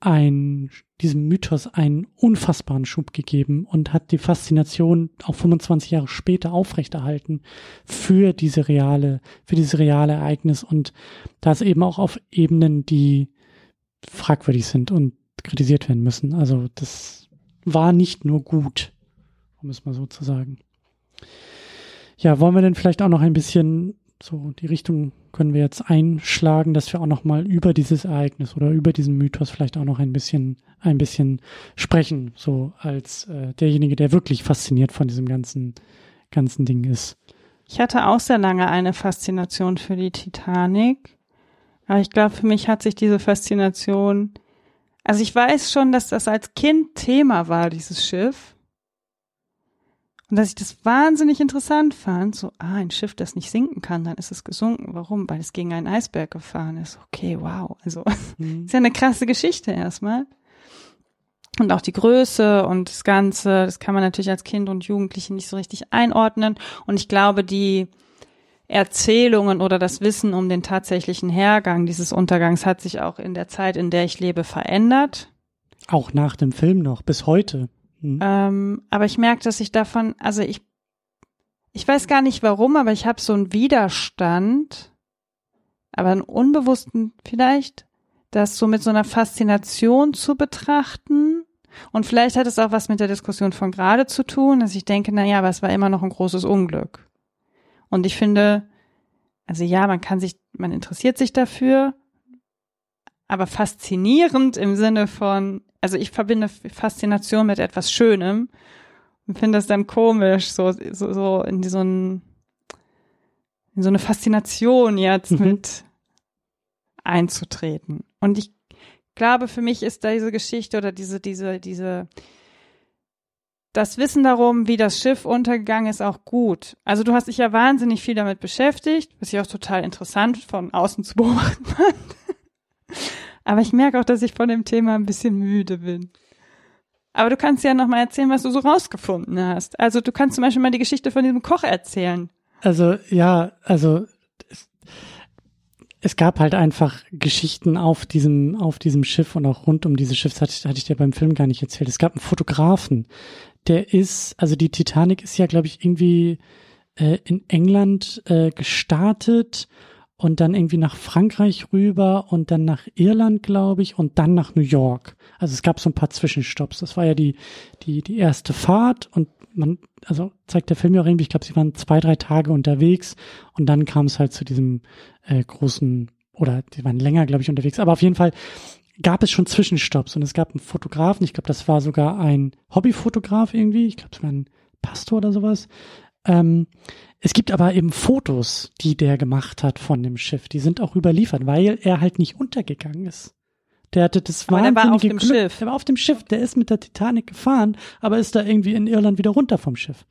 ein, diesem Mythos einen unfassbaren Schub gegeben und hat die Faszination auch 25 Jahre später aufrechterhalten für diese reale, für dieses reale Ereignis und das eben auch auf Ebenen, die fragwürdig sind und kritisiert werden müssen. Also das war nicht nur gut, um es mal so zu sagen. Ja, wollen wir denn vielleicht auch noch ein bisschen so die Richtung können wir jetzt einschlagen, dass wir auch noch mal über dieses Ereignis oder über diesen Mythos vielleicht auch noch ein bisschen ein bisschen sprechen, so als äh, derjenige, der wirklich fasziniert von diesem ganzen ganzen Ding ist. Ich hatte auch sehr lange eine Faszination für die Titanic, aber ich glaube, für mich hat sich diese Faszination also ich weiß schon, dass das als Kind Thema war, dieses Schiff. Und dass ich das wahnsinnig interessant fand. So, ah, ein Schiff, das nicht sinken kann, dann ist es gesunken. Warum? Weil es gegen einen Eisberg gefahren ist. Okay, wow. Also, mhm. ist ja eine krasse Geschichte erstmal. Und auch die Größe und das Ganze, das kann man natürlich als Kind und Jugendliche nicht so richtig einordnen. Und ich glaube, die, Erzählungen oder das Wissen um den tatsächlichen Hergang dieses Untergangs hat sich auch in der Zeit, in der ich lebe, verändert. Auch nach dem Film noch, bis heute. Hm. Ähm, aber ich merke, dass ich davon, also ich, ich weiß gar nicht warum, aber ich habe so einen Widerstand, aber einen unbewussten vielleicht, das so mit so einer Faszination zu betrachten. Und vielleicht hat es auch was mit der Diskussion von gerade zu tun, dass ich denke, na ja, aber es war immer noch ein großes Unglück. Und ich finde, also ja, man kann sich, man interessiert sich dafür, aber faszinierend im Sinne von, also ich verbinde Faszination mit etwas Schönem und finde das dann komisch, so, so, so in so, ein, in so eine Faszination jetzt mhm. mit einzutreten. Und ich glaube, für mich ist da diese Geschichte oder diese, diese, diese das Wissen darum, wie das Schiff untergegangen ist, auch gut. Also du hast dich ja wahnsinnig viel damit beschäftigt, was ich auch total interessant von außen zu beobachten fand. Aber ich merke auch, dass ich von dem Thema ein bisschen müde bin. Aber du kannst ja noch mal erzählen, was du so rausgefunden hast. Also du kannst zum Beispiel mal die Geschichte von diesem Koch erzählen. Also ja, also es, es gab halt einfach Geschichten auf diesem auf diesem Schiff und auch rund um dieses Schiff. Das hatte, hatte ich dir beim Film gar nicht erzählt. Es gab einen Fotografen, der ist, also die Titanic ist ja, glaube ich, irgendwie äh, in England äh, gestartet und dann irgendwie nach Frankreich rüber und dann nach Irland, glaube ich, und dann nach New York. Also es gab so ein paar Zwischenstopps. Das war ja die, die, die erste Fahrt und man, also zeigt der Film ja auch irgendwie, ich glaube, sie waren zwei, drei Tage unterwegs und dann kam es halt zu diesem äh, großen, oder die waren länger, glaube ich, unterwegs, aber auf jeden Fall gab es schon Zwischenstopps und es gab einen Fotografen, ich glaube, das war sogar ein Hobbyfotograf irgendwie, ich glaube, es war ein Pastor oder sowas. Ähm, es gibt aber eben Fotos, die der gemacht hat von dem Schiff. Die sind auch überliefert, weil er halt nicht untergegangen ist. Der hatte das aber der war auf dem Glück. Schiff. Der war auf dem Schiff. Der ist mit der Titanic gefahren, aber ist da irgendwie in Irland wieder runter vom Schiff.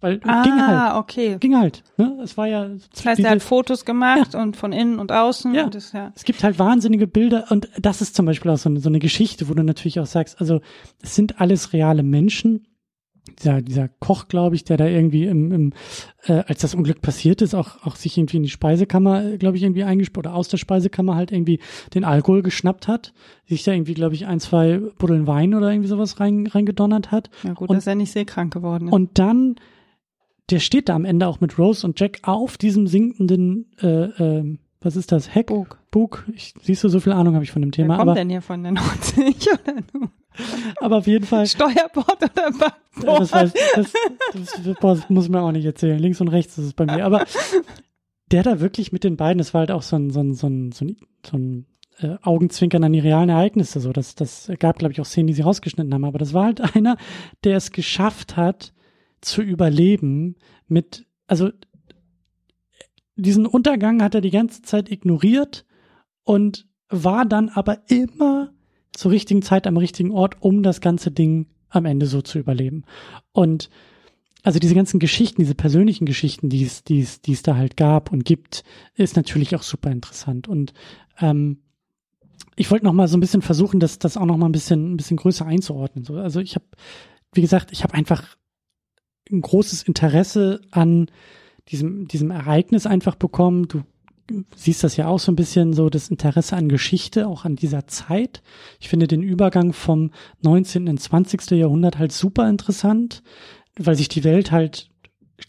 Weil ah, ging halt. okay. Ging halt. Ne? Es war ja. Das heißt, er hat Fotos gemacht ja. und von innen und außen. Ja. Und das, ja. Es gibt halt wahnsinnige Bilder und das ist zum Beispiel auch so eine, so eine Geschichte, wo du natürlich auch sagst, also es sind alles reale Menschen dieser, dieser Koch, glaube ich, der da irgendwie im, im äh, als das Unglück passiert ist, auch, auch sich irgendwie in die Speisekammer, glaube ich, irgendwie eingesperrt oder aus der Speisekammer halt irgendwie den Alkohol geschnappt hat, sich da irgendwie, glaube ich, ein, zwei Buddeln Wein oder irgendwie sowas rein, reingedonnert hat. Ja gut, und, dass er nicht seekrank geworden ist. Und dann, der steht da am Ende auch mit Rose und Jack auf diesem sinkenden, äh, äh, was ist das? Heck? Bug. Bug. Ich, siehst du, so viel Ahnung habe ich von dem Thema. Wer kommt aber, denn hier von der Nordsee? Oder aber auf jeden Fall. Steuerbord oder Backbord? Das, weiß, das, das, das muss mir auch nicht erzählen. Links und rechts ist es bei mir. Aber der da wirklich mit den beiden, das war halt auch so ein, so ein, so ein, so ein, so ein äh, Augenzwinkern an die realen Ereignisse. So, das, das gab, glaube ich, auch Szenen, die sie rausgeschnitten haben. Aber das war halt einer, der es geschafft hat, zu überleben mit, also diesen Untergang hat er die ganze Zeit ignoriert und war dann aber immer zur richtigen Zeit am richtigen Ort, um das ganze Ding am Ende so zu überleben. Und also diese ganzen Geschichten, diese persönlichen Geschichten, die es, die es, die es da halt gab und gibt, ist natürlich auch super interessant. Und ähm, ich wollte noch mal so ein bisschen versuchen, das, das auch noch mal ein bisschen, ein bisschen größer einzuordnen. So, also ich habe, wie gesagt, ich habe einfach ein großes Interesse an diesem, diesem Ereignis einfach bekommen. Du siehst das ja auch so ein bisschen so, das Interesse an Geschichte, auch an dieser Zeit. Ich finde den Übergang vom 19. ins 20. Jahrhundert halt super interessant, weil sich die Welt halt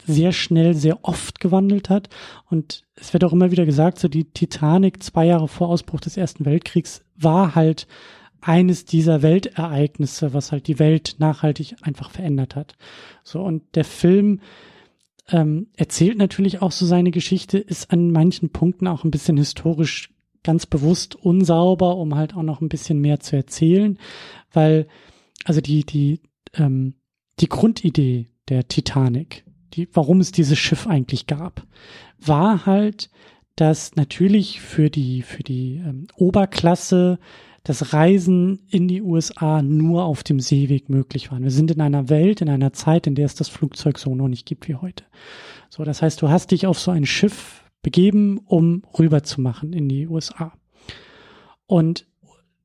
sehr schnell, sehr oft gewandelt hat. Und es wird auch immer wieder gesagt, so die Titanic zwei Jahre vor Ausbruch des Ersten Weltkriegs war halt eines dieser Weltereignisse, was halt die Welt nachhaltig einfach verändert hat. So, und der Film ähm, erzählt natürlich auch so seine Geschichte, ist an manchen Punkten auch ein bisschen historisch ganz bewusst unsauber, um halt auch noch ein bisschen mehr zu erzählen, weil also die die ähm, die Grundidee der Titanic, die warum es dieses Schiff eigentlich gab, war halt, dass natürlich für die für die ähm, Oberklasse das Reisen in die USA nur auf dem Seeweg möglich war. Wir sind in einer Welt, in einer Zeit, in der es das Flugzeug so noch nicht gibt wie heute. So, das heißt, du hast dich auf so ein Schiff begeben, um rüber zu machen in die USA. Und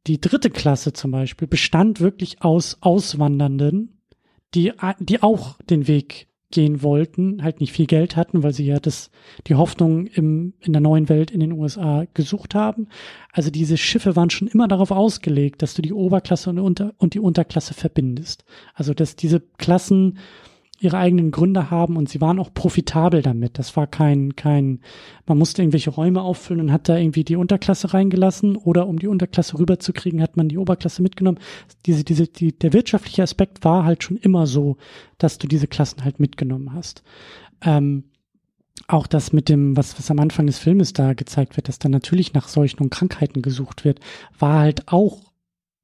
die dritte Klasse zum Beispiel bestand wirklich aus Auswandernden, die, die auch den Weg gehen wollten, halt nicht viel Geld hatten, weil sie ja das, die Hoffnung im, in der neuen Welt in den USA gesucht haben. Also diese Schiffe waren schon immer darauf ausgelegt, dass du die Oberklasse und, Unter, und die Unterklasse verbindest. Also dass diese Klassen ihre eigenen Gründe haben und sie waren auch profitabel damit. Das war kein, kein, man musste irgendwelche Räume auffüllen und hat da irgendwie die Unterklasse reingelassen oder um die Unterklasse rüberzukriegen, hat man die Oberklasse mitgenommen. Diese, diese, die, der wirtschaftliche Aspekt war halt schon immer so, dass du diese Klassen halt mitgenommen hast. Ähm, auch das mit dem, was, was am Anfang des Filmes da gezeigt wird, dass dann natürlich nach Seuchen und Krankheiten gesucht wird, war halt auch,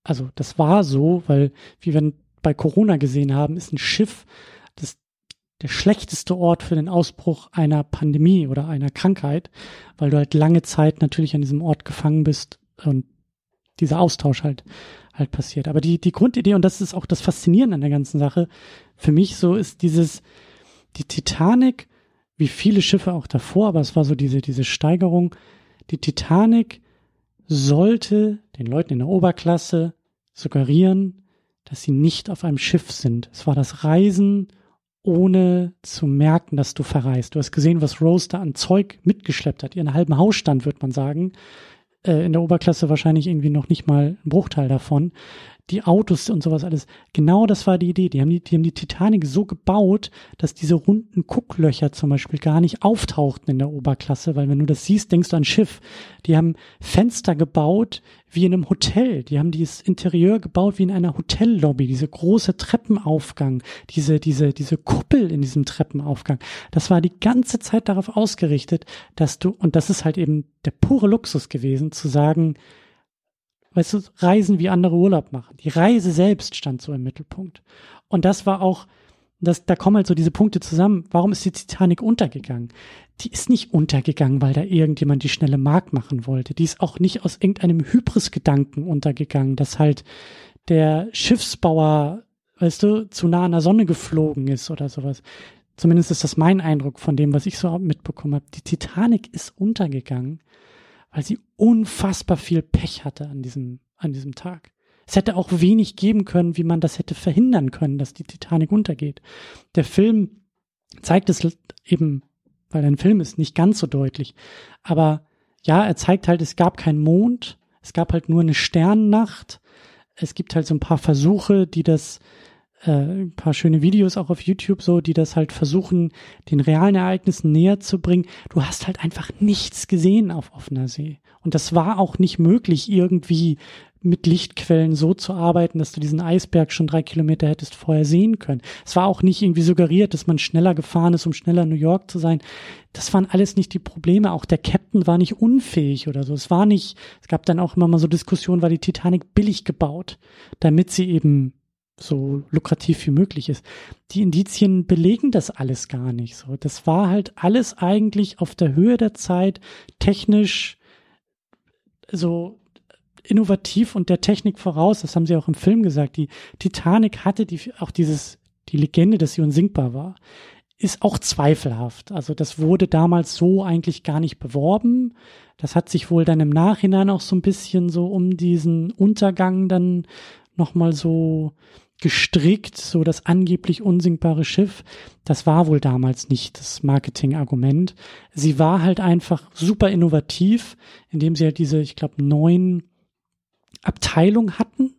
also das war so, weil, wie wir bei Corona gesehen haben, ist ein Schiff das der schlechteste Ort für den Ausbruch einer Pandemie oder einer Krankheit, weil du halt lange Zeit natürlich an diesem Ort gefangen bist und dieser Austausch halt halt passiert. Aber die die Grundidee und das ist auch das Faszinierende an der ganzen Sache für mich so ist dieses die Titanic, wie viele Schiffe auch davor, aber es war so diese diese Steigerung. Die Titanic sollte den Leuten in der Oberklasse suggerieren, dass sie nicht auf einem Schiff sind. Es war das Reisen ohne zu merken, dass du verreist. Du hast gesehen, was Rose da an Zeug mitgeschleppt hat. Ihren halben Hausstand, würde man sagen. Äh, in der Oberklasse wahrscheinlich irgendwie noch nicht mal ein Bruchteil davon die Autos und sowas alles. Genau das war die Idee. Die haben die, die haben die Titanic so gebaut, dass diese runden Gucklöcher zum Beispiel gar nicht auftauchten in der Oberklasse, weil wenn du das siehst, denkst du an Schiff. Die haben Fenster gebaut wie in einem Hotel. Die haben dieses Interieur gebaut wie in einer Hotellobby. Diese große Treppenaufgang, diese, diese, diese Kuppel in diesem Treppenaufgang. Das war die ganze Zeit darauf ausgerichtet, dass du, und das ist halt eben der pure Luxus gewesen, zu sagen, weißt du, Reisen wie andere Urlaub machen. Die Reise selbst stand so im Mittelpunkt. Und das war auch, das, da kommen halt so diese Punkte zusammen. Warum ist die Titanic untergegangen? Die ist nicht untergegangen, weil da irgendjemand die schnelle Mark machen wollte. Die ist auch nicht aus irgendeinem Hybris-Gedanken untergegangen, dass halt der Schiffsbauer, weißt du, zu nah an der Sonne geflogen ist oder sowas. Zumindest ist das mein Eindruck von dem, was ich so mitbekommen habe. Die Titanic ist untergegangen, weil sie unfassbar viel Pech hatte an diesem, an diesem Tag. Es hätte auch wenig geben können, wie man das hätte verhindern können, dass die Titanic untergeht. Der Film zeigt es eben, weil ein Film ist, nicht ganz so deutlich. Aber ja, er zeigt halt, es gab keinen Mond, es gab halt nur eine Sternnacht. Es gibt halt so ein paar Versuche, die das äh, ein paar schöne Videos auch auf YouTube so, die das halt versuchen, den realen Ereignissen näher zu bringen. Du hast halt einfach nichts gesehen auf offener See. Und das war auch nicht möglich, irgendwie mit Lichtquellen so zu arbeiten, dass du diesen Eisberg schon drei Kilometer hättest vorher sehen können. Es war auch nicht irgendwie suggeriert, dass man schneller gefahren ist, um schneller in New York zu sein. Das waren alles nicht die Probleme. Auch der Captain war nicht unfähig oder so. Es war nicht, es gab dann auch immer mal so Diskussionen, war die Titanic billig gebaut, damit sie eben so lukrativ wie möglich ist. Die Indizien belegen das alles gar nicht so. Das war halt alles eigentlich auf der Höhe der Zeit, technisch so innovativ und der Technik voraus. Das haben sie auch im Film gesagt. Die Titanic hatte die, auch dieses, die Legende, dass sie unsinkbar war, ist auch zweifelhaft. Also das wurde damals so eigentlich gar nicht beworben. Das hat sich wohl dann im Nachhinein auch so ein bisschen so um diesen Untergang dann nochmal so gestrickt, so das angeblich unsinkbare Schiff. Das war wohl damals nicht das Marketingargument. Sie war halt einfach super innovativ, indem sie halt diese, ich glaube, neun Abteilungen hatten.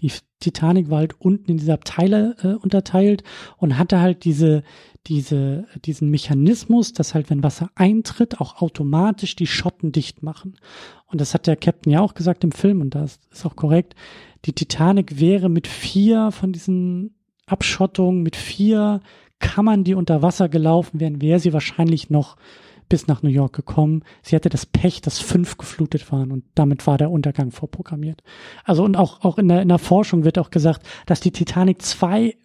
Die Titanic war halt unten in diese Abteile äh, unterteilt und hatte halt diese, diese, diesen Mechanismus, dass halt, wenn Wasser eintritt, auch automatisch die Schotten dicht machen. Und das hat der Captain ja auch gesagt im Film und das ist auch korrekt die Titanic wäre mit vier von diesen Abschottungen, mit vier Kammern, die unter Wasser gelaufen wären, wäre sie wahrscheinlich noch bis nach New York gekommen. Sie hatte das Pech, dass fünf geflutet waren und damit war der Untergang vorprogrammiert. Also und auch, auch in der, in der Forschung wird auch gesagt, dass die Titanic zwei,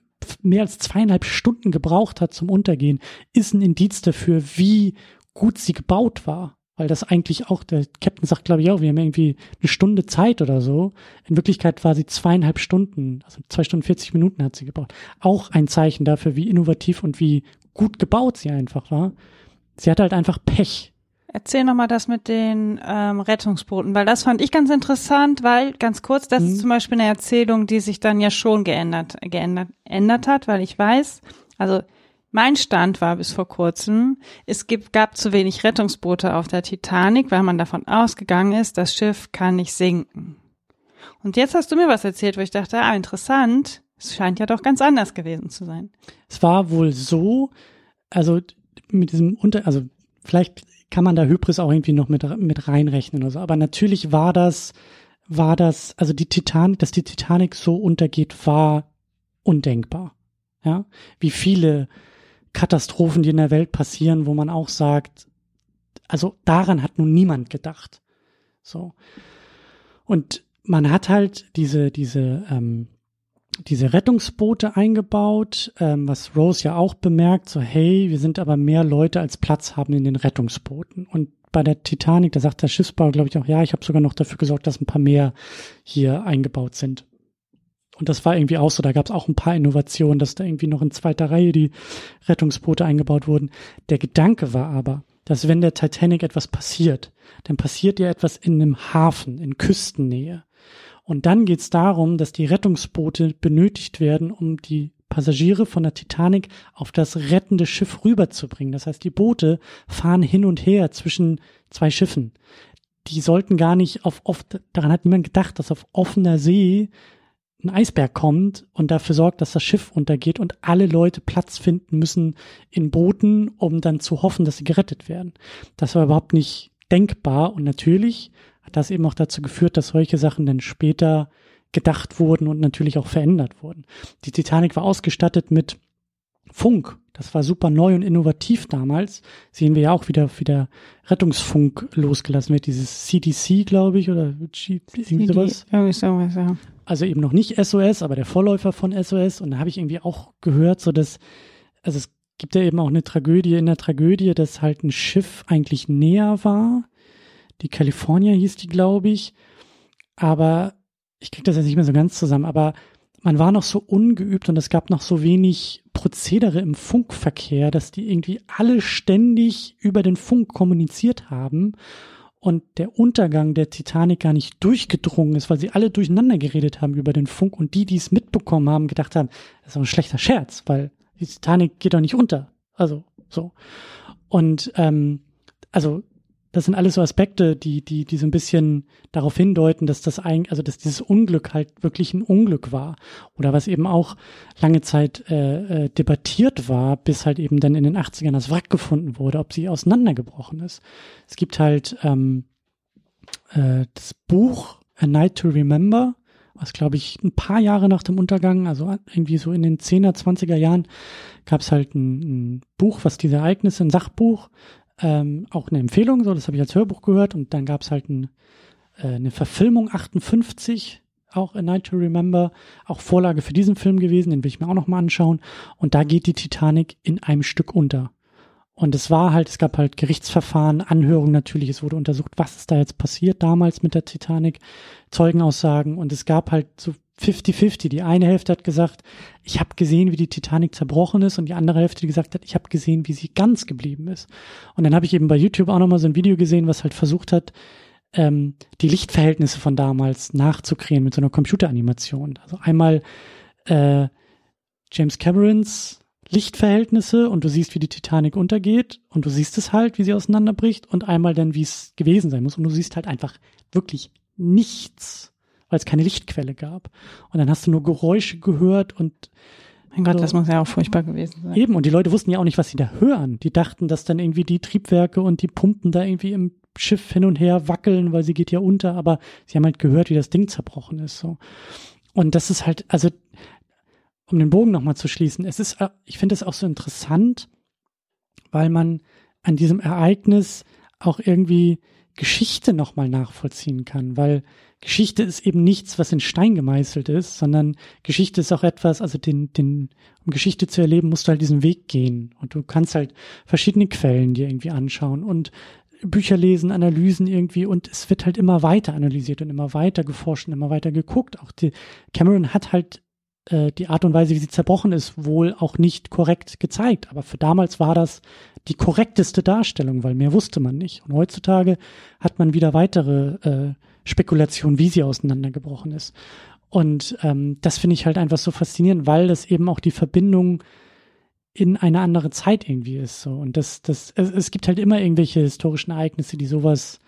mehr als zweieinhalb Stunden gebraucht hat zum Untergehen, ist ein Indiz dafür, wie gut sie gebaut war weil das eigentlich auch, der Captain sagt, glaube ich auch, wir haben irgendwie eine Stunde Zeit oder so. In Wirklichkeit war sie zweieinhalb Stunden, also zwei Stunden 40 Minuten hat sie gebaut. Auch ein Zeichen dafür, wie innovativ und wie gut gebaut sie einfach war. Sie hatte halt einfach Pech. Erzähl nochmal das mit den ähm, Rettungsbooten, weil das fand ich ganz interessant, weil ganz kurz, das mhm. ist zum Beispiel eine Erzählung, die sich dann ja schon geändert, geändert, geändert hat, weil ich weiß, also mein Stand war bis vor kurzem, es gibt, gab zu wenig Rettungsboote auf der Titanic, weil man davon ausgegangen ist, das Schiff kann nicht sinken. Und jetzt hast du mir was erzählt, wo ich dachte, ah, interessant, es scheint ja doch ganz anders gewesen zu sein. Es war wohl so, also mit diesem Unter, also vielleicht kann man da Hybris auch irgendwie noch mit, mit reinrechnen oder so, aber natürlich war das, war das, also die Titanic, dass die Titanic so untergeht, war undenkbar. Ja, wie viele Katastrophen, die in der Welt passieren, wo man auch sagt, also daran hat nun niemand gedacht. So. Und man hat halt diese, diese, ähm, diese Rettungsboote eingebaut, ähm, was Rose ja auch bemerkt, so hey, wir sind aber mehr Leute als Platz haben in den Rettungsbooten. Und bei der Titanic, da sagt der Schiffsbauer, glaube ich, auch, ja, ich habe sogar noch dafür gesorgt, dass ein paar mehr hier eingebaut sind. Und das war irgendwie auch so, da gab es auch ein paar Innovationen, dass da irgendwie noch in zweiter Reihe die Rettungsboote eingebaut wurden. Der Gedanke war aber, dass wenn der Titanic etwas passiert, dann passiert ja etwas in einem Hafen, in Küstennähe. Und dann geht es darum, dass die Rettungsboote benötigt werden, um die Passagiere von der Titanic auf das rettende Schiff rüberzubringen. Das heißt, die Boote fahren hin und her zwischen zwei Schiffen. Die sollten gar nicht auf oft, daran hat niemand gedacht, dass auf offener See ein Eisberg kommt und dafür sorgt, dass das Schiff untergeht und alle Leute Platz finden müssen in Booten, um dann zu hoffen, dass sie gerettet werden. Das war überhaupt nicht denkbar und natürlich hat das eben auch dazu geführt, dass solche Sachen dann später gedacht wurden und natürlich auch verändert wurden. Die Titanic war ausgestattet mit Funk. Das war super neu und innovativ damals. Sehen wir ja auch wieder, wie der Rettungsfunk losgelassen wird. Dieses CDC, glaube ich, oder irgendwie sowas. Irgendwie sowas, ja also eben noch nicht SOS, aber der Vorläufer von SOS. Und da habe ich irgendwie auch gehört, so dass, also es gibt ja eben auch eine Tragödie in der Tragödie, dass halt ein Schiff eigentlich näher war. Die California hieß die, glaube ich. Aber ich kriege das jetzt nicht mehr so ganz zusammen, aber man war noch so ungeübt und es gab noch so wenig Prozedere im Funkverkehr, dass die irgendwie alle ständig über den Funk kommuniziert haben und der Untergang der Titanic gar nicht durchgedrungen ist, weil sie alle durcheinander geredet haben über den Funk und die, die es mitbekommen haben, gedacht haben, das ist doch ein schlechter Scherz, weil die Titanic geht doch nicht unter. Also so. Und ähm, also das sind alles so Aspekte, die, die, die so ein bisschen darauf hindeuten, dass das eigentlich, also dass dieses Unglück halt wirklich ein Unglück war. Oder was eben auch lange Zeit äh, äh, debattiert war, bis halt eben dann in den 80ern das Wrack gefunden wurde, ob sie auseinandergebrochen ist. Es gibt halt ähm, äh, das Buch A Night to Remember, was glaube ich ein paar Jahre nach dem Untergang, also irgendwie so in den 10er, 20er Jahren, gab es halt ein, ein Buch, was diese Ereignisse, ein Sachbuch, ähm, auch eine Empfehlung, so das habe ich als Hörbuch gehört und dann gab es halt ein, äh, eine Verfilmung 58, auch A Night to Remember, auch Vorlage für diesen Film gewesen, den will ich mir auch noch mal anschauen und da geht die Titanic in einem Stück unter. Und es war halt, es gab halt Gerichtsverfahren, Anhörungen natürlich, es wurde untersucht, was ist da jetzt passiert damals mit der Titanic, Zeugenaussagen und es gab halt so 50-50. Die eine Hälfte hat gesagt, ich habe gesehen, wie die Titanic zerbrochen ist und die andere Hälfte, die gesagt hat, ich habe gesehen, wie sie ganz geblieben ist. Und dann habe ich eben bei YouTube auch nochmal so ein Video gesehen, was halt versucht hat, ähm, die Lichtverhältnisse von damals nachzukriegen mit so einer Computeranimation. Also einmal äh, James Camerons Lichtverhältnisse und du siehst, wie die Titanic untergeht und du siehst es halt, wie sie auseinanderbricht und einmal dann, wie es gewesen sein muss und du siehst halt einfach wirklich nichts weil es keine Lichtquelle gab. Und dann hast du nur Geräusche gehört und mein Gott, so. das muss ja auch furchtbar gewesen sein. Eben, und die Leute wussten ja auch nicht, was sie da hören. Die dachten, dass dann irgendwie die Triebwerke und die Pumpen da irgendwie im Schiff hin und her wackeln, weil sie geht ja unter, aber sie haben halt gehört, wie das Ding zerbrochen ist. So. Und das ist halt, also, um den Bogen nochmal zu schließen, es ist, ich finde es auch so interessant, weil man an diesem Ereignis auch irgendwie Geschichte nochmal nachvollziehen kann, weil Geschichte ist eben nichts, was in Stein gemeißelt ist, sondern Geschichte ist auch etwas, also den, den, um Geschichte zu erleben, musst du halt diesen Weg gehen und du kannst halt verschiedene Quellen dir irgendwie anschauen und Bücher lesen, Analysen irgendwie und es wird halt immer weiter analysiert und immer weiter geforscht und immer weiter geguckt. Auch die Cameron hat halt äh, die Art und Weise, wie sie zerbrochen ist, wohl auch nicht korrekt gezeigt. Aber für damals war das die korrekteste Darstellung, weil mehr wusste man nicht. Und heutzutage hat man wieder weitere äh, Spekulationen, wie sie auseinandergebrochen ist. Und ähm, das finde ich halt einfach so faszinierend, weil das eben auch die Verbindung in eine andere Zeit irgendwie ist. So. Und das, das, es, es gibt halt immer irgendwelche historischen Ereignisse, die sowas,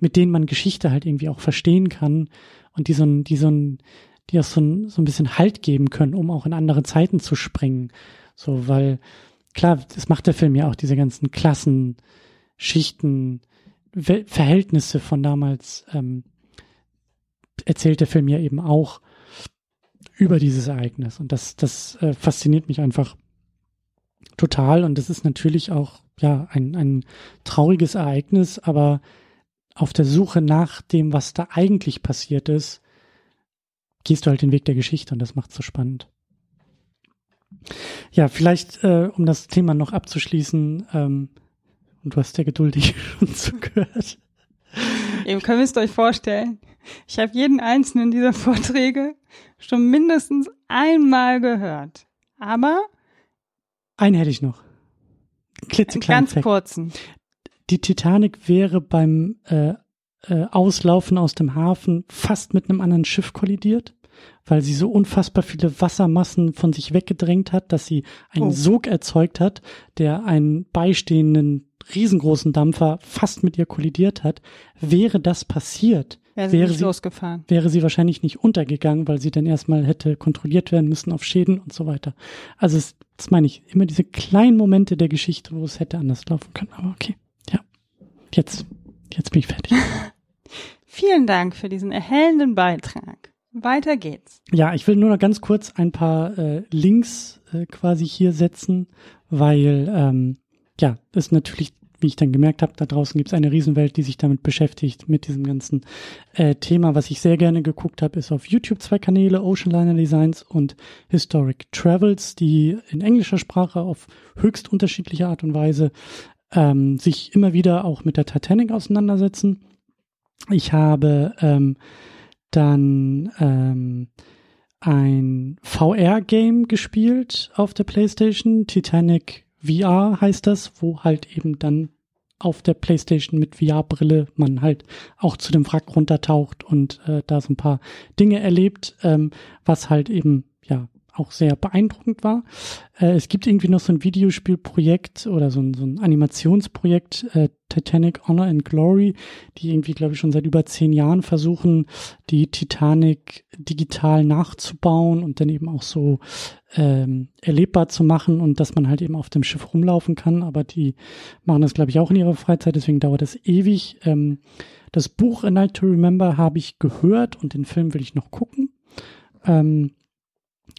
mit denen man Geschichte halt irgendwie auch verstehen kann und die so ein, die so ein, die auch so ein, so ein bisschen Halt geben können, um auch in andere Zeiten zu springen. So, weil, klar, das macht der Film ja auch, diese ganzen Klassen, Schichten, Verhältnisse von damals, ähm, erzählt der Film ja eben auch über dieses Ereignis. Und das, das äh, fasziniert mich einfach total. Und das ist natürlich auch, ja, ein, ein trauriges Ereignis, aber auf der Suche nach dem, was da eigentlich passiert ist, gehst du halt den Weg der Geschichte und das macht so spannend. Ja, vielleicht, äh, um das Thema noch abzuschließen, ähm, und du hast ja geduldig schon zugehört. Eben können wir es euch vorstellen. Ich habe jeden einzelnen dieser Vorträge schon mindestens einmal gehört. Aber einen hätte ich noch. Klitzeklein ganz Fact. kurzen. Die Titanic wäre beim äh, äh, Auslaufen aus dem Hafen fast mit einem anderen Schiff kollidiert, weil sie so unfassbar viele Wassermassen von sich weggedrängt hat, dass sie einen oh. Sog erzeugt hat, der einen beistehenden riesengroßen Dampfer fast mit ihr kollidiert hat. Wäre das passiert, wäre sie, wäre sie losgefahren. Wäre sie wahrscheinlich nicht untergegangen, weil sie dann erstmal hätte kontrolliert werden müssen auf Schäden und so weiter. Also es, das meine ich, immer diese kleinen Momente der Geschichte, wo es hätte anders laufen können. Aber okay, ja, jetzt, jetzt bin ich fertig. Vielen Dank für diesen erhellenden Beitrag. Weiter geht's. Ja, ich will nur noch ganz kurz ein paar äh, Links äh, quasi hier setzen, weil ähm, ja, ist natürlich, wie ich dann gemerkt habe, da draußen gibt es eine Riesenwelt, die sich damit beschäftigt, mit diesem ganzen äh, Thema. Was ich sehr gerne geguckt habe, ist auf YouTube zwei Kanäle, Oceanliner Designs und Historic Travels, die in englischer Sprache auf höchst unterschiedliche Art und Weise ähm, sich immer wieder auch mit der Titanic auseinandersetzen. Ich habe ähm, dann ähm, ein VR-Game gespielt auf der PlayStation, Titanic VR heißt das, wo halt eben dann auf der Playstation mit VR-Brille man halt auch zu dem Wrack runtertaucht und äh, da so ein paar Dinge erlebt, ähm, was halt eben auch sehr beeindruckend war. Äh, es gibt irgendwie noch so ein Videospielprojekt oder so ein, so ein Animationsprojekt, äh, Titanic Honor and Glory, die irgendwie, glaube ich, schon seit über zehn Jahren versuchen, die Titanic digital nachzubauen und dann eben auch so ähm, erlebbar zu machen und dass man halt eben auf dem Schiff rumlaufen kann. Aber die machen das, glaube ich, auch in ihrer Freizeit, deswegen dauert das ewig. Ähm, das Buch A Night to Remember habe ich gehört und den Film will ich noch gucken. Ähm,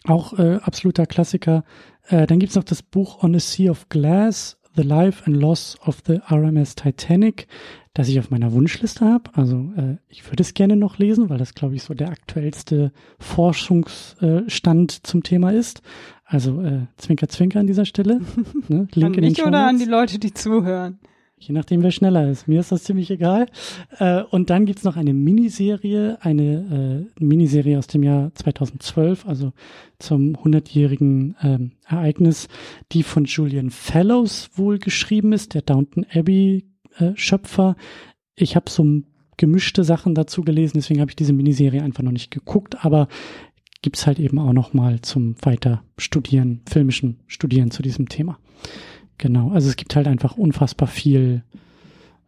auch äh, absoluter Klassiker. Äh, dann gibt's noch das Buch On a Sea of Glass, The Life and Loss of the RMS Titanic, das ich auf meiner Wunschliste habe. Also äh, ich würde es gerne noch lesen, weil das, glaube ich, so der aktuellste Forschungsstand zum Thema ist. Also äh, Zwinker, Zwinker an dieser Stelle. Ne? Link an in den mich oder an die Leute, die zuhören? Je nachdem, wer schneller ist. Mir ist das ziemlich egal. Äh, und dann gibt's noch eine Miniserie, eine äh, Miniserie aus dem Jahr 2012, also zum 100-jährigen ähm, Ereignis, die von Julian Fellows wohl geschrieben ist, der Downton Abbey äh. Ich habe so gemischte Sachen dazu gelesen, deswegen habe ich diese Miniserie einfach noch nicht geguckt, aber gibt's halt eben auch noch mal zum weiter Studieren, filmischen Studieren zu diesem Thema. Genau, also es gibt halt einfach unfassbar viel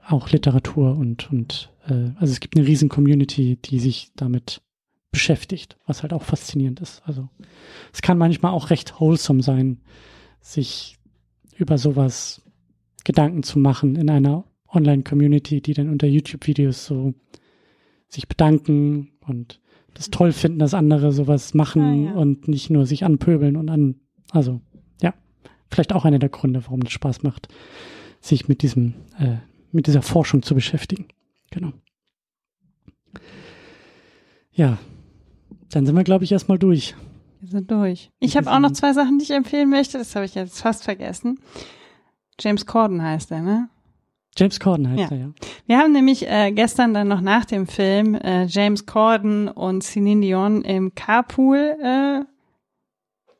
auch Literatur und, und äh, also es gibt eine riesen Community, die sich damit beschäftigt, was halt auch faszinierend ist. Also es kann manchmal auch recht wholesome sein, sich über sowas Gedanken zu machen in einer Online-Community, die dann unter YouTube-Videos so sich bedanken und das toll finden, dass andere sowas machen ah, ja. und nicht nur sich anpöbeln und an, also vielleicht auch einer der Gründe, warum es Spaß macht, sich mit diesem, äh, mit dieser Forschung zu beschäftigen. Genau. Ja, dann sind wir, glaube ich, erstmal durch. Wir sind durch. Ich habe auch noch zwei Sachen, die ich empfehlen möchte. Das habe ich jetzt fast vergessen. James Corden heißt er, ne? James Corden heißt ja. er, ja. Wir haben nämlich äh, gestern dann noch nach dem Film äh, James Corden und Celine Dion im Carpool äh,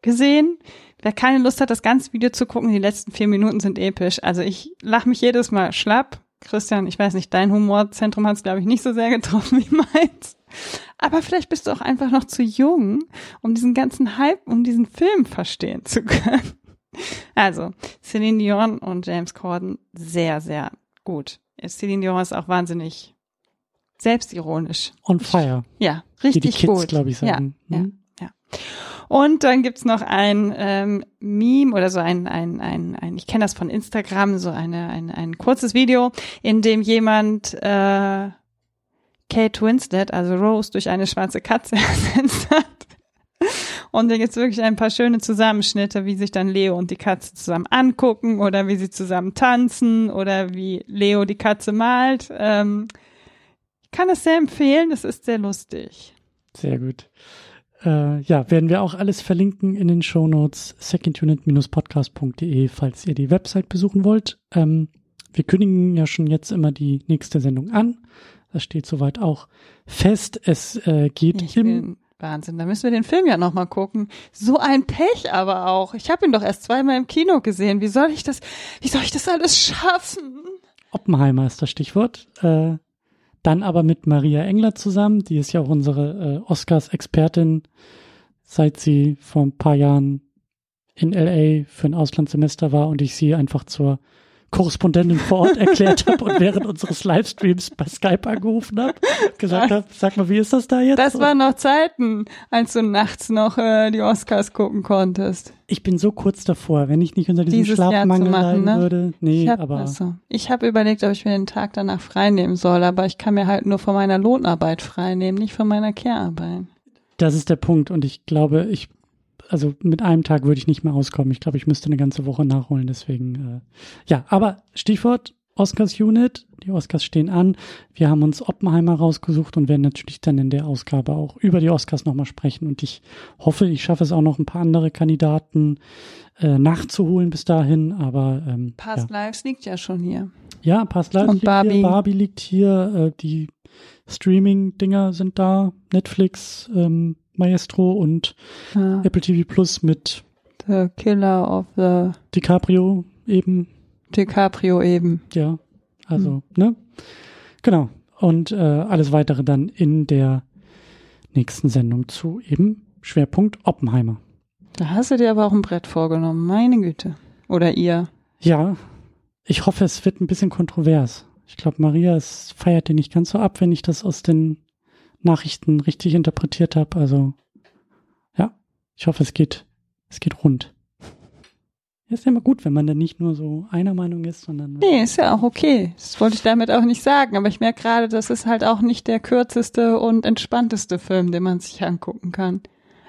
gesehen. Wer keine Lust hat, das ganze Video zu gucken, die letzten vier Minuten sind episch. Also ich lache mich jedes Mal schlapp. Christian, ich weiß nicht, dein Humorzentrum hat es, glaube ich, nicht so sehr getroffen wie meins. Aber vielleicht bist du auch einfach noch zu jung, um diesen ganzen Hype, um diesen Film verstehen zu können. Also, Celine Dion und James Corden, sehr, sehr gut. Celine Dion ist auch wahnsinnig selbstironisch. On fire. Ja, richtig Wie die Kids, glaube ich, sagen. Ja, hm? ja, ja. Und dann gibt's noch ein ähm, Meme oder so ein, ein, ein, ein ich kenne das von Instagram, so eine, ein, ein kurzes Video, in dem jemand äh, Kate Winslet, also Rose, durch eine schwarze Katze ersetzt hat. Und da gibt's wirklich ein paar schöne Zusammenschnitte, wie sich dann Leo und die Katze zusammen angucken oder wie sie zusammen tanzen oder wie Leo die Katze malt. Ähm, ich kann es sehr empfehlen, es ist sehr lustig. Sehr gut. Äh, ja, werden wir auch alles verlinken in den Show Notes secondunit-podcast.de, falls ihr die Website besuchen wollt. Ähm, wir kündigen ja schon jetzt immer die nächste Sendung an. Das steht soweit auch fest. Es äh, geht ich im Wahnsinn, da müssen wir den Film ja nochmal gucken. So ein Pech aber auch. Ich habe ihn doch erst zweimal im Kino gesehen. Wie soll ich das, wie soll ich das alles schaffen? Oppenheimer ist das Stichwort. Äh, dann aber mit Maria Engler zusammen, die ist ja auch unsere äh, Oscars-Expertin, seit sie vor ein paar Jahren in LA für ein Auslandssemester war und ich sie einfach zur Korrespondentin vor Ort erklärt habe und während unseres Livestreams bei Skype angerufen habe, gesagt habe, sag mal, wie ist das da jetzt? Das waren noch Zeiten, als du nachts noch äh, die Oscars gucken konntest. Ich bin so kurz davor, wenn ich nicht unter diesem Dieses Schlafmangel machen, leiden ne? würde. Nee, ich hab, aber. Also, ich habe überlegt, ob ich mir den Tag danach frei nehmen soll, aber ich kann mir halt nur von meiner Lohnarbeit frei nehmen, nicht von meiner Care-Arbeit. Das ist der Punkt und ich glaube, ich also mit einem Tag würde ich nicht mehr auskommen. Ich glaube, ich müsste eine ganze Woche nachholen. Deswegen, äh, ja, aber Stichwort Oscars Unit. Die Oscars stehen an. Wir haben uns Oppenheimer rausgesucht und werden natürlich dann in der Ausgabe auch über die Oscars nochmal sprechen. Und ich hoffe, ich schaffe es auch noch ein paar andere Kandidaten äh, nachzuholen bis dahin. Aber ähm, Past ja. Lives liegt ja schon hier. Ja, Past Lives und liegt Barbie. hier. Barbie liegt hier. Äh, die Streaming-Dinger sind da. Netflix, ähm, Maestro und ja. Apple TV Plus mit The Killer of the DiCaprio eben. DiCaprio eben. Ja. Also, Mhm. ne? Genau. Und äh, alles weitere dann in der nächsten Sendung zu eben Schwerpunkt Oppenheimer. Da hast du dir aber auch ein Brett vorgenommen, meine Güte. Oder ihr. Ja, ich hoffe, es wird ein bisschen kontrovers. Ich glaube, Maria es feiert den nicht ganz so ab, wenn ich das aus den Nachrichten richtig interpretiert habe. Also, ja, ich hoffe, es geht, es geht rund. Ist ja immer gut, wenn man dann nicht nur so einer Meinung ist, sondern. Nee, ist ja auch okay. Das wollte ich damit auch nicht sagen. Aber ich merke gerade, das ist halt auch nicht der kürzeste und entspannteste Film, den man sich angucken kann.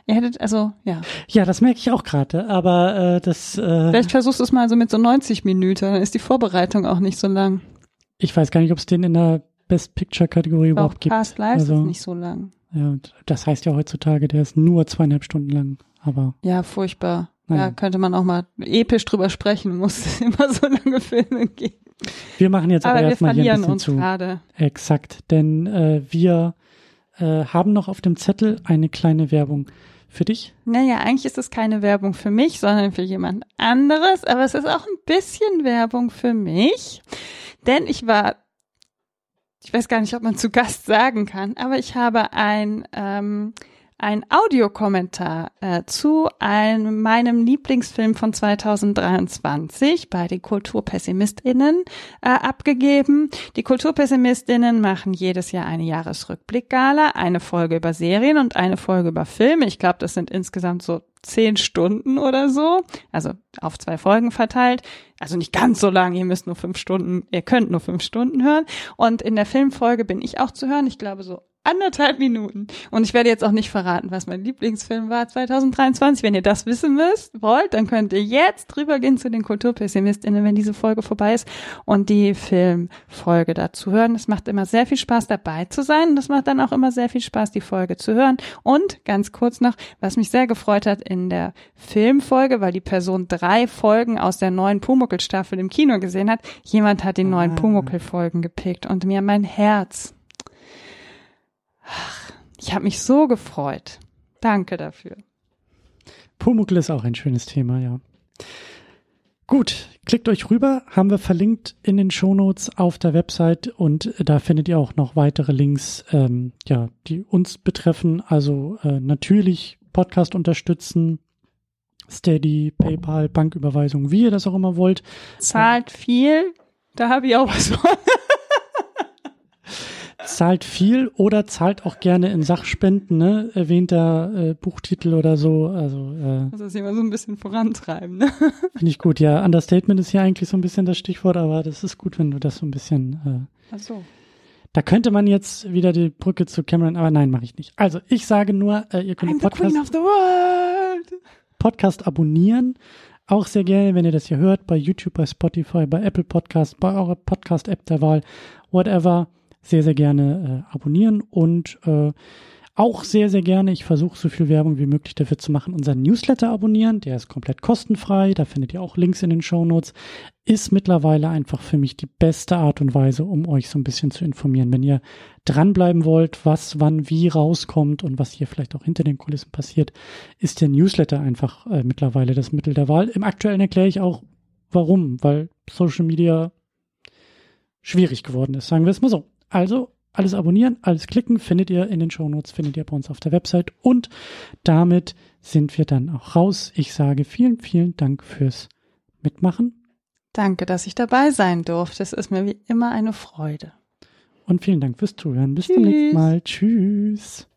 Ihr hättet, also, ja. Ja, das merke ich auch gerade, aber äh, das. Äh, Vielleicht versuchst du es mal so mit so 90 Minuten, dann ist die Vorbereitung auch nicht so lang. ich weiß gar nicht, ob es den in der Best Picture Kategorie überhaupt gibt. Past Lives Also- ist nicht so lang. Ja, das heißt ja heutzutage, der ist nur zweieinhalb Stunden lang. Aber Ja, furchtbar. Naja. Da könnte man auch mal episch drüber sprechen, muss es immer so lange Filme gehen. wir machen jetzt aber, Aber wir erstmal hier ein verlieren bisschen uns zu. gerade. Exakt, denn äh, wir äh, haben noch auf dem Zettel eine kleine Werbung für dich. Naja, eigentlich ist es keine Werbung für mich, sondern für jemand anderes, aber es ist auch ein bisschen Werbung für mich, denn ich war, ich weiß gar nicht, ob man zu Gast sagen kann, aber ich habe ein, ähm, ein Audiokommentar äh, zu einem, meinem Lieblingsfilm von 2023 bei den KulturpessimistInnen äh, abgegeben. Die KulturpessimistInnen machen jedes Jahr eine Jahresrückblickgala, eine Folge über Serien und eine Folge über Filme. Ich glaube, das sind insgesamt so zehn Stunden oder so, also auf zwei Folgen verteilt. Also nicht ganz so lang, ihr müsst nur fünf Stunden, ihr könnt nur fünf Stunden hören. Und in der Filmfolge bin ich auch zu hören, ich glaube so anderthalb Minuten. Und ich werde jetzt auch nicht verraten, was mein Lieblingsfilm war 2023. Wenn ihr das wissen müsst, wollt, dann könnt ihr jetzt drüber gehen zu den KulturpessimistInnen, wenn diese Folge vorbei ist und die Filmfolge dazu hören. Es macht immer sehr viel Spaß, dabei zu sein. Und es macht dann auch immer sehr viel Spaß, die Folge zu hören. Und ganz kurz noch, was mich sehr gefreut hat in der Filmfolge, weil die Person drei Folgen aus der neuen Pumuckl-Staffel im Kino gesehen hat. Jemand hat die neuen Ah. Pumuckl-Folgen gepickt und mir mein Herz. Ach, ich habe mich so gefreut. Danke dafür. Pumuckl ist auch ein schönes Thema, ja. Gut, klickt euch rüber, haben wir verlinkt in den Shownotes auf der Website und da findet ihr auch noch weitere Links, ähm, ja, die uns betreffen. Also äh, natürlich Podcast unterstützen, Steady, PayPal, Banküberweisung, wie ihr das auch immer wollt. Zahlt viel, da habe ich auch was von. Zahlt viel oder zahlt auch gerne in Sachspenden, ne? Erwähnter äh, Buchtitel oder so. Also äh, Muss das immer so ein bisschen vorantreiben, ne? finde ich gut. Ja, Understatement ist hier eigentlich so ein bisschen das Stichwort, aber das ist gut, wenn du das so ein bisschen äh, Ach so. Da könnte man jetzt wieder die Brücke zu Cameron, aber nein, mache ich nicht. Also ich sage nur, äh, ihr könnt den I'm the queen Podcast, of the world. Podcast abonnieren. Auch sehr gerne, wenn ihr das hier hört, bei YouTube, bei Spotify, bei Apple Podcast, bei eurer Podcast-App der Wahl, whatever. Sehr, sehr gerne äh, abonnieren und äh, auch sehr, sehr gerne, ich versuche so viel Werbung wie möglich dafür zu machen, unseren Newsletter abonnieren. Der ist komplett kostenfrei, da findet ihr auch Links in den Show Notes. Ist mittlerweile einfach für mich die beste Art und Weise, um euch so ein bisschen zu informieren. Wenn ihr dranbleiben wollt, was wann wie rauskommt und was hier vielleicht auch hinter den Kulissen passiert, ist der Newsletter einfach äh, mittlerweile das Mittel der Wahl. Im aktuellen erkläre ich auch, warum, weil Social Media schwierig geworden ist, sagen wir es mal so. Also alles abonnieren, alles klicken, findet ihr in den Shownotes, findet ihr bei uns auf der Website und damit sind wir dann auch raus. Ich sage vielen, vielen Dank fürs Mitmachen Danke, dass ich dabei sein durfte. Es ist mir wie immer eine Freude. und vielen Dank fürs Zuhören. Bis zum Tschüss. nächsten Mal. Tschüss.